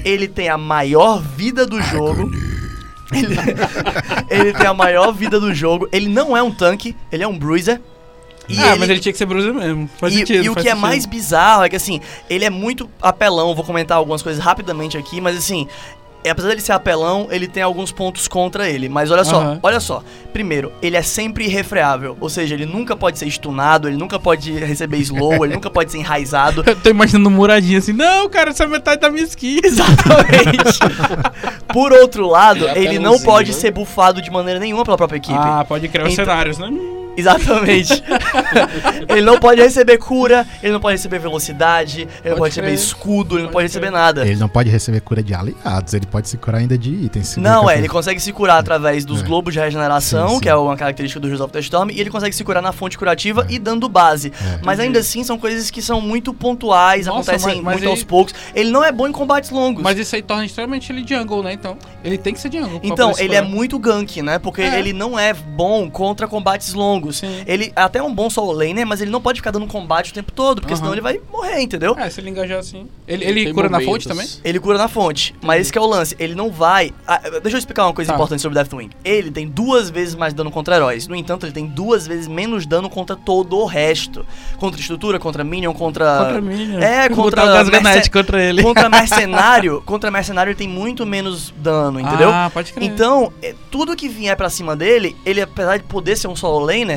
Ele tem a maior vida do jogo. Ele, ele tem a maior vida do jogo. Ele não é um tanque, ele é um bruiser. E ah, mas ele tinha que ser bruiser mesmo. Faz e, sentido. e o faz que é sentido. mais bizarro é que assim, ele é muito apelão, vou comentar algumas coisas rapidamente aqui, mas assim, é, apesar dele ser apelão, ele tem alguns pontos contra ele. Mas olha só, Aham. olha só. Primeiro, ele é sempre irrefreável. Ou seja, ele nunca pode ser stunado, ele nunca pode receber slow, ele nunca pode ser enraizado. Eu tô imaginando um muradinho assim, não, cara, essa é metade da minha skin. Exatamente. Por outro lado, É ele não pode né? ser bufado de maneira nenhuma pela própria equipe. Ah, pode criar os Então- cenários, né? Exatamente. ele não pode receber cura, ele não pode receber velocidade, ele não Pode pode receber escudo, ele não Pode pode receber nada. Ele não pode receber cura de aliados, ele pode se curar ainda de itens. se Não, é, fez. ele consegue se curar através dos É. globos de regeneração, Sim, sim. que é uma característica do Heroes of the Storm, e ele consegue se curar na fonte curativa e dando base. É. Mas ainda assim são coisas que são muito pontuais, Nossa, acontecem mas- mas muito aí- aos poucos. Ele não é bom em combates longos. Mas isso aí torna extremamente ele jungle, né? Então, ele tem que ser jungle. Então, ele é muito gank, né? Porque É. ele não é bom contra combates longos. Sim. Ele é até um bom solo laner, mas ele não pode ficar dando combate o tempo todo, porque Aham. senão ele vai morrer, entendeu? É, se ele engajar assim. Ele, ele cura na momentos. fonte também? Ele cura na fonte, mas esse que é o lance. Ele não vai. Ah, deixa eu explicar uma coisa Tá. importante sobre Deathwing. Ele tem duas vezes mais dano contra heróis. No entanto, ele tem duas vezes menos dano contra todo o resto. Contra estrutura, contra minion, contra. Contra né? É, contra merce- contra ele. Contra mercenário. contra mercenário ele tem muito menos dano, entendeu? Ah, pode crer. Então, é, tudo que vier pra cima dele, ele apesar de poder ser um solo laner,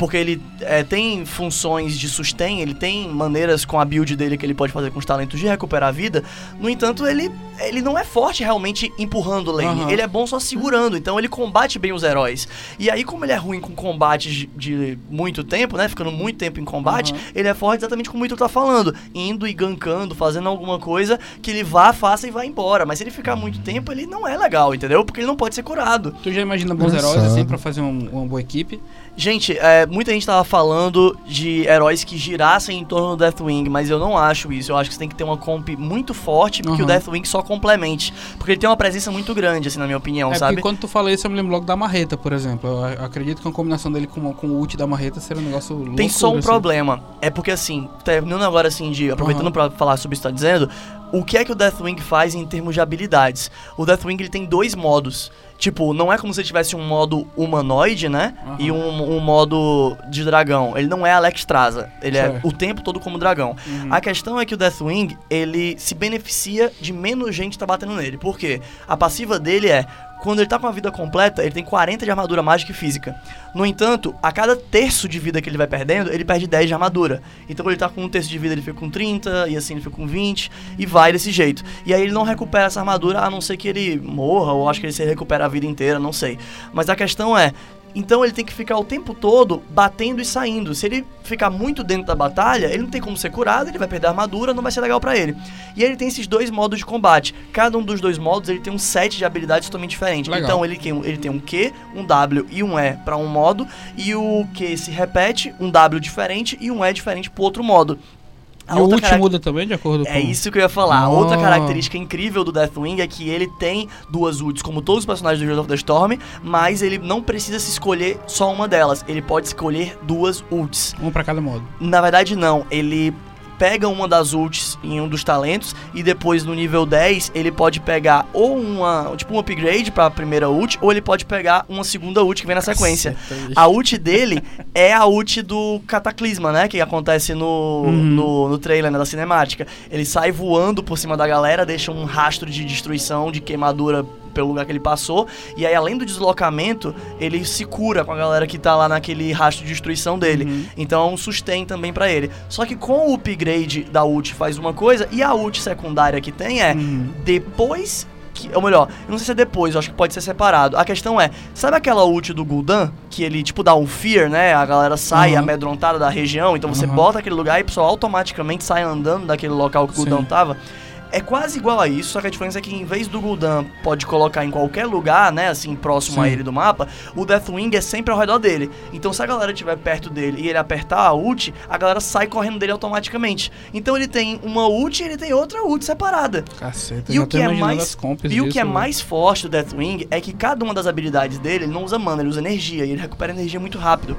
porque ele é, tem funções de sustain, ele tem maneiras com a build dele que ele pode fazer com os talentos de recuperar a vida. No entanto, ele, ele não é forte realmente empurrando lane. Aham. Ele é bom só segurando. Então ele combate bem os heróis. E aí, como ele é ruim com combates de, de muito tempo, né? Ficando muito tempo em combate, Aham. ele é forte exatamente como o Ito tá falando. Indo e gankando, fazendo alguma coisa que ele vá, faça e vá embora. Mas se ele ficar muito tempo, ele não é legal, entendeu? Porque ele não pode ser curado. Tu já imagina bons heróis assim pra fazer um- uma boa equipe? Gente, é, muita gente tava falando de heróis que girassem em torno do Deathwing, mas eu não acho isso. Eu acho que você tem que ter uma comp muito forte porque Uhum. o Deathwing só complemente. Porque ele tem uma presença muito grande, assim, na minha opinião, é sabe? quando tu fala isso, eu me lembro logo da Marreta, por exemplo. Eu acredito que a combinação dele com, com o ult da Marreta seria um negócio Tem loucura, só um assim. problema. É porque, assim, terminando agora, assim, de. Aproveitando Aham. pra falar sobre isso que você tá dizendo. O que é que o Deathwing faz em termos de habilidades? O Deathwing ele tem dois modos. Tipo, não é como se tivesse um modo humanoide, né? Uhum. E um, um, modo de dragão. Ele não é Alex Traza. Ele é certo. é o tempo todo como dragão. Uhum. A questão é que o Deathwing, ele se beneficia de menos gente tá batendo nele. Por quê? A passiva dele é quando ele tá com a vida completa, ele tem 40 de armadura mágica e física. No entanto, a cada terço de vida que ele vai perdendo, ele perde 10 de armadura. Então quando ele tá com um terço de vida, ele fica com 30, e assim ele fica com 20, e vai desse jeito. E aí ele não recupera essa armadura, a não ser que ele morra, ou acho que ele se recupera a vida inteira, não sei. Mas a questão é, então ele tem que ficar o tempo todo batendo e saindo. Se ele ficar muito dentro da batalha, ele não tem como ser curado, ele vai perder a armadura, não vai ser legal para ele. E ele tem esses dois modos de combate. Cada um dos dois modos ele tem um set de habilidades totalmente diferente. Legal. Então ele tem, ele tem um Q, um W e um E para um modo, e o Q se repete, um W diferente e um E diferente pro outro modo. A e o ult muda também de acordo é com... É isso que eu ia falar. Oh. Outra característica incrível do Deathwing é que ele tem duas ults, como todos os personagens do Heroes of the Storm, mas ele não precisa se escolher só uma delas. Ele pode escolher duas ults. Uma para cada modo. Na verdade, não. Ele pega uma das ults em um dos talentos e depois no nível 10 ele pode pegar ou uma, tipo um upgrade para a primeira ult ou ele pode pegar uma segunda ult que vem na sequência. A ult dele é a ult do Cataclisma, né, que acontece no, uhum. no, no trailer né, da cinemática. Ele sai voando por cima da galera, deixa um rastro de destruição, de queimadura pelo lugar que ele passou. E aí, além do deslocamento, ele se cura com a galera que tá lá naquele rastro de destruição dele. Uhum. Então é um sustain também para ele. Só que com o upgrade da ult faz uma coisa, e a ult secundária que tem é uhum. depois que, ou melhor, eu não sei se é depois, eu acho que pode ser separado. A questão é, sabe aquela ult do Gul'dan? Que ele, tipo, dá um fear, né? A galera sai uhum. amedrontada da região, então você uhum. bota aquele lugar e o pessoal automaticamente sai andando daquele local que o Gul'dan tava é quase igual a isso, só que a diferença é que em vez do Gul'dan pode colocar em qualquer lugar, né, assim, próximo Sim. a ele do mapa, o Deathwing é sempre ao redor dele. Então se a galera estiver perto dele e ele apertar a ult, a galera sai correndo dele automaticamente. Então ele tem uma ult e ele tem outra ult separada. Caceta, e o que é mais E o que é mais forte do Deathwing é que cada uma das habilidades dele, ele não usa mana, ele usa energia e ele recupera energia muito rápido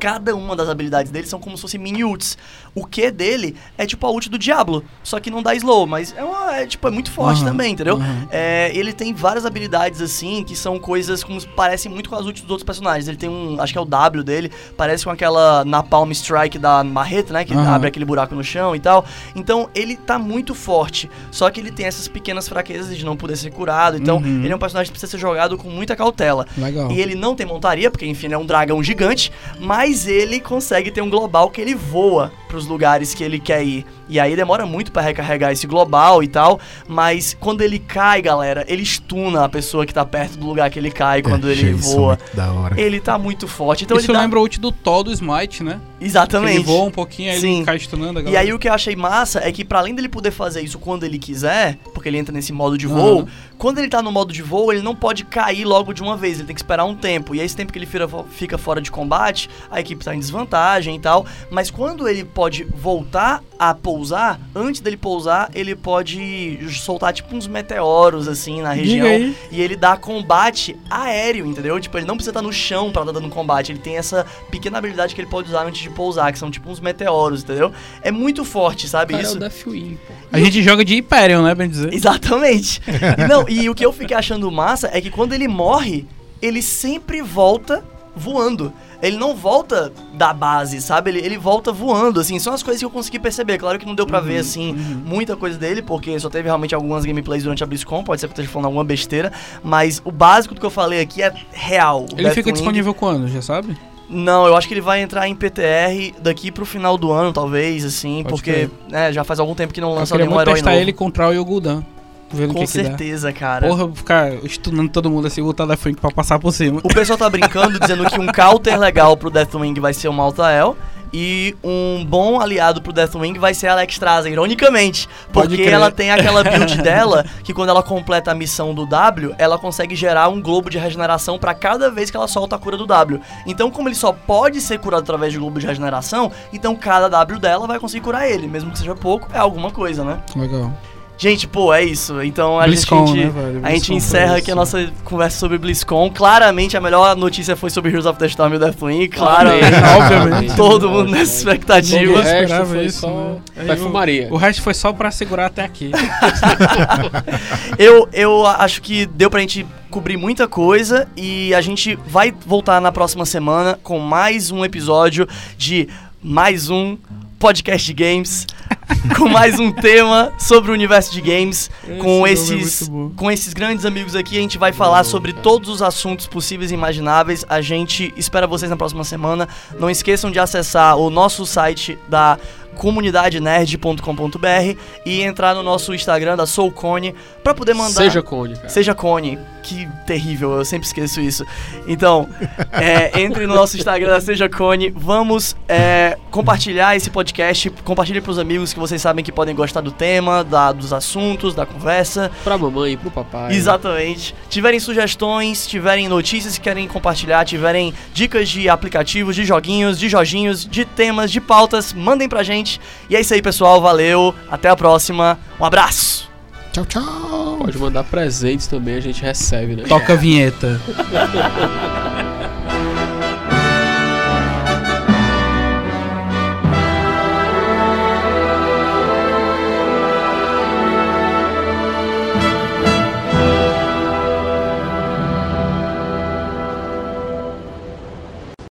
cada uma das habilidades dele são como se fossem mini ults. O Q dele é tipo a ult do Diablo, só que não dá slow, mas é, uma, é tipo, é muito forte uhum, também, entendeu? Uhum. É, ele tem várias habilidades assim, que são coisas como parecem muito com as ults dos outros personagens. Ele tem um, acho que é o W dele, parece com aquela Napalm Strike da Marreta, né? Que uhum. abre aquele buraco no chão e tal. Então ele tá muito forte, só que ele tem essas pequenas fraquezas de não poder ser curado. Então uhum. ele é um personagem que precisa ser jogado com muita cautela. Legal. E ele não tem montaria, porque enfim, ele é um dragão gigante, mas ele consegue ter um global que ele voa para os lugares que ele quer ir. E aí demora muito para recarregar esse global e tal, mas quando ele cai, galera, ele stuna a pessoa que tá perto do lugar que ele cai quando é, ele voa. Da hora. Ele tá muito forte. Então Isso ele lembra o ult do Thor do Smite, né? Exatamente. Ele voa um pouquinho, aí Sim. ele cai stunando a galera. E aí o que eu achei massa é que para além dele poder fazer isso quando ele quiser, porque ele entra nesse modo de voo, uhum. quando ele tá no modo de voo, ele não pode cair logo de uma vez, ele tem que esperar um tempo. E aí esse tempo que ele fica fora de combate, a equipe tá em desvantagem e tal, mas quando ele pode voltar a pousar, antes dele pousar, ele pode soltar tipo uns meteoros assim na região e ele dá combate aéreo, entendeu? Tipo, ele não precisa estar no chão para dar dando combate, ele tem essa pequena habilidade que ele pode usar antes de pousar, que são tipo uns meteoros, entendeu? É muito forte, sabe Cara, isso? É o Deathwing, pô. A gente joga de Hyperion, né, bem dizer? Exatamente. e, não, e o que eu fiquei achando massa é que quando ele morre, ele sempre volta voando ele não volta da base, sabe? Ele, ele volta voando, assim. São as coisas que eu consegui perceber. Claro que não deu pra uhum, ver, assim, uhum. muita coisa dele, porque só teve realmente algumas gameplays durante a BlizzCon. Pode ser que eu esteja falando alguma besteira. Mas o básico do que eu falei aqui é real. Ele Deathwing, fica disponível quando, já sabe? Não, eu acho que ele vai entrar em PTR daqui pro final do ano, talvez, assim, Pode porque né, já faz algum tempo que não lança nenhum herói testar ele contra o Yogudan. Vendo Com que certeza, que cara. Porra, ficar estudando todo mundo assim, botar da frente pra passar por cima. O pessoal tá brincando, dizendo que um counter legal pro Deathwing vai ser o Maltael. E um bom aliado pro Deathwing vai ser a Alex Traza, ironicamente. Porque ela tem aquela build dela que quando ela completa a missão do W, ela consegue gerar um globo de regeneração para cada vez que ela solta a cura do W. Então, como ele só pode ser curado através de globo de regeneração, então cada W dela vai conseguir curar ele. Mesmo que seja pouco, é alguma coisa, né? Legal. Gente, pô, é isso. Então a BlizzCon, gente, né, velho? a gente encerra aqui a nossa conversa sobre BlizzCon. Claramente a melhor notícia foi sobre Heroes of the Storm e o Deathwing. Claro, obviamente. todo mundo nessa expectativa. O resto esperava foi isso, só né? Perfumaria. O resto foi só pra segurar até aqui. Eu, eu acho que deu pra gente cobrir muita coisa e a gente vai voltar na próxima semana com mais um episódio de mais um podcast de games. com mais um tema sobre o universo de games. com nome é esses, bom. com esses grandes amigos aqui, a gente vai falar sobre todos os assuntos possíveis e imagináveis. A gente espera vocês na próxima semana. Não esqueçam de acessar o nosso site da comunidadenerd.com.br e entrar no nosso Instagram da Soulcone para poder mandar Seja Cone, cara. Seja Cone. Que terrível, eu sempre esqueço isso. Então, é, entre no nosso Instagram da Seja Cone. Vamos é, compartilhar esse podcast. Compartilhe pros amigos que vocês sabem que podem gostar do tema, da, dos assuntos, da conversa. Pra mamãe, pro papai. Exatamente. Tiverem sugestões, tiverem notícias que querem compartilhar, tiverem dicas de aplicativos, de joguinhos, de joginhos, de temas, de pautas, mandem pra gente. E é isso aí, pessoal. Valeu. Até a próxima. Um abraço. Tchau, tchau. Pode mandar presentes também, a gente recebe, né? Toca a vinheta.